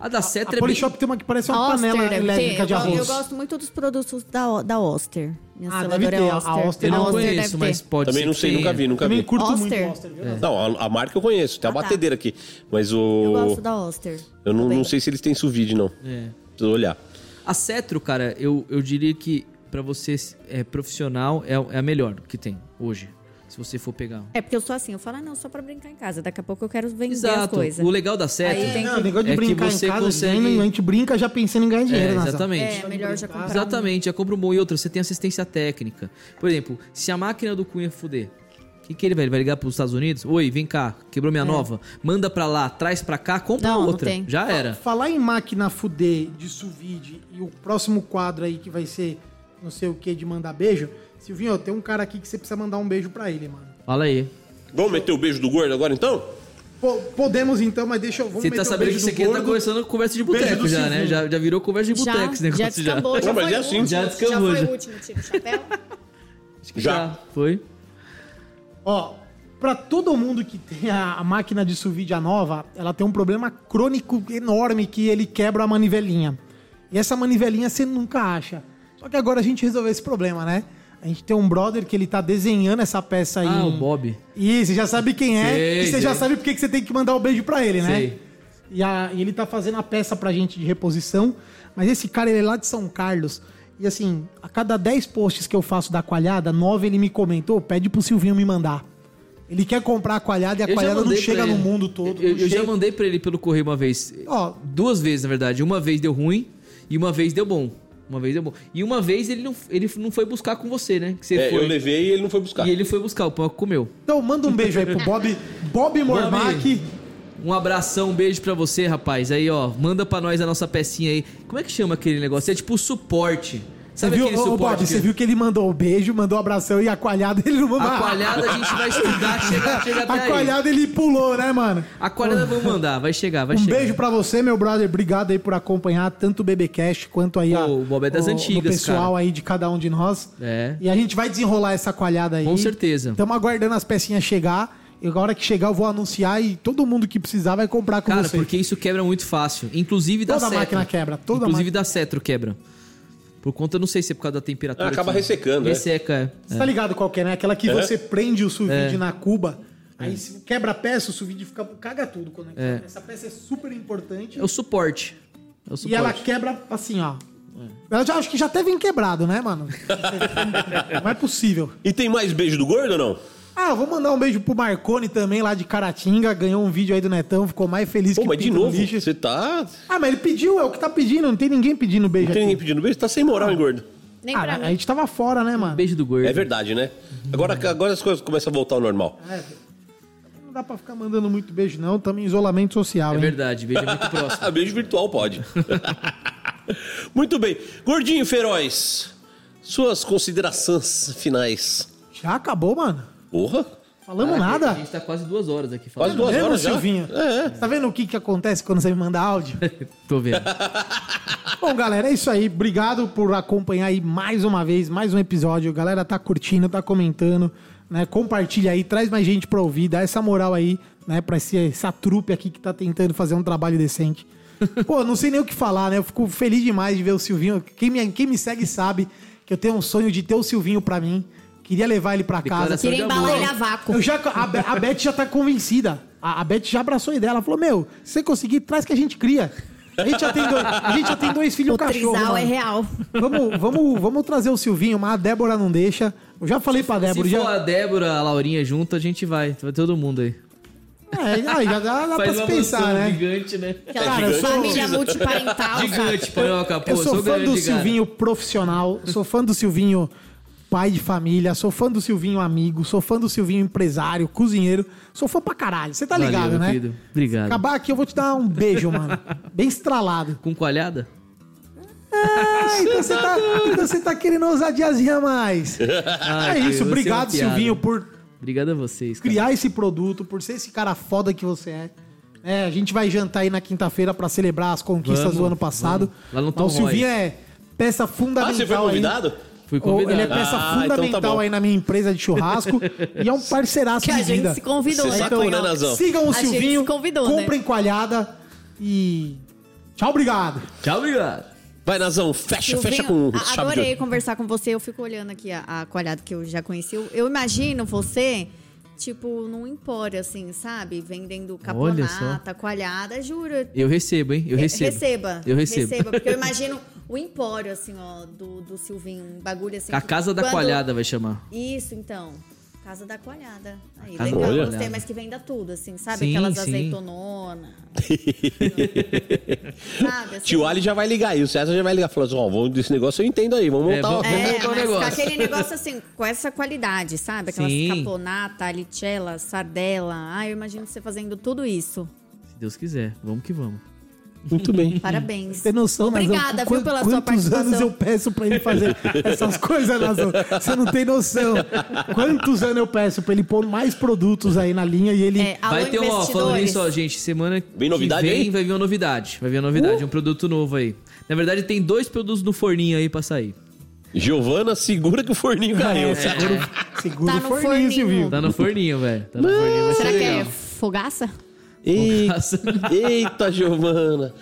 A da A Cetro é bem... Polishop tem uma que parece uma Oster panela deve elétrica ter. de arroz. Eu gosto muito dos produtos da, da Oster. Minha Ah, deve é ter. A Oster. Oster Eu não Oster conheço, mas pode Também ser não sei, nunca vi, nunca Também vi. curto Oster? muito Oster, viu? Não, a, a marca eu conheço, tem a Ah, tá. batedeira aqui. Mas o. Eu gosto da Oster. Eu não, não sei se eles têm suvide, não. É. Preciso olhar. A Cetro, cara, eu, eu diria que pra você é profissional é, é a melhor que tem hoje. Se você for pegar. É porque eu sou assim, eu falo, ah, não, só pra brincar em casa. Daqui a pouco eu quero vender as Exato. coisas. O legal da Aí tem Não, que- o negócio de É que brincar em você casa, consegue- a gente brinca já pensando em ganhar dinheiro, É, exatamente. É, melhor já comprar um. Exatamente, já compra um bom e outro. Você tem assistência técnica. Por exemplo, se a máquina do Cunha fuder, o que, que ele vai? Ele vai ligar pros Estados Unidos? Oi, vem cá, quebrou minha nova. Manda pra lá, traz pra cá, compra É. Não, não outra. tem. Já era. Falar em máquina fuder de suvide e o próximo quadro aí que vai ser não sei o que de mandar beijo. Silvinho, tem um cara aqui que você precisa mandar um beijo pra ele, mano. Fala aí. Vamos meter o beijo do gordo agora então? Po- podemos então, mas deixa eu. Vamos Você tá sabendo que isso do aqui tá começando conversa de boteco já, né? Já, já virou conversa de Já, boteco esse já negócio já. descambou, já Não, mas foi é o assim. último. Já Já descambou, foi já. o último, tira o chapéu. Já. Foi? Ó, pra todo mundo que tem a, a máquina de sous nova, ela tem um problema crônico enorme que ele quebra a manivelinha. E essa manivelinha você nunca acha. Só que agora a gente resolveu esse problema, né? A gente tem um brother que ele tá desenhando essa peça aí. Ah, o em- Bob. Ih, você já sabe quem é. Sei, e você já sei. sabe porque que você tem que mandar o beijo pra ele, né? Sei. E, a- e ele tá fazendo a peça pra gente de reposição. Mas esse cara, ele é lá de São Carlos. E assim, a cada 10 posts que eu faço da coalhada, 9 ele me comentou, pede pro Silvinho me mandar. Ele quer comprar a coalhada e a Eu já coalhada não chega no mundo todo. Eu, eu já mandei pra ele pelo correio uma vez. Ó. Duas vezes, na verdade. Uma vez deu ruim e uma vez deu bom. Uma vez deu bom. E uma vez ele não, ele não foi buscar com você, né? Que você É, foi. eu levei e ele não foi buscar. E ele foi buscar, o Panco comeu. Então manda um beijo aí pro Bob, Bob Mormac. Um abração, um beijo pra você, rapaz. Aí, ó, manda pra nós a nossa pecinha aí. Como é que chama aquele negócio? É tipo suporte. Você viu, ô? Bob, que- você viu que ele mandou o beijo, mandou o abração e a coalhada ele não mandou. A coalhada a gente vai estudar, chega, chega até A aí. coalhada ele pulou, né, mano? A coalhada vamos mandar, vai chegar, vai um chegar. beijo pra você, meu brother. Obrigado aí por acompanhar tanto o BBcast quanto aí a, Pô, o Bob é das o- antigas, o pessoal cara. aí de cada um de nós. É. E a gente vai desenrolar essa coalhada aí. Com certeza. Estamos aguardando as pecinhas chegar. E a hora que chegar eu vou anunciar e todo mundo que precisar vai comprar com Cara, você. porque isso quebra muito fácil. Inclusive da Toda Cetro. máquina quebra, toda Inclusive da Cetro quebra. Por conta, não sei se é por causa da temperatura. Ah, acaba que- ressecando, é. Resseca, é. Você tá ligado qual que é, né? Aquela que É. você prende o sous vide É. na cuba. Aí se quebra a peça, o sous vide fica, caga tudo. Quando É. Essa peça é super importante. É o suporte. É o E suporte. ela quebra assim, ó. Ela já, acho que já até vem quebrado, né, mano? Não é possível. E tem mais beijo do gordo ou não? Ah, vou mandar um beijo pro Marcone também, lá de Caratinga. Ganhou um vídeo aí do Netão, ficou mais feliz Pô, que mas de novo, lixo. você tá. Ah, mas ele pediu, é o que tá pedindo. Não tem ninguém pedindo beijo Não tem aqui. ninguém pedindo beijo? Tá sem moral, hein, gordo? Nem Ah, pra a mim. gente tava fora, né, mano? Beijo do gordo. É verdade, né? Agora, agora as coisas começam a voltar ao normal. É, não dá pra ficar mandando muito beijo, não. Estamos em isolamento social, É hein? verdade, beijo é muito próximo. Ah, beijo virtual pode. Muito bem. Gordinho Feroz, suas considerações finais. Já acabou, mano. Porra, Falamos A nada. gente tá quase duas horas aqui quase falando. duas Mesmo, horas já. Silvinho? É, é. Tá vendo o que, que acontece quando você me manda áudio? Tô vendo. Bom, galera, é isso aí. Obrigado por acompanhar aí mais uma vez, mais um episódio. A galera tá curtindo, tá comentando, né? Compartilha aí, traz mais gente pra ouvir, dá essa moral aí, né? Pra esse, essa trupe aqui que tá tentando fazer um trabalho decente. Pô, não sei nem o que falar, né? Eu fico feliz demais de ver o Silvinho. Quem me, quem me segue sabe que eu tenho um sonho de ter o Silvinho pra mim. Queria levar ele pra casa. Declaração Queria de embalar amor. ele a vácuo. Eu já, a, Be- a Beth já tá convencida. A, a Beth já abraçou a ideia. Ela falou: Meu, se você conseguir, traz que a gente cria. A gente já tem dois, a gente já tem dois filhos O cachorro. trisal é mano. real. Vamos, vamos, vamos trazer o Silvinho, mas a Débora não deixa. Eu já falei pra Débora. Se Já, for a Débora, a Laurinha junto, a gente vai. Vai todo mundo aí. é, aí já dá, dá pra se pensar, mansão né? gigante, né? Aquela Cara, eu sou- família multiparental. Gigante, panhoca, pô. Eu sou, fã grande, do cara. Silvinho profissional, sou fã do Silvinho pai de família, sou fã do Silvinho amigo, sou fã do Silvinho empresário, cozinheiro. Sou fã pra caralho. Você tá Valeu, ligado, né? querido. Obrigado. Acabar aqui, eu vou te dar um beijo, mano. Bem estralado. Com coalhada? Ah, então você tá, então você tá querendo ousadiazinha a mais. Ai, é isso, obrigado, é piada. Silvinho, por Obrigado a vocês, cara. criar esse produto, por ser esse cara foda que você é. É, a gente vai jantar aí na quinta-feira pra celebrar as conquistas Vamos, do ano passado. vamos. Lá no Tom Mas o Silvinho Roy. é peça Ah, fundamental. você foi aí. Fui convidado. Ele é peça Ah, então tá fundamental bom. aí na minha empresa de churrasco e é um parceiraço Que a de vida. gente se convidou, Você né, sacou, né, Cunhão? Nazão? Sigam o A gente Silvinho, se convidou, né? comprem coalhada e tchau, obrigado. Tchau, obrigado. Vai, Nazão, fecha, fecha Silvinho, com a- chave de Adorei ouro. conversar com você. Eu fico olhando aqui a, a coalhada que eu já conheci. Eu, eu imagino você, tipo, num empório, assim, sabe? Vendendo Olha caponata, coalhada. Juro. Eu recebo, hein? Eu É, recebo. Receba. Eu recebo. Receba, porque eu imagino o empório, assim, ó, do, do Silvinho. Um bagulho assim. A que casa da quando- coalhada vai chamar. Isso, então. Casa da coalhada. Aí, Casa legal, gostei, mas que venda tudo, assim, sabe? Sim, Aquelas sim. azeitononas. sabe? Assim, Tio Ali já vai ligar aí, o César já vai ligar. Falou assim: ó, vamos desse negócio eu entendo aí, vamos É, montar vamos-. É, montar um mas negócio. aquele negócio assim, com essa qualidade, sabe? Aquelas Sim. caponata, lichella, sardela. Ah, eu imagino você fazendo tudo isso. Se Deus quiser, vamos que vamos. Muito bem. Parabéns. Tem noção, Nazão, Obrigada, com viu, pela quantos sua participação. anos eu peço pra ele fazer essas coisas, Nazão? Você não tem noção. Quantos anos eu peço pra ele pôr mais produtos aí na linha e ele... É, Vai ter um, ó, falando isso, ó, gente, semana Vem novidade que vem aí? vai vir uma novidade. Vai vir uma novidade, um produto novo aí. Na verdade, tem dois produtos no forninho aí pra sair. Giovana, segura que o forninho caiu. É, segura, segura Tá o no forninho, forninho. Silvio. Tá no forninho, velho. Tá no forninho, vai Será ser que é fogaça? Eita, eita, Giovana.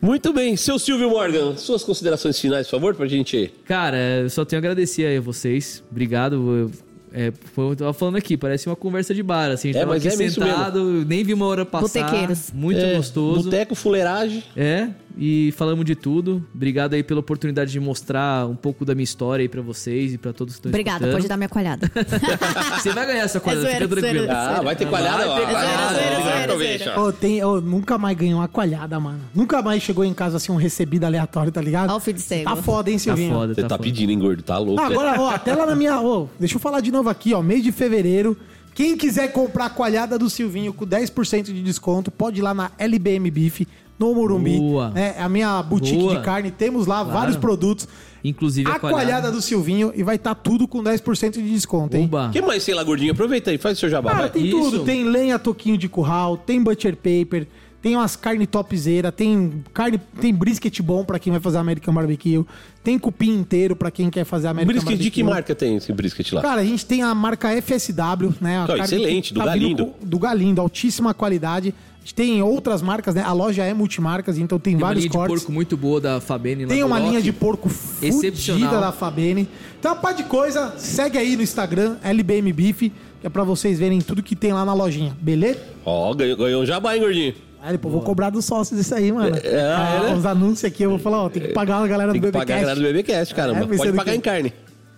Muito bem. Seu Silvio Morgan, suas considerações finais, por favor, pra gente... Cara, eu só tenho a agradecer aí a vocês. Obrigado. Eu, é, foi- eu tava falando aqui, parece uma conversa de bar, assim. A gente É, tava mas aqui é isso sentado, nem vi uma hora passar. Botequeiros. Muito É, gostoso. Boteco, fuleiragem. É, e falamos de tudo. Obrigado aí pela oportunidade de mostrar um pouco da minha história aí pra vocês e pra todos que estão Obrigada, escutando. pode dar minha coalhada. Você vai ganhar essa coisa, zoeira, fica tranquilo. zoeira. Ah, vai ter coalhada. Vai ter coalhada, Ah, zoeira, vai, zoeira, aproveita. zoeira. Ô, tem, ô, nunca mais ganhou uma coalhada, mano. Nunca mais chegou em casa assim um recebido aleatório, tá ligado? Ó o filho de cego. Tá foda, hein, Tá Silvinho? foda, Você tá, tá foda. pedindo, hein, gordo? Tá louco. Ah, agora, ó, até lá na minha. Ó, deixa eu falar de novo aqui, ó. Mês de fevereiro. Quem quiser comprar a coalhada do Silvinho com 10% de desconto, pode ir lá na LBM Beef, no Morumbi. Boa. É a minha boutique Boa. de carne. Temos lá vários produtos. Inclusive A coalhada do Silvinho e vai estar tudo com 10% de desconto, hein? O que mais, sei lá, gordinho? Aproveita aí, faz o seu jabá, Cara, vai. tem Isso. tudo. Tem lenha, toquinho de curral, tem butcher paper, tem umas carne topzera, tem carne, tem brisket bom pra quem vai fazer American Barbecue, tem cupim inteiro pra quem quer fazer American Brisket Barbecue. de que marca tem esse brisket lá? Cara, a gente tem a marca FSW, né? Carne excelente, do vindo Galindo. com- Do Galindo, altíssima qualidade. A gente tem outras marcas, né? A loja é multimarcas, então tem, Tem uma vários linha de cortes. porco muito boa da Fabene lá Tem uma linha de porco Excepcional. da Fabene. Então, uma pá de coisa, segue aí no Instagram, LBM Beef, que é pra vocês verem tudo que tem lá na lojinha, beleza? Ó, ganhou, ganhou um jabá, hein, gordinho? Eu vou cobrar dos sócios isso aí, mano. É, Ah, né? Os anúncios aqui, eu vou falar, ó, tem que pagar a galera Tem do que pagar a galera do BBcast. BBcast, caramba. É, Pode pagar que- em carne.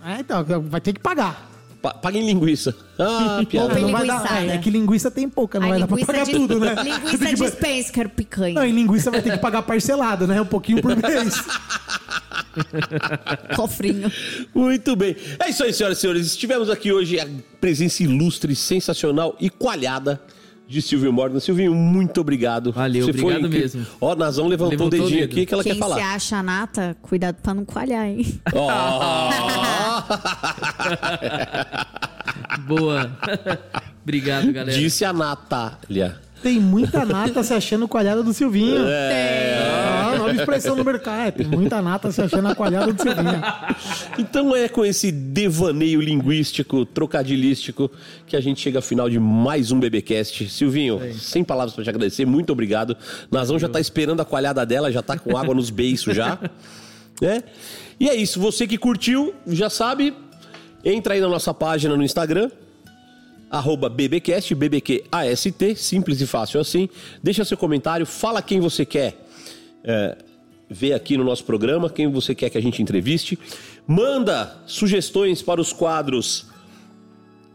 É, então, vai ter que pagar. Pa- paga em linguiça. Ah, piada. Tem não vai dar, é, é que linguiça tem pouca, não Ai, vai dar pra pagar de- tudo, né? Linguiça Tem que- dispensa, quero picanha. Não, em linguiça vai ter que pagar parcelado, né? Um pouquinho por mês. Cofrinho. Muito bem. É isso aí, senhoras e senhores. Estivemos aqui hoje a presença ilustre, sensacional e coalhada de Silvio Morgan. Silvinho, muito obrigado. Valeu, obrigado incrível. mesmo. Ó, Nazão levantou, Levantou o dedinho o aqui que ela Quem quer se falar. acha nata, cuidado pra não coalhar, hein? Ó. Boa. Obrigado, galera. Disse a Natália. Tem muita nata se achando coalhada do Silvinho. É. Ah, nova expressão no mercado. É, Tem muita nata se achando a coalhada do Silvinho. Então é com esse devaneio linguístico, trocadilístico, que a gente chega ao final de mais um BBcast. Silvinho, sem palavras pra te agradecer, muito obrigado. Nazão já tá esperando a coalhada dela, já tá com água nos beiços já. né? E é isso, você que curtiu, já sabe, entra aí na nossa página no Instagram, arroba bbcast, bbqast, simples e fácil assim. Deixa seu comentário, fala quem você quer é, ver aqui no nosso programa, quem você quer que a gente entreviste. Manda sugestões para os quadros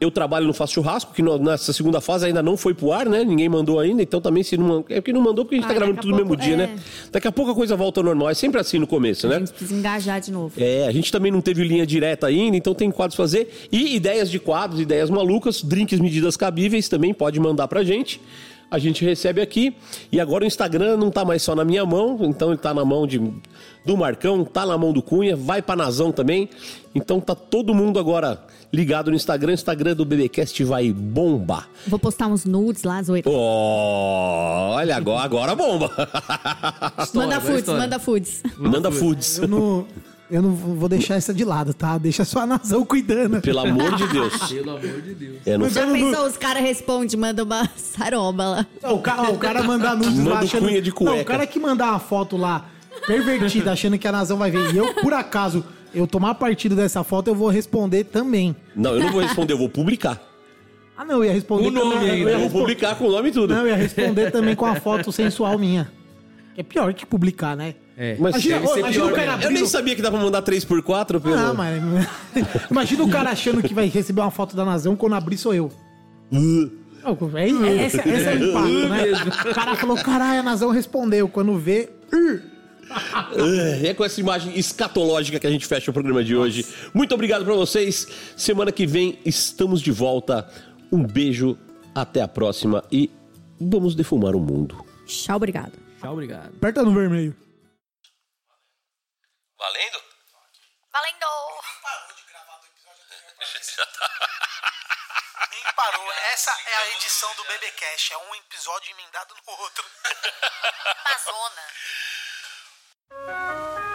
Eu Trabalho no Faço Churrasco, que no- nessa segunda fase ainda não foi pro ar, né? Ninguém mandou ainda, então também se não... É porque não mandou porque a gente tá Ah, gravando daqui tudo a no mesmo dia, é. né? Daqui a pouco a coisa volta ao normal, é sempre assim no começo, A né? gente precisa engajar de novo. É, a gente também não teve linha direta ainda, então tem quadros fazer. E ideias de quadros, ideias malucas, drinks, medidas cabíveis, também pode mandar pra gente. A gente recebe aqui. E agora o Instagram não tá mais só na minha mão, então ele tá na mão de, do Marcão, tá na mão do Cunha, vai pra Nazão também. Então tá todo mundo agora ligado no Instagram. O Instagram do BBcast vai bombar. Vou postar uns nudes lá, zoeira. Olha, agora, agora bomba. manda agora foods, história. manda foods. Manda foods. Eu não, eu não vou deixar essa de lado, tá? Deixa só a nação cuidando. Pelo amor de Deus. Pelo amor de Deus. É, não Já pensou, os caras respondem, mandam uma saroba lá. Não, O cara, o cara mandar nudes Manda lá o achando... cunha de cueca. Não, o cara que mandar uma foto lá pervertida, achando que a nação vai ver, e eu, por acaso, eu tomar partido dessa foto, eu vou responder também. Não, eu não vou responder, eu vou publicar. Ah, não, eu ia responder... O nome também- ainda. eu vou publicar com o nome e tudo. Não, eu ia responder também com a foto sensual minha. Que é pior que publicar, né? É. Mas Imagina, ser imagina pior o cara mesmo. Eu nem abrindo... sabia que dá pra mandar 3x4 pelo. Ah, mas... Imagina o cara achando que vai receber uma foto da Nazão quando abrir sou eu. Uh. É, é, esse, esse é o impacto, né? O cara falou, caralho, a Nazão respondeu. Quando vê... "Ur". É, é com essa imagem escatológica que a gente fecha o programa de hoje. Nossa. Muito obrigado para vocês. Semana que vem estamos de volta. Um beijo, até a próxima e vamos defumar o mundo. Tchau, obrigado. Tchau, obrigado. Aperta no vermelho. Valendo? Valendo! Parou de gravar o episódio anterior. Nem parou. Essa é a edição do BBcast. É um episódio emendado no outro. Amazona. Música